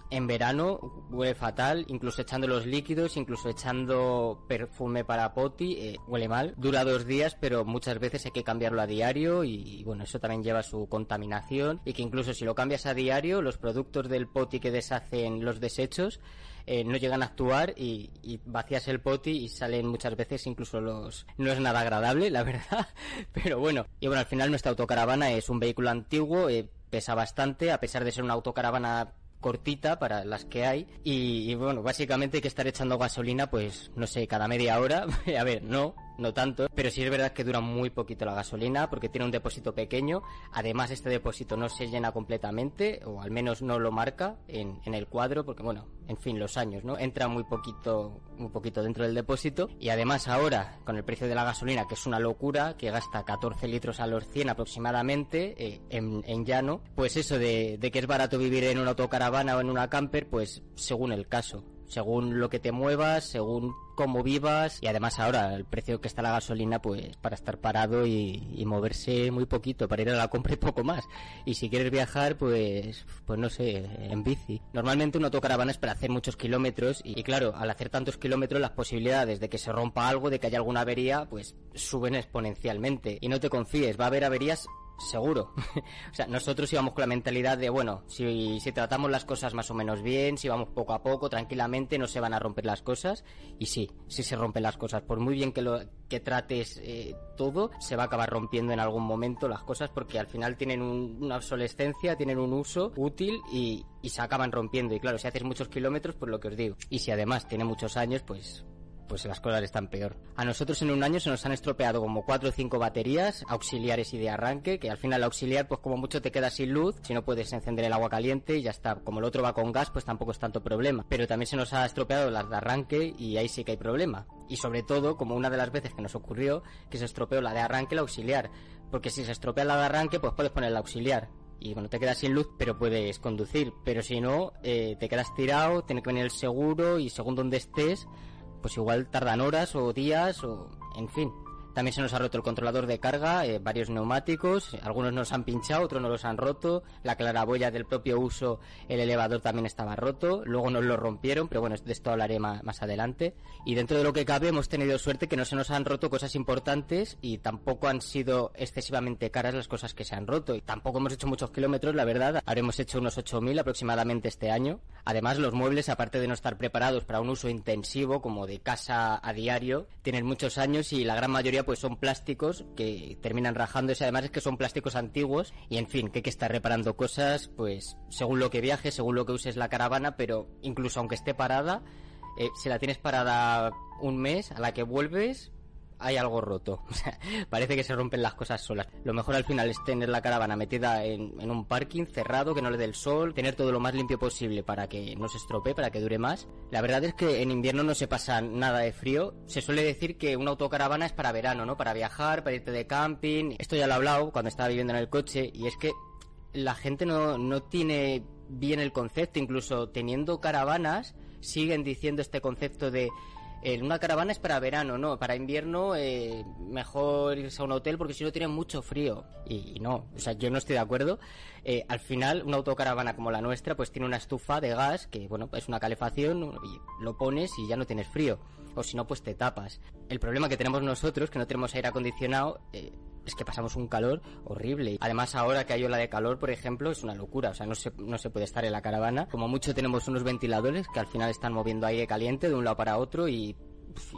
en verano huele fatal, incluso echando los líquidos, incluso echando perfume para poti, eh, huele mal. Dura dos días, pero muchas veces hay que cambiarlo a diario y, bueno, eso también lleva su contaminación y que incluso si lo cambias a diario, los productos del poti que deshacen los desechos eh, no llegan a actuar y, y, vacías el poti y salen muchas veces incluso los... No es nada agradable, la verdad, pero bueno. Y bueno, al final nuestra autocaravana es un vehículo antiguo, pesa bastante, a pesar de ser una autocaravana cortita para las que hay y, bueno básicamente hay que estar echando gasolina pues no sé cada media hora a ver no no tanto, pero sí es verdad que dura muy poquito la gasolina porque tiene un depósito pequeño. Además, este depósito no se llena completamente, o al menos no lo marca en, en el cuadro, porque bueno, en fin, los años, ¿no? Entra muy poquito, muy poquito dentro del depósito. Y además ahora, con el precio de la gasolina, que es una locura, que gasta 14 litros a los 100 aproximadamente, eh, en, en, llano, pues eso de, de que es barato vivir en una autocaravana o en una camper, pues según el caso según lo que te muevas, según cómo vivas y además ahora el precio que está la gasolina pues para estar parado y, moverse muy poquito para ir a la compra y poco más. Y si quieres viajar pues pues no sé en bici. Normalmente una autocaravana es para hacer muchos kilómetros y, y, claro al hacer tantos kilómetros las posibilidades de que se rompa algo de que haya alguna avería pues suben exponencialmente. Y no te confíes va a haber averías seguro. o sea, nosotros íbamos con la mentalidad de, bueno, si, si tratamos las cosas más o menos bien, si vamos poco a poco, tranquilamente, no se van a romper las cosas. Y sí, sí se rompen las cosas. Por muy bien que lo que trates eh, todo, se va a acabar rompiendo en algún momento las cosas porque al final tienen una obsolescencia, tienen un uso útil y, y se acaban rompiendo. Y claro, si haces muchos kilómetros, pues lo que os digo. Y si además tiene muchos años, pues pues las cosas están peor. A nosotros en un año se nos han estropeado como cuatro o cinco baterías auxiliares y de arranque, que al final la auxiliar pues como mucho te queda sin luz, si no puedes encender el agua caliente y ya está. Como el otro va con gas, pues tampoco es tanto problema. Pero también se nos ha estropeado las de arranque y ahí sí que hay problema. Y sobre todo, como una de las veces que nos ocurrió, que se estropeó la de arranque la auxiliar. Porque si se estropea la de arranque, pues puedes poner la auxiliar y bueno, te quedas sin luz, pero puedes conducir. Pero si no, eh, te quedas tirado, tiene que venir el seguro y según donde estés, pues igual tardan horas o días o en fin. También se nos ha roto el controlador de carga, eh, varios neumáticos, algunos nos han pinchado, otros no los han roto, la claraboya del propio uso, el elevador también estaba roto, luego nos lo rompieron, pero bueno, de esto hablaré más, más adelante. Y dentro de lo que cabe hemos tenido suerte que no se nos han roto cosas importantes y tampoco han sido excesivamente caras las cosas que se han roto. Y tampoco hemos hecho muchos kilómetros, la verdad, habremos hecho unos 8.000 aproximadamente este año. Además, los muebles, aparte de no estar preparados para un uso intensivo como de casa a diario, tienen muchos años y la gran mayoría pues son plásticos que terminan rajándose. Además es que son plásticos antiguos y en fin, que hay que estar reparando cosas pues según lo que viajes, según lo que uses la caravana, pero incluso aunque esté parada, eh, si la tienes parada un mes, a la que vuelves, hay algo roto. parece que se rompen las cosas solas. Lo mejor al final es tener la caravana metida en, en, un parking cerrado, que no le dé el sol, tener todo lo más limpio posible para que no se estropee, para que dure más. La verdad es que en invierno no se pasa nada de frío. Se suele decir que una autocaravana es para verano, ¿no? Para viajar, para irte de camping. Esto ya lo he hablado cuando estaba viviendo en el coche y es que la gente no, no tiene bien el concepto, incluso teniendo caravanas, siguen diciendo este concepto de eh, una caravana es para verano, no, para invierno eh, mejor irse a un hotel porque si no tiene mucho frío. Y, no, o sea, yo no estoy de acuerdo. Eh, al final, una autocaravana como la nuestra, pues tiene una estufa de gas que, bueno, es una calefacción y lo pones y ya no tienes frío. O si no, pues te tapas. El problema que tenemos nosotros, que no tenemos aire acondicionado, es que pasamos un calor horrible. Además, ahora que hay ola de calor, por ejemplo, es una locura. O sea, no se, no se puede estar en la caravana. Como mucho tenemos unos ventiladores que al final están moviendo aire caliente de un lado para otro y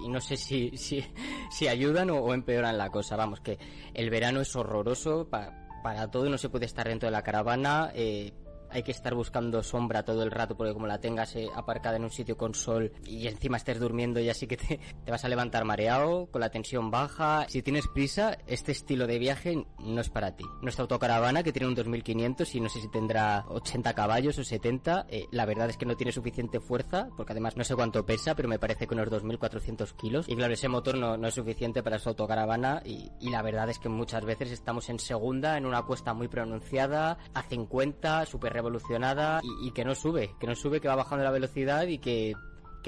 y no sé si, si, ayudan o, empeoran la cosa. Vamos, que el verano es horroroso para todo, no se puede estar dentro de la caravana. Eh, hay que estar buscando sombra todo el rato porque como la tengas eh, aparcada en un sitio con sol y encima estés durmiendo y así que te, vas a levantar mareado, con la tensión baja. Si tienes prisa, este estilo de viaje no es para ti. Nuestra autocaravana que tiene un 2500 y no sé si tendrá 80 caballos o 70, eh, la verdad es que no tiene suficiente fuerza porque además no sé cuánto pesa, pero me parece que unos 2400 kilos. Y claro, ese motor no, no es suficiente para su autocaravana y, y la verdad es que muchas veces estamos en segunda, en una cuesta muy pronunciada, a 50, super revolucionada y, que no sube, que no sube, que va bajando la velocidad y que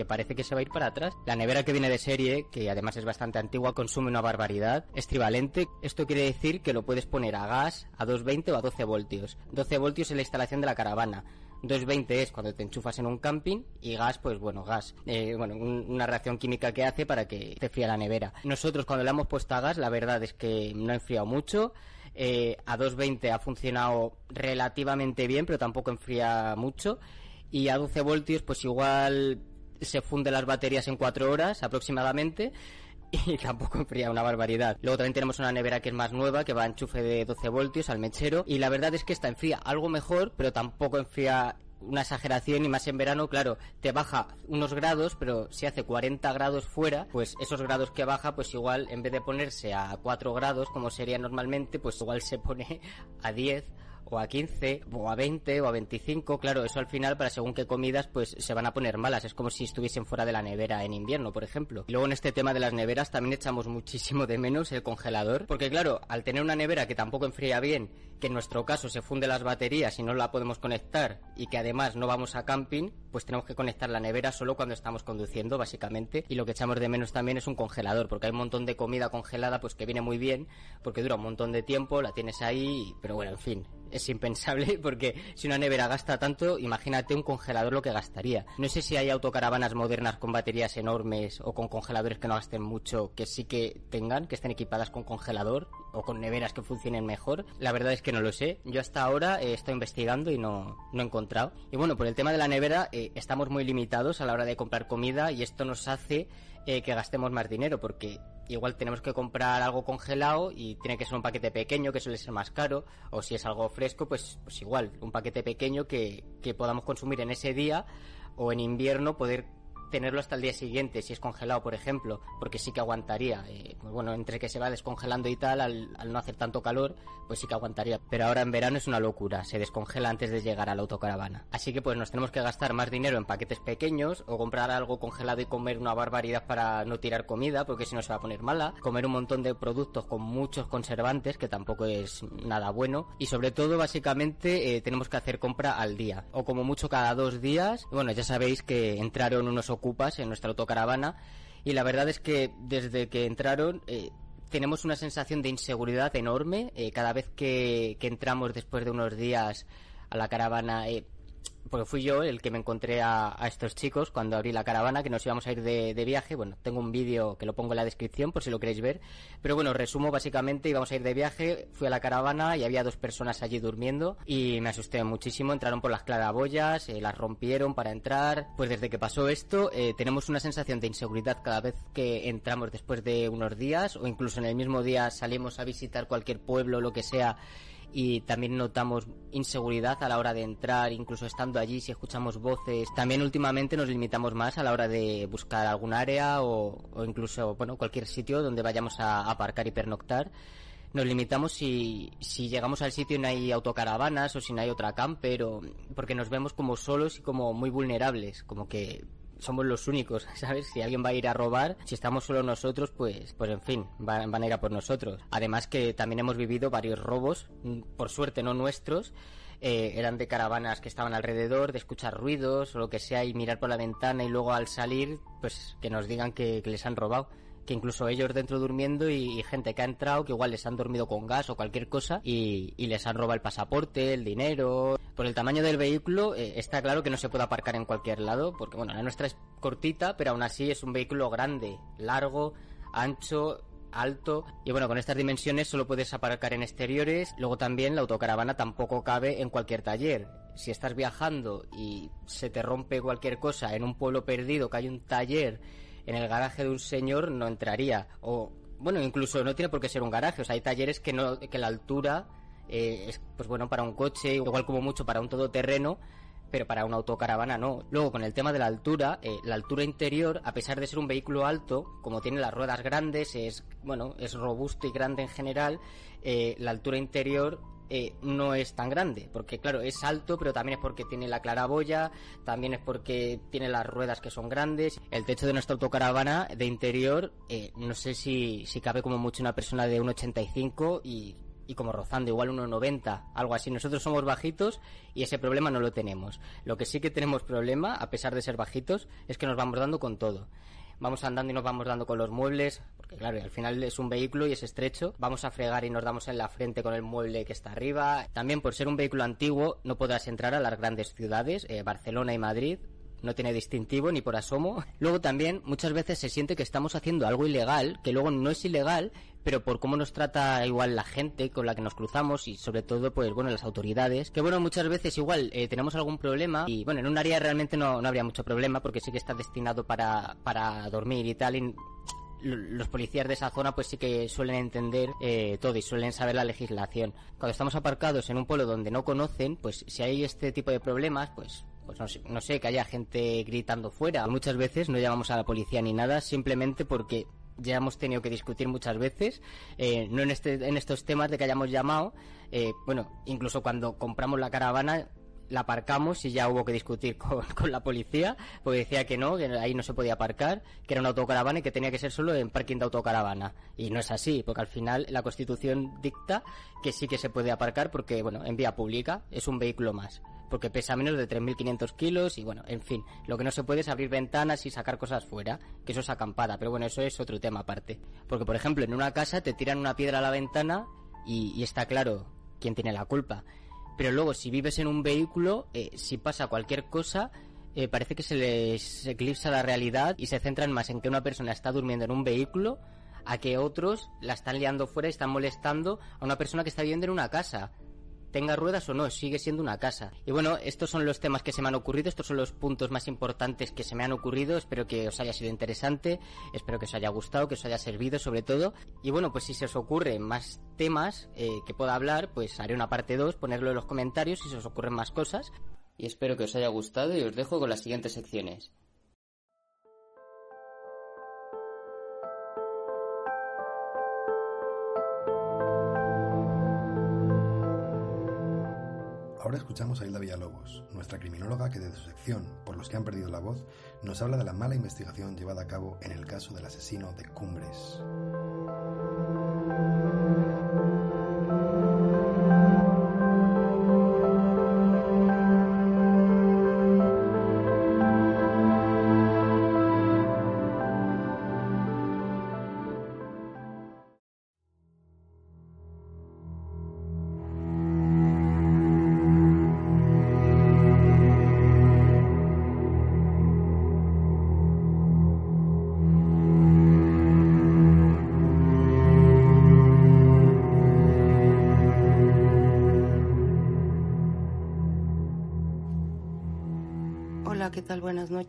parece que se va a ir para atrás. La nevera que viene de serie, que además es bastante antigua, consume una barbaridad. Es trivalente. Esto quiere decir que lo puedes poner a gas, a 220 o a 12 voltios. 12 voltios es la instalación de la caravana. 220 es cuando te enchufas en un camping y gas, pues bueno, gas. Eh, bueno, una reacción química que hace para que te fría la nevera. Nosotros cuando le hemos puesto a gas, la verdad es que no ha enfriado mucho. Eh, a 220 ha funcionado relativamente bien, pero tampoco enfría mucho. Y a 12 voltios, pues igual se funde las baterías en 4 horas aproximadamente y tampoco enfría una barbaridad. Luego también tenemos una nevera que es más nueva, que va a enchufe de 12 voltios al mechero y la verdad es que esta enfría algo mejor, pero tampoco enfría una exageración y más en verano, claro, te baja unos grados, pero si hace 40 grados fuera, pues esos grados que baja, pues igual en vez de ponerse a 4 grados como sería normalmente, pues igual se pone a 10 o a 15 o a 20 o a 25, claro, eso al final para según qué comidas pues se van a poner malas, es como si estuviesen fuera de la nevera en invierno, por ejemplo. Y luego en este tema de las neveras también echamos muchísimo de menos el congelador, porque claro, al tener una nevera que tampoco enfría bien, que en nuestro caso se funde las baterías y no la podemos conectar y que además no vamos a camping, pues tenemos que conectar la nevera solo cuando estamos conduciendo, básicamente, y lo que echamos de menos también es un congelador, porque hay un montón de comida congelada pues que viene muy bien, porque dura un montón de tiempo, la tienes ahí, pero bueno, en fin, es impensable porque si una nevera gasta tanto, imagínate un congelador lo que gastaría. No sé si hay autocaravanas modernas con baterías enormes o con congeladores que no gasten mucho, que sí que tengan, que estén equipadas con congelador o con neveras que funcionen mejor. La verdad es que no lo sé. Yo hasta ahora he estado investigando y no, no he encontrado. Y bueno, por el tema de la nevera, eh, estamos muy limitados a la hora de comprar comida y esto nos hace eh, que gastemos más dinero porque igual tenemos que comprar algo congelado y tiene que ser un paquete pequeño que suele ser más caro o si es algo fresco pues, pues igual un paquete pequeño que, que podamos consumir en ese día o en invierno poder tenerlo hasta el día siguiente, si es congelado, por ejemplo, porque sí que aguantaría. Eh, pues bueno, entre que se va descongelando y tal, al, no hacer tanto calor, pues sí que aguantaría. Pero ahora en verano es una locura, se descongela antes de llegar a la autocaravana. Así que pues nos tenemos que gastar más dinero en paquetes pequeños o comprar algo congelado y comer una barbaridad para no tirar comida, porque si no se va a poner mala. Comer un montón de productos con muchos conservantes, que tampoco es nada bueno. Y sobre todo, básicamente, eh, tenemos que hacer compra al día, o como mucho cada dos días. Bueno, ya sabéis que entraron unos ocupas en nuestra autocaravana y la verdad es que desde que entraron eh, tenemos una sensación de inseguridad enorme eh, cada vez que, que, entramos después de unos días a la caravana eh, porque fui yo el que me encontré a, estos chicos cuando abrí la caravana, que nos íbamos a ir de, viaje. Bueno, tengo un vídeo que lo pongo en la descripción por si lo queréis ver. Pero bueno, resumo básicamente, íbamos a ir de viaje, fui a la caravana y había dos personas allí durmiendo y me asusté muchísimo. Entraron por las claraboyas, eh, las rompieron para entrar. Pues desde que pasó esto, eh, tenemos una sensación de inseguridad cada vez que entramos después de unos días o incluso en el mismo día salimos a visitar cualquier pueblo lo que sea y también notamos inseguridad a la hora de entrar, incluso estando allí, si escuchamos voces. También últimamente nos limitamos más a la hora de buscar algún área o, incluso, bueno, cualquier sitio donde vayamos a aparcar y pernoctar nos limitamos si, si llegamos al sitio y no hay autocaravanas o si no hay otra camper o porque nos vemos como solos y como muy vulnerables, como que somos los únicos, ¿sabes? Si alguien va a ir a robar, si estamos solo nosotros, pues, pues en fin, van, van a ir a por nosotros. Además que también hemos vivido varios robos, mm, por suerte no nuestros, eh, eran de caravanas que estaban alrededor, de escuchar ruidos o lo que sea y mirar por la ventana y luego al salir, pues que nos digan que, les han robado que incluso ellos dentro durmiendo y, gente que ha entrado que igual les han dormido con gas o cualquier cosa y, les han robado el pasaporte, el dinero, por el tamaño del vehículo, eh, está claro que no se puede aparcar en cualquier lado, porque bueno, la nuestra es cortita, pero aún así es un vehículo grande, largo, ancho, alto. Y bueno con estas dimensiones solo puedes aparcar en exteriores. Luego también la autocaravana tampoco cabe en cualquier taller. Si estás viajando y se te rompe cualquier cosa en un pueblo perdido que hay un taller en el garaje de un señor no entraría o bueno incluso no tiene por qué ser un garaje o sea hay talleres que no que la altura eh, es pues bueno para un coche, igual como mucho para un todoterreno, pero para una autocaravana no. Luego con el tema de la altura, eh, la altura interior, a pesar de ser un vehículo alto, como tiene las ruedas grandes, es bueno, es robusto y grande en general, eh, la altura interior no es tan grande, porque claro, es alto, pero también es porque tiene la claraboya, también es porque tiene las ruedas que son grandes. El techo de nuestra autocaravana de interior, no sé si, si cabe como mucho una persona de 1,85 y y como rozando igual 1,90, algo así. Nosotros somos bajitos y ese problema no lo tenemos. Lo que sí que tenemos problema, a pesar de ser bajitos, es que nos vamos dando con todo. Vamos andando y nos vamos dando con los muebles, porque claro, al final es un vehículo y es estrecho. Vamos a fregar y nos damos en la frente con el mueble que está arriba. También por ser un vehículo antiguo no podrás entrar a las grandes ciudades, eh, Barcelona y Madrid, no tiene distintivo ni por asomo. Luego también muchas veces se siente que estamos haciendo algo ilegal, que luego no es ilegal, pero por cómo nos trata igual la gente con la que nos cruzamos y sobre todo pues bueno las autoridades, que bueno muchas veces igual eh, tenemos algún problema y bueno en un área realmente no, no habría mucho problema porque sí que está destinado para, para dormir y tal y los policías de esa zona pues sí que suelen entender eh, todo y suelen saber la legislación. Cuando estamos aparcados en un pueblo donde no conocen, pues si hay este tipo de problemas, pues pues no sé, no sé, que haya gente gritando fuera. Muchas veces no llamamos a la policía ni nada, simplemente porque ya hemos tenido que discutir muchas veces, eh, no en, este, en estos temas de que hayamos llamado, eh, bueno, incluso cuando compramos la caravana la aparcamos y ya hubo que discutir con, con, la policía, porque decía que no, que ahí no se podía aparcar, que era una autocaravana y que tenía que ser solo en parking de autocaravana. Y no es así, porque al final la Constitución dicta que sí que se puede aparcar porque, bueno, en vía pública es un vehículo más porque pesa menos de 3.500 kilos y bueno, en fin, lo que no se puede es abrir ventanas y sacar cosas fuera, que eso es acampada, pero bueno, eso es otro tema aparte. Porque por ejemplo, en una casa te tiran una piedra a la ventana y, está claro quién tiene la culpa. Pero luego, si vives en un vehículo, eh, si pasa cualquier cosa, eh, parece que se les eclipsa la realidad y se centran más en que una persona está durmiendo en un vehículo a que otros la están liando fuera y están molestando a una persona que está viviendo en una casa tenga ruedas o no, sigue siendo una casa. Y bueno, estos son los temas que se me han ocurrido, estos son los puntos más importantes que se me han ocurrido, espero que os haya sido interesante, espero que os haya gustado, que os haya servido sobre todo. Y bueno, pues si se os ocurren más temas eh, que pueda hablar, pues haré una parte 2, ponerlo en los comentarios si se os ocurren más cosas. Y espero que os haya gustado y os dejo con las siguientes secciones. Ahora escuchamos a Hilda Villalobos, nuestra criminóloga que desde su sección, por los que han perdido la voz, nos habla de la mala investigación llevada a cabo en el caso del asesino de Cumbres.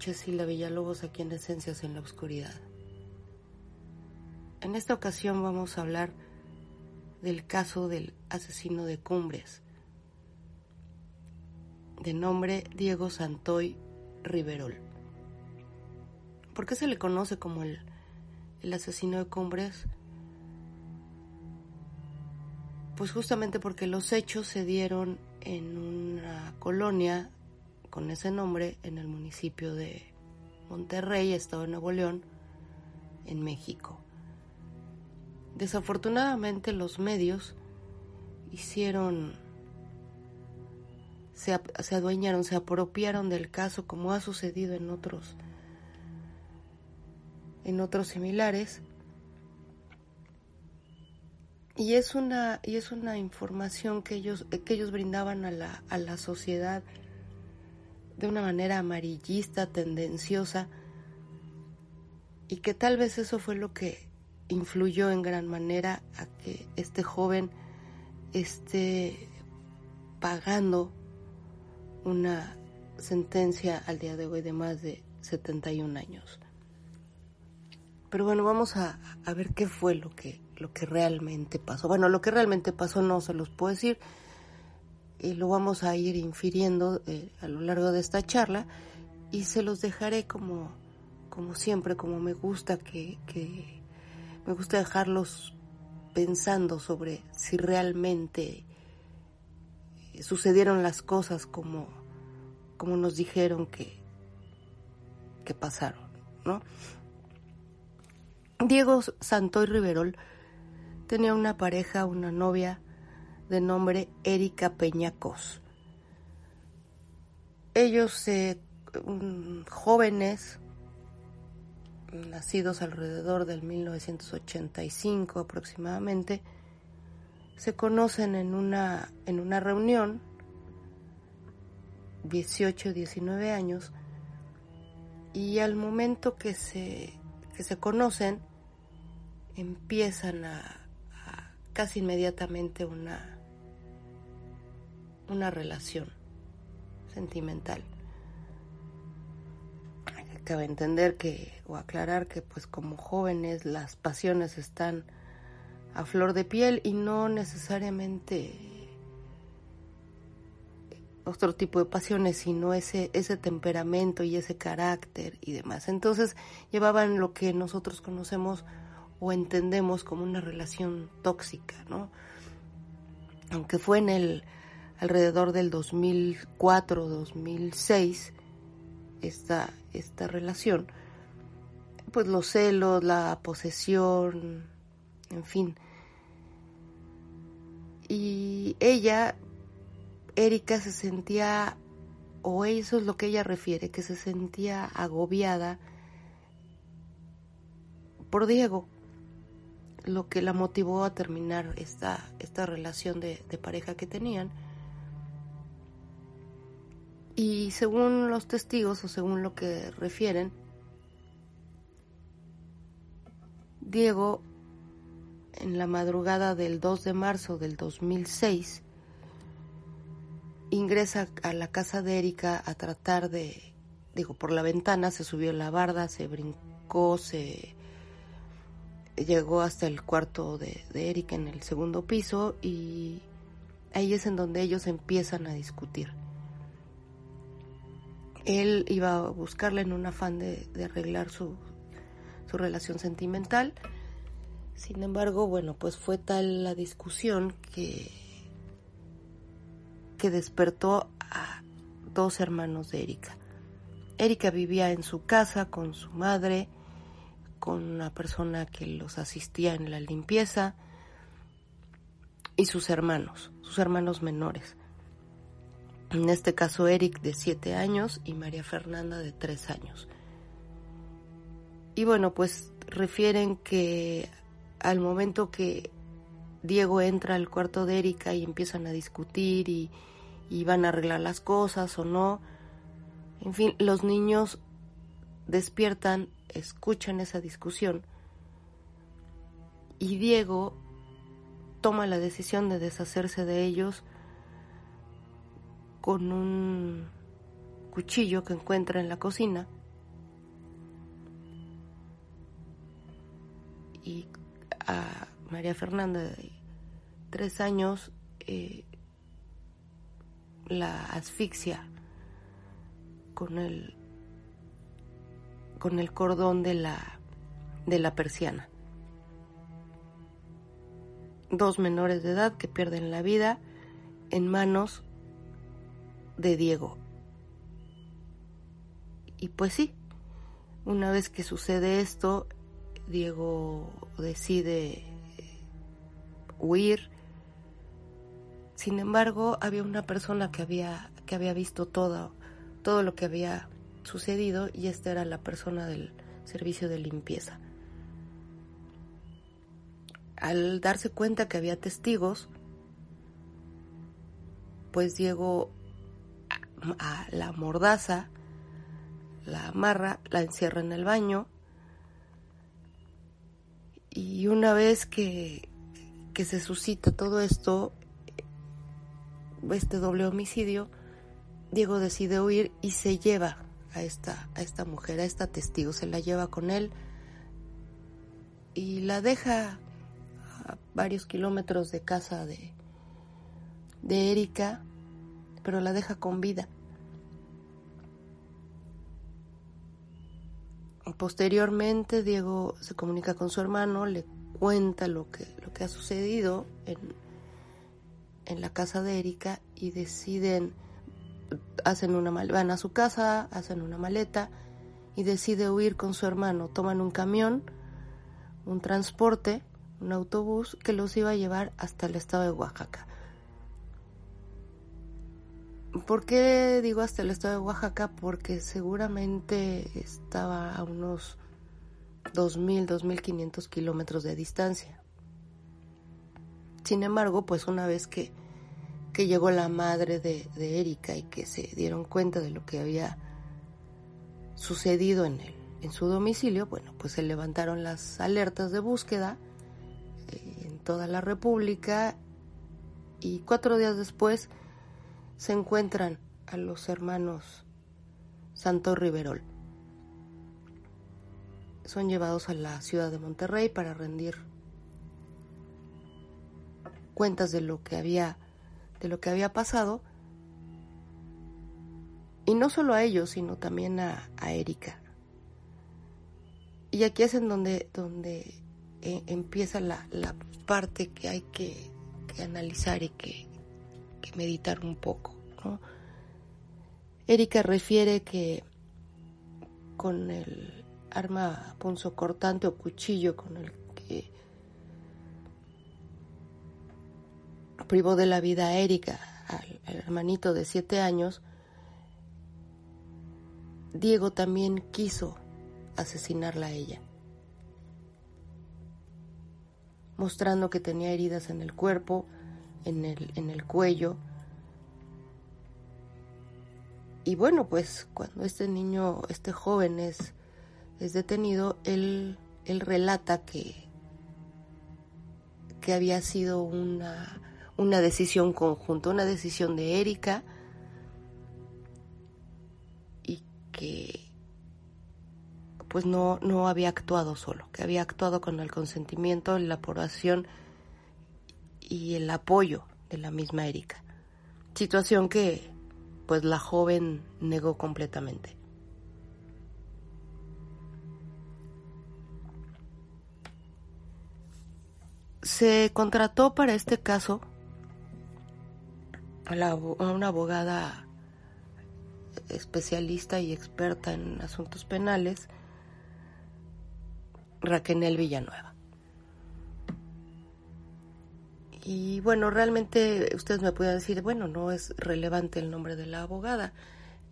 Buenas noches, Hilda Villalobos, aquí en Esencias en la Oscuridad. En esta ocasión vamos a hablar del caso del asesino de Cumbres, de nombre Diego Santoy Riverol. ¿Por qué se le conoce como el, el asesino de Cumbres? Pues justamente porque los hechos se dieron en una colonia con ese nombre en el municipio de Monterrey, Estado de Nuevo León, en México. Desafortunadamente los medios hicieron, se, adueñaron, se apropiaron del caso como ha sucedido en otros, en otros similares. Y es una, y es una información que ellos, que ellos brindaban a la, a la sociedad de una manera amarillista, tendenciosa, y que tal vez eso fue lo que influyó en gran manera a que este joven esté pagando una sentencia al día de hoy de más de 71 años. Pero bueno, vamos a, a, ver qué fue lo que, lo que realmente pasó. Bueno, lo que realmente pasó no se los puedo decir, y lo vamos a ir infiriendo eh, a lo largo de esta charla y se los dejaré como, como siempre, como me gusta que, que me gusta dejarlos pensando sobre si realmente sucedieron las cosas como, como nos dijeron que, que pasaron, ¿no? Diego Santoy Riverol tenía una pareja, una novia, de nombre Erika Peñacos. Ellos, eh, jóvenes, nacidos alrededor del 1985 aproximadamente, se conocen en una, en una reunión, 18, 19 años, y al momento que se, que se conocen, empiezan a, a casi inmediatamente una, una relación sentimental. Cabe entender que, o aclarar que pues como jóvenes las pasiones están a flor de piel y no necesariamente otro tipo de pasiones, sino ese, ese temperamento y ese carácter y demás. Entonces llevaban lo que nosotros conocemos o entendemos como una relación tóxica, ¿no? Aunque fue en el alrededor del 2004-2006 esta, esta relación. Pues los celos, la posesión, en fin. Y ella, Erika, se sentía, o eso es lo que ella refiere, que se sentía agobiada por Diego, lo que la motivó a terminar esta, esta relación de, de pareja que tenían y según los testigos o según lo que refieren, Diego, en la madrugada del 2 de marzo del 2006, ingresa a la casa de Erika a tratar de, digo, por la ventana, se subió la barda, se brincó, se llegó hasta el cuarto de, de Erika en el segundo piso y ahí es en donde ellos empiezan a discutir. Él iba a buscarla en un afán de, arreglar su, su relación sentimental. Sin embargo, bueno, pues fue tal la discusión que, que despertó a dos hermanos de Erika. Erika vivía en su casa con su madre, con una persona que los asistía en la limpieza y sus hermanos, sus hermanos menores. En este caso Eric de 7 años y María Fernanda de 3 años. Y bueno, pues refieren que al momento que Diego entra al cuarto de Erika y empiezan a discutir y, y van a arreglar las cosas o no, en fin, los niños despiertan, escuchan esa discusión y Diego toma la decisión de deshacerse de ellos con un cuchillo que encuentra en la cocina y a María Fernanda tres años eh, la asfixia con el con el cordón de la de la persiana. Dos menores de edad que pierden la vida en manos de Diego. Y pues sí, una vez que sucede esto, Diego decide huir. Sin embargo, había una persona que había, que había visto todo, todo lo que había sucedido y esta era la persona del servicio de limpieza. Al darse cuenta que había testigos, pues Diego a, la mordaza, la amarra, la encierra en el baño. Y una vez que, que se suscita todo esto, este doble homicidio, Diego decide huir y se lleva a esta, a esta mujer, a esta testigo, se la lleva con él y la deja a varios kilómetros de casa de, de Erika, pero la deja con vida. Posteriormente Diego se comunica con su hermano, le cuenta lo que, lo que ha sucedido en, en la casa de Erika y deciden, hacen una van a su casa, hacen una maleta y decide huir con su hermano. Toman un camión, un transporte, un autobús que los iba a llevar hasta el estado de Oaxaca. ¿Por qué digo hasta el estado de Oaxaca? Porque seguramente estaba a unos 2.000, 2.500 kilómetros de distancia. Sin embargo, pues una vez que, que llegó la madre de, de, Erika y que se dieron cuenta de lo que había sucedido en, el, en su domicilio, bueno, pues se levantaron las alertas de búsqueda eh, en toda la República y cuatro días después se encuentran a los hermanos Santo Riverol. Son llevados a la ciudad de Monterrey para rendir cuentas de lo que había de lo que había pasado. Y no solo a ellos sino también a, Erika. Y aquí es en donde donde eh, empieza la, parte que hay que, analizar y que, que, meditar un poco Erika refiere que con el arma cortante o cuchillo con el que privó de la vida a Erika, al, hermanito de siete años, Diego también quiso asesinarla a ella, mostrando que tenía heridas en el cuerpo, en el, en el cuello. Y bueno, pues cuando este niño, este joven es es detenido, él, él relata que, que había sido una, una decisión conjunta, una decisión de Erika y que pues no, no había actuado solo, que había actuado con el consentimiento, la aprobación y el apoyo de la misma Erika. Situación que pues la joven negó completamente. Se contrató para este caso a, una abogada especialista y experta en asuntos penales, Raquel Villanueva. Y bueno, realmente ustedes me pueden decir, bueno, no es relevante el nombre de la abogada.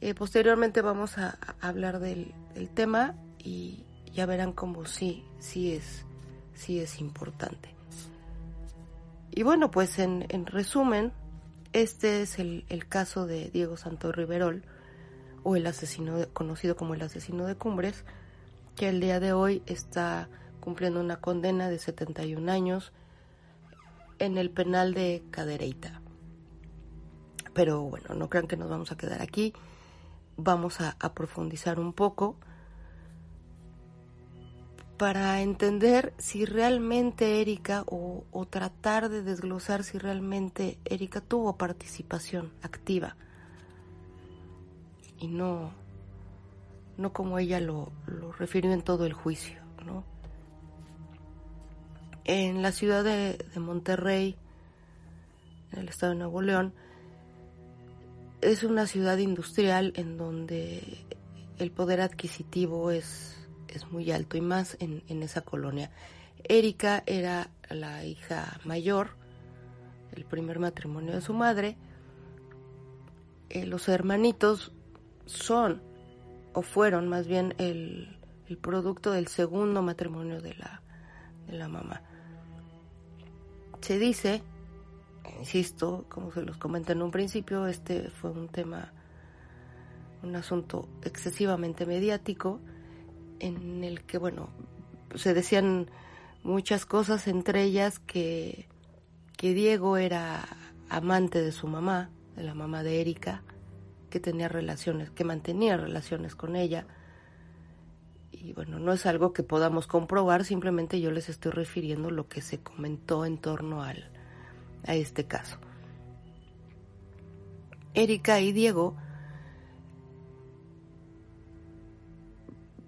Eh, posteriormente vamos a, hablar del, tema y ya verán cómo sí, sí es, sí es importante. Y bueno, pues en, resumen, este es el, caso de Diego Santo Riverol, o el asesino conocido como el asesino de Cumbres, que el día de hoy está cumpliendo una condena de 71 años en el penal de Cadereyta. Pero bueno, no crean que nos vamos a quedar aquí, vamos a, profundizar un poco para entender si realmente Erika o, o, tratar de desglosar si realmente Erika tuvo participación activa y no, no como ella lo, lo refirió en todo el juicio, ¿no? En la ciudad de, Monterrey, en el estado de Nuevo León, es una ciudad industrial en donde el poder adquisitivo es, es muy alto y más en, en esa colonia. Erika era la hija mayor, el primer matrimonio de su madre. Eh, los hermanitos son o fueron más bien el, el producto del segundo matrimonio de la, de la mamá. Se dice, insisto, como se los comenté en un principio, este fue un tema, un asunto excesivamente mediático, en el que, bueno, se decían muchas cosas, entre ellas que, que Diego era amante de su mamá, de la mamá de Erika, que tenía relaciones, que mantenía relaciones con ella. Y bueno, no es algo que podamos comprobar, simplemente yo les estoy refiriendo lo que se comentó en torno al, a este caso. Erika y Diego,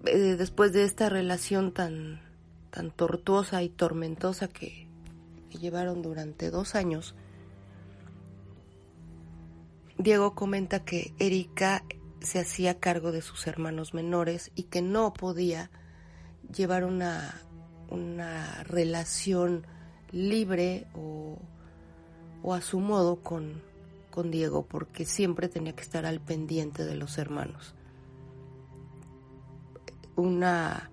eh, después de esta relación tan, tan tortuosa y tormentosa que, que llevaron durante dos años, Diego comenta que Erika se hacía cargo de sus hermanos menores y que no podía llevar una, una relación libre o, o a su modo con, con Diego porque siempre tenía que estar al pendiente de los hermanos. Una,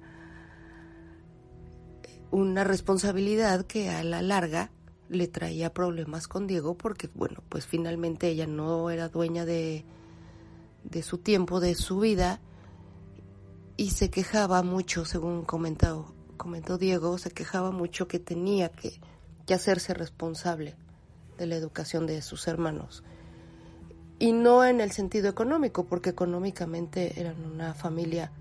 una responsabilidad que a la larga le traía problemas con Diego porque, bueno, pues finalmente ella no era dueña de, de su tiempo, de su vida, y se quejaba mucho, según comentó, comentó Diego, se quejaba mucho que tenía que, que hacerse responsable de la educación de sus hermanos. Y no en el sentido económico, porque económicamente eran una familia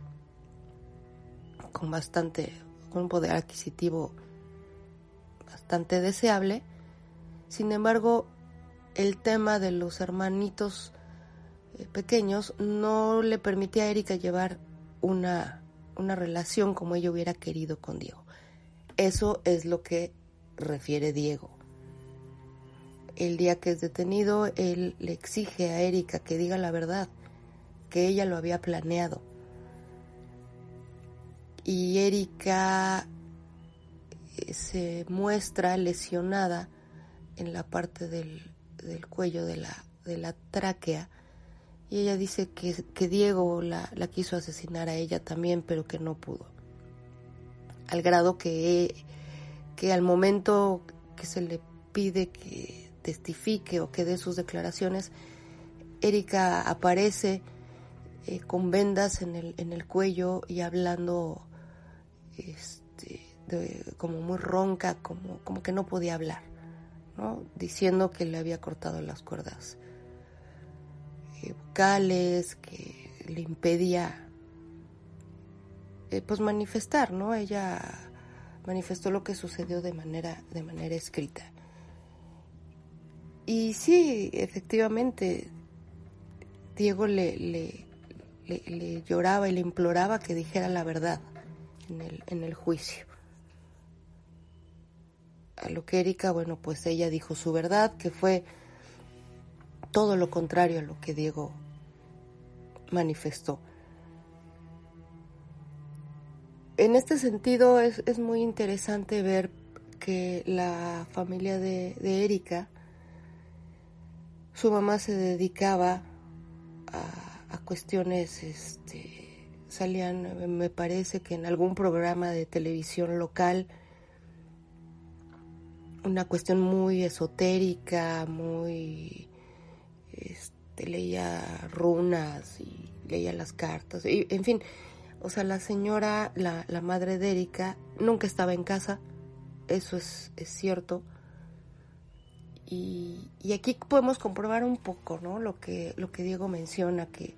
con bastante, con un poder adquisitivo bastante deseable. Sin embargo, el tema de los hermanitos pequeños no le permitía a Erika llevar una, una relación como ella hubiera querido con Diego. Eso es lo que refiere Diego. El día que es detenido, él le exige a Erika que diga la verdad, que ella lo había planeado. Y Erika se muestra lesionada en la parte del, del cuello de la, de la tráquea y ella dice que, Diego la, quiso asesinar a ella también, pero que no pudo. Al grado que, que al momento que se le pide que testifique o que dé sus declaraciones, Erika aparece eh, con vendas en el, en el cuello y hablando este, como muy ronca, como, como que no podía hablar, ¿no? diciendo que le había cortado las cuerdas vocales, que le impedía eh, pues manifestar, ¿no? Ella manifestó lo que sucedió de manera, de manera escrita. Y sí, efectivamente, Diego le, le, le, le lloraba y le imploraba que dijera la verdad en el, en el juicio a lo que Erika, bueno, pues ella dijo su verdad, que fue todo lo contrario a lo que Diego manifestó. En este sentido es, es muy interesante ver que la familia de, Erika, su mamá se dedicaba a, a cuestiones, este, salían, me parece que en algún programa de televisión local, una cuestión muy esotérica, muy este, leía runas y leía las cartas, y, en fin, o sea, la señora, la, madre de Erika, nunca estaba en casa, eso es, cierto. Y, aquí podemos comprobar un poco, ¿no? Lo que, lo que Diego menciona, que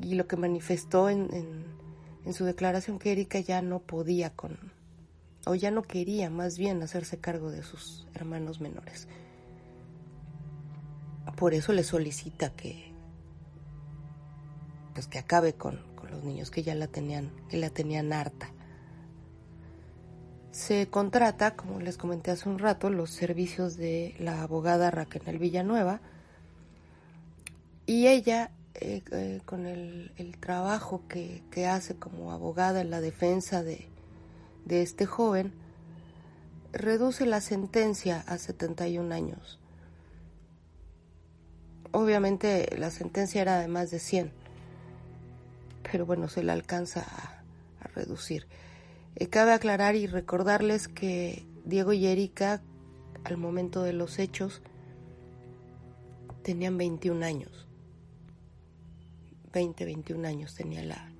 y lo que manifestó en, en, en su declaración que Erika ya no podía con, o ya no quería más bien hacerse cargo de sus hermanos menores. Por eso le solicita que, pues que acabe con, con los niños que ya la tenían, que la tenían harta. Se contrata, como les comenté hace un rato, los servicios de la abogada Raquel Villanueva y ella eh, eh, con el, el trabajo que, que, hace como abogada en la defensa de, de este joven, reduce la sentencia a 71 años. Obviamente la sentencia era de más de 100, pero bueno, se la alcanza a, reducir. Eh, cabe aclarar y recordarles que Diego y Erika, al momento de los hechos, tenían 21 años. 20, 21 años tenía la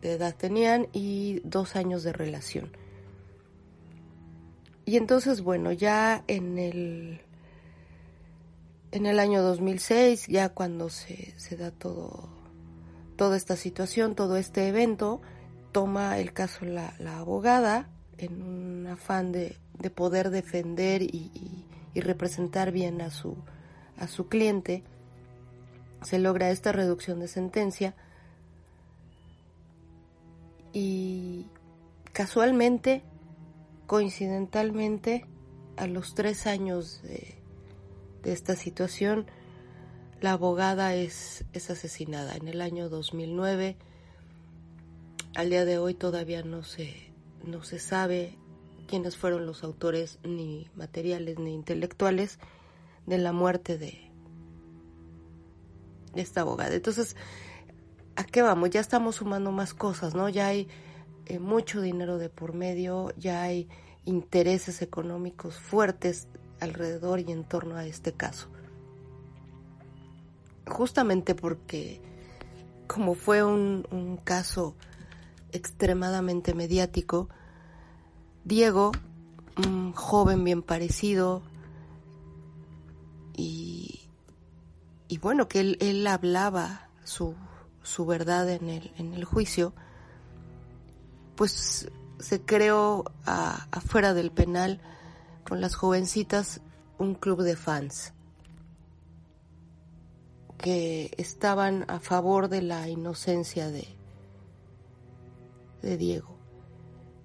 de edad tenían y dos años de relación. Y entonces, bueno, ya en el en el año 2006, ya cuando se, da todo toda esta situación, todo este evento, toma el caso la, abogada en un afán de, de poder defender y, representar bien a su, a su cliente se logra esta reducción de sentencia. Y casualmente, coincidentalmente, a los tres años de, de esta situación, la abogada es, es, asesinada en el año 2009. Al día de hoy todavía no se, no se sabe quiénes fueron los autores ni materiales ni intelectuales de la muerte de, esta abogada. Entonces, ¿a qué vamos? Ya estamos sumando más cosas, ¿no? Ya hay eh, mucho dinero de por medio, ya hay intereses económicos fuertes alrededor y en torno a este caso. Justamente porque como fue un, caso extremadamente mediático, Diego, un joven bien parecido y bueno, que él, él hablaba su, su, verdad en el, en el juicio, pues se creó afuera del penal con las jovencitas un club de fans que estaban a favor de la inocencia de, de Diego.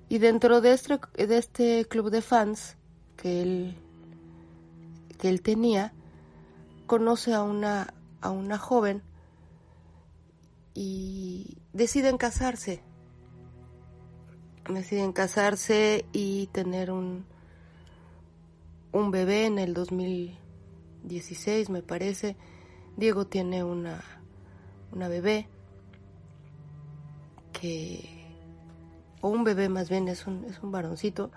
Y dentro de este, de este club de fans que él, que él tenía, conoce a una, a una joven y deciden casarse. Deciden casarse y tener un, un bebé en el 2016, me parece. Diego tiene una, una bebé que, o un bebé más bien, es un, es un varoncito,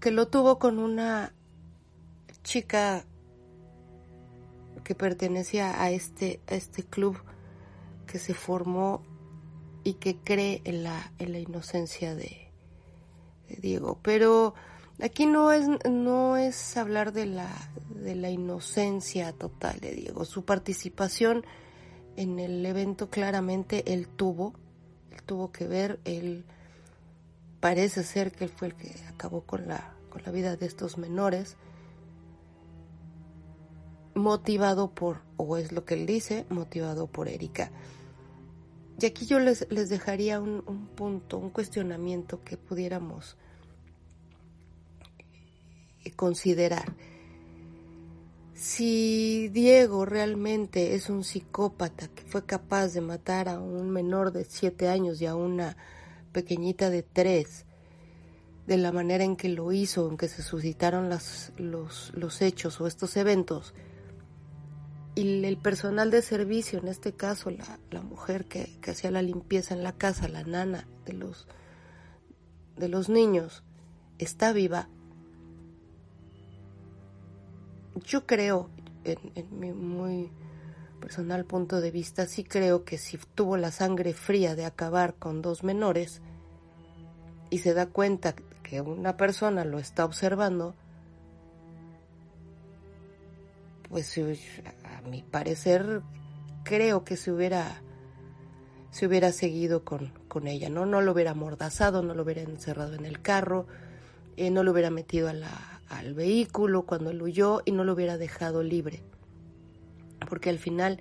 que lo tuvo con una chica que pertenecía a este, a este club que se formó y que cree en la, en la inocencia de, de, Diego. Pero aquí no es, no es hablar de la, de la inocencia total de Diego. Su participación en el evento claramente él tuvo, él tuvo que ver, él parece ser que él fue el que acabó con la, con la vida de estos menores motivado por, o es lo que él dice, motivado por Erika. Y aquí yo les, les dejaría un, un, punto, un cuestionamiento que pudiéramos considerar. Si Diego realmente es un psicópata que fue capaz de matar a un menor de siete años y a una pequeñita de tres, de la manera en que lo hizo, en que se suscitaron las, los, los hechos o estos eventos, y el personal de servicio, en este caso la, la mujer que, que, hacía la limpieza en la casa, la nana de los, de los niños, está viva, yo creo, en, mi muy personal punto de vista, sí creo que si tuvo la sangre fría de acabar con dos menores y se da cuenta que una persona lo está observando, pues a mi parecer creo que se hubiera se hubiera seguido con, con ella, ¿no? No lo hubiera amordazado, no lo hubiera encerrado en el carro, eh, no lo hubiera metido a la, al vehículo cuando él huyó y no lo hubiera dejado libre. Porque al final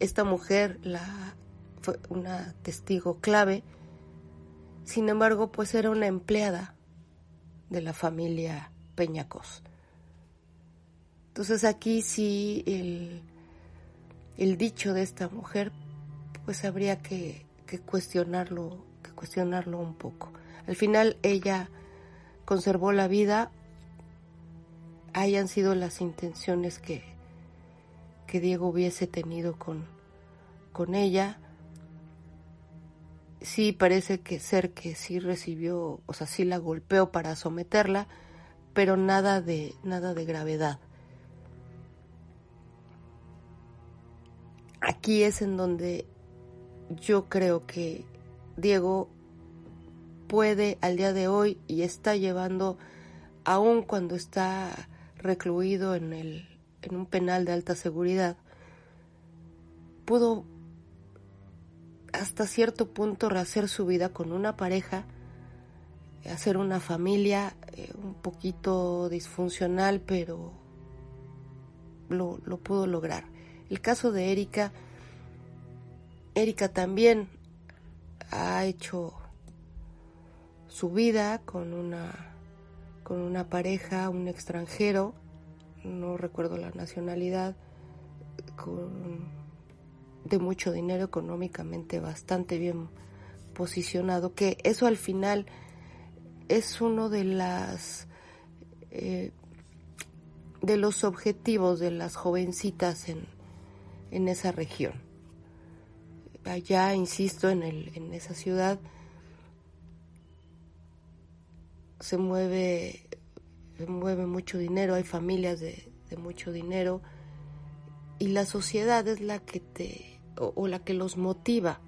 esta mujer la, fue una testigo clave, sin embargo, pues era una empleada de la familia Peñacos. Entonces aquí sí el, el dicho de esta mujer pues habría que, cuestionarlo, que cuestionarlo un poco. Al final ella conservó la vida, hayan sido las intenciones que, que Diego hubiese tenido con, con ella. Sí parece que ser que sí recibió, o sea, sí la golpeó para someterla, pero nada de nada de gravedad. Aquí es en donde yo creo que Diego puede al día de hoy y está llevando, aun cuando está recluido en, el, en un penal de alta seguridad, pudo hasta cierto punto rehacer su vida con una pareja, hacer una familia eh, un poquito disfuncional, pero lo, lo pudo lograr. El caso de Erika Erika también ha hecho su vida con una con una pareja, un extranjero, no recuerdo la nacionalidad, con, de mucho dinero económicamente bastante bien posicionado, que eso al final es uno de las eh, de los objetivos de las jovencitas en, en esa región. Allá, insisto, en, el, en esa ciudad se mueve, se mueve mucho dinero, hay familias de, mucho dinero y la sociedad es la que te o, la que los motiva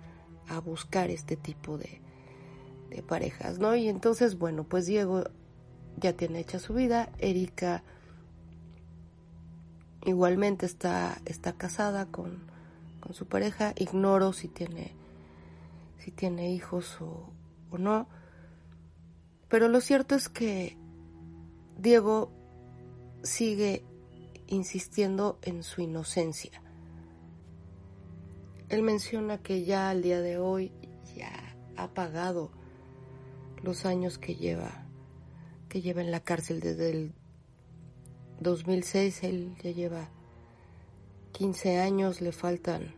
a buscar este tipo de, de parejas, ¿no? Y entonces, bueno, pues Diego ya tiene hecha su vida, Erika igualmente está, está casada con, con su pareja. Ignoro si tiene, si tiene hijos o, o no. Pero lo cierto es que Diego sigue insistiendo en su inocencia. Él menciona que ya al día de hoy ya ha pagado los años que lleva que lleva en la cárcel desde el 2006 él ya lleva 15 años, le faltan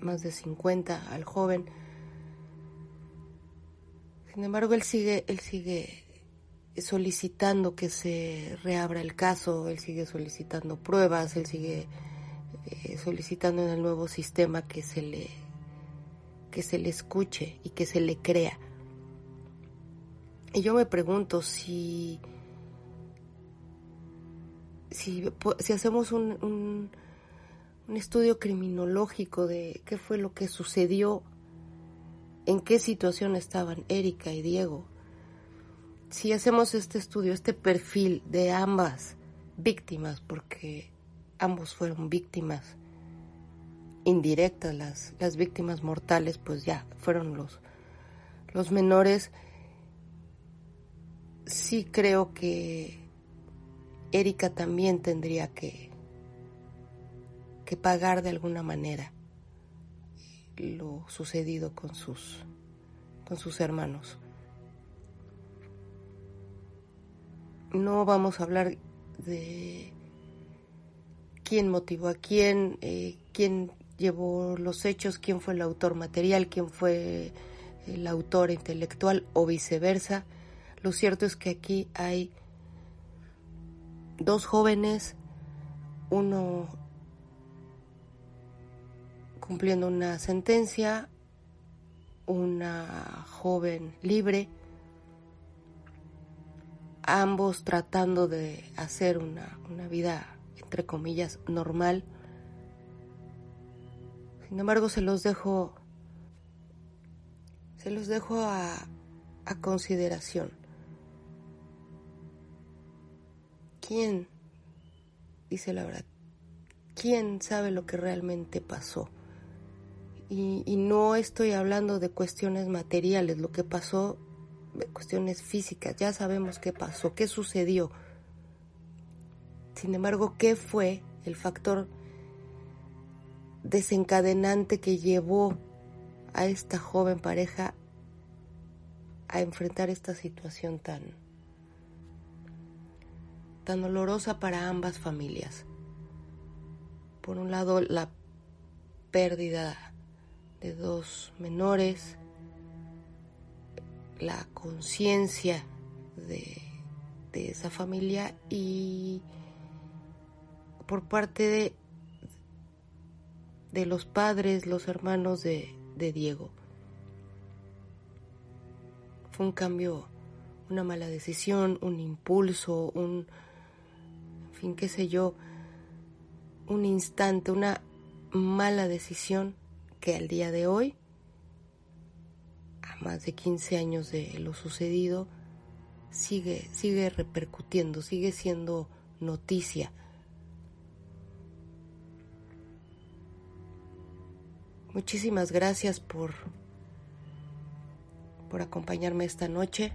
más de 50 al joven. Sin embargo, él sigue, él sigue solicitando que se reabra el caso, él sigue solicitando pruebas, él sigue eh, solicitando en el nuevo sistema que se le que se le escuche y que se le crea. Y yo me pregunto si si, si hacemos un, un, estudio criminológico de qué fue lo que sucedió, en qué situación estaban Erika y Diego, si hacemos este estudio, este perfil de ambas víctimas, porque ambos fueron víctimas indirectas, las, las víctimas mortales, pues ya fueron los, los menores, sí creo que Erika también tendría que, que pagar de alguna manera lo sucedido con sus, con sus hermanos. No vamos a hablar de quién motivó a quién, eh, quién llevó los hechos, quién fue el autor material, quién fue el autor intelectual o viceversa. Lo cierto es que aquí hay dos jóvenes, uno cumpliendo una sentencia, una joven libre, ambos tratando de hacer una, vida, entre comillas, normal. Sin embargo, se los dejo, se los dejo a, a consideración. ¿Quién dice la verdad? ¿Quién sabe lo que realmente pasó? Y, no estoy hablando de cuestiones materiales, lo que pasó, de cuestiones físicas, ya sabemos qué pasó, qué sucedió. Sin embargo, ¿qué fue el factor desencadenante que llevó a esta joven pareja a enfrentar esta situación tan tan dolorosa para ambas familias. Por un lado, la pérdida de dos menores, la conciencia de, de, esa familia y por parte de, de los padres, los hermanos de, de Diego. Fue un cambio, una mala decisión, un impulso, un, en fin, qué sé yo, un instante, una mala decisión que al día de hoy, a más de 15 años de lo sucedido, sigue, sigue repercutiendo, sigue siendo noticia. Muchísimas gracias por, por acompañarme esta noche.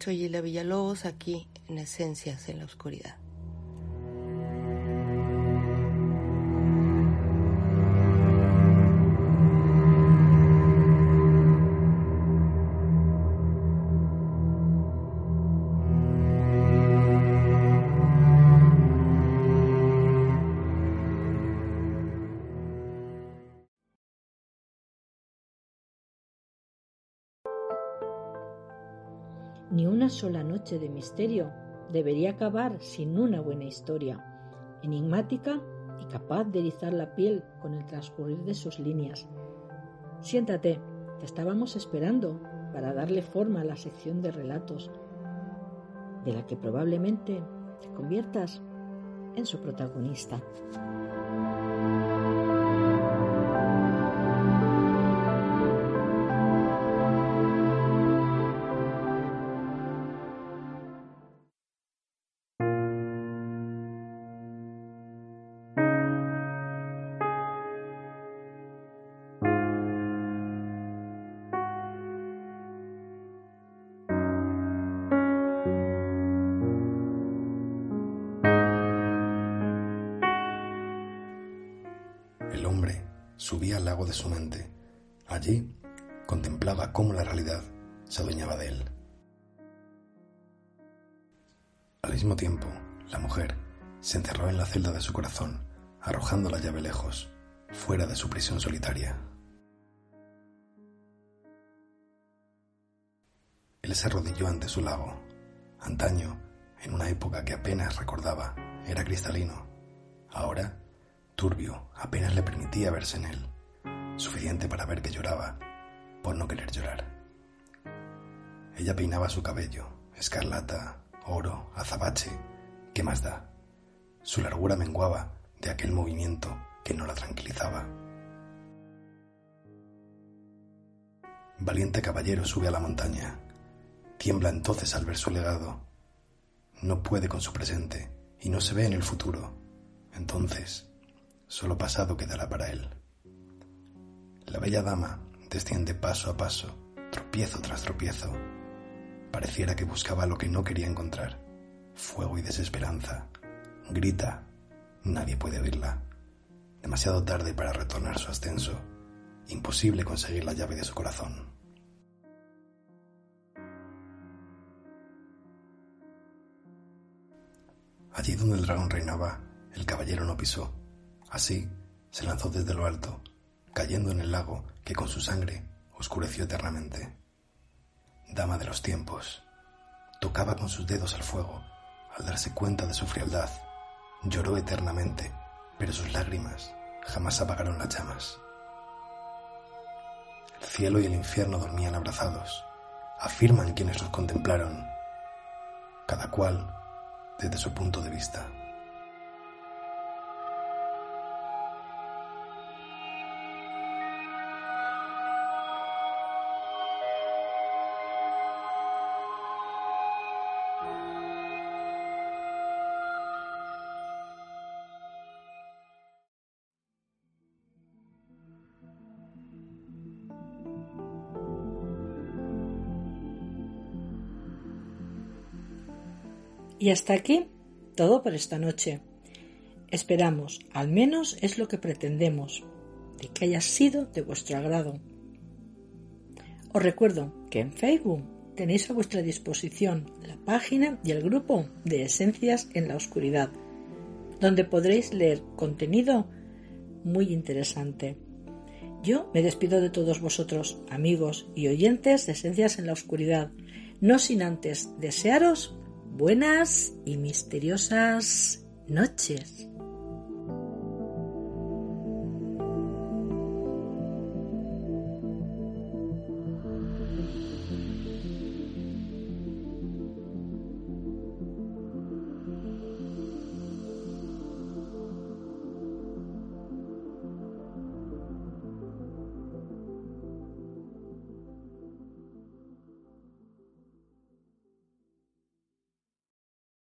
Soy Hilda Villalobos aquí en Esencias en la Oscuridad. Sola noche de misterio debería acabar sin una buena historia, enigmática y capaz de erizar la piel con el transcurrir de sus líneas. Siéntate, te estábamos esperando para darle forma a la sección de relatos, de la que probablemente te conviertas en su protagonista. Era cristalino. Ahora, turbio, apenas le permitía verse en él, suficiente para ver que lloraba por no querer llorar. Ella peinaba su cabello, escarlata, oro, azabache, ¿qué más da? Su largura menguaba de aquel movimiento que no la tranquilizaba. Valiente caballero sube a la montaña, tiembla entonces al ver su legado. No puede con su presente y no se ve en el futuro. Entonces, solo pasado quedará para él. La bella dama desciende paso a paso, tropiezo tras tropiezo. Pareciera que buscaba lo que no quería encontrar, fuego y desesperanza. Grita, nadie puede oírla. Demasiado tarde para retornar su ascenso. Imposible conseguir la llave de su corazón. Allí donde el dragón reinaba, el caballero no pisó. Así se lanzó desde lo alto, cayendo en el lago que con su sangre oscureció eternamente. Dama de los tiempos, tocaba con sus dedos al fuego al darse cuenta de su frialdad. Lloró eternamente, pero sus lágrimas jamás apagaron las llamas. El cielo y el infierno dormían abrazados, afirman quienes los contemplaron, cada cual desde su punto de vista. Y hasta aquí todo por esta noche. Esperamos, al menos es lo que pretendemos, de que haya sido de vuestro agrado. Os recuerdo que en Facebook tenéis a vuestra disposición la página y el grupo de Esencias en la Oscuridad, donde podréis leer contenido muy interesante. Yo me despido de todos vosotros, amigos y oyentes de Esencias en la Oscuridad, no sin antes desearos buenas y misteriosas noches.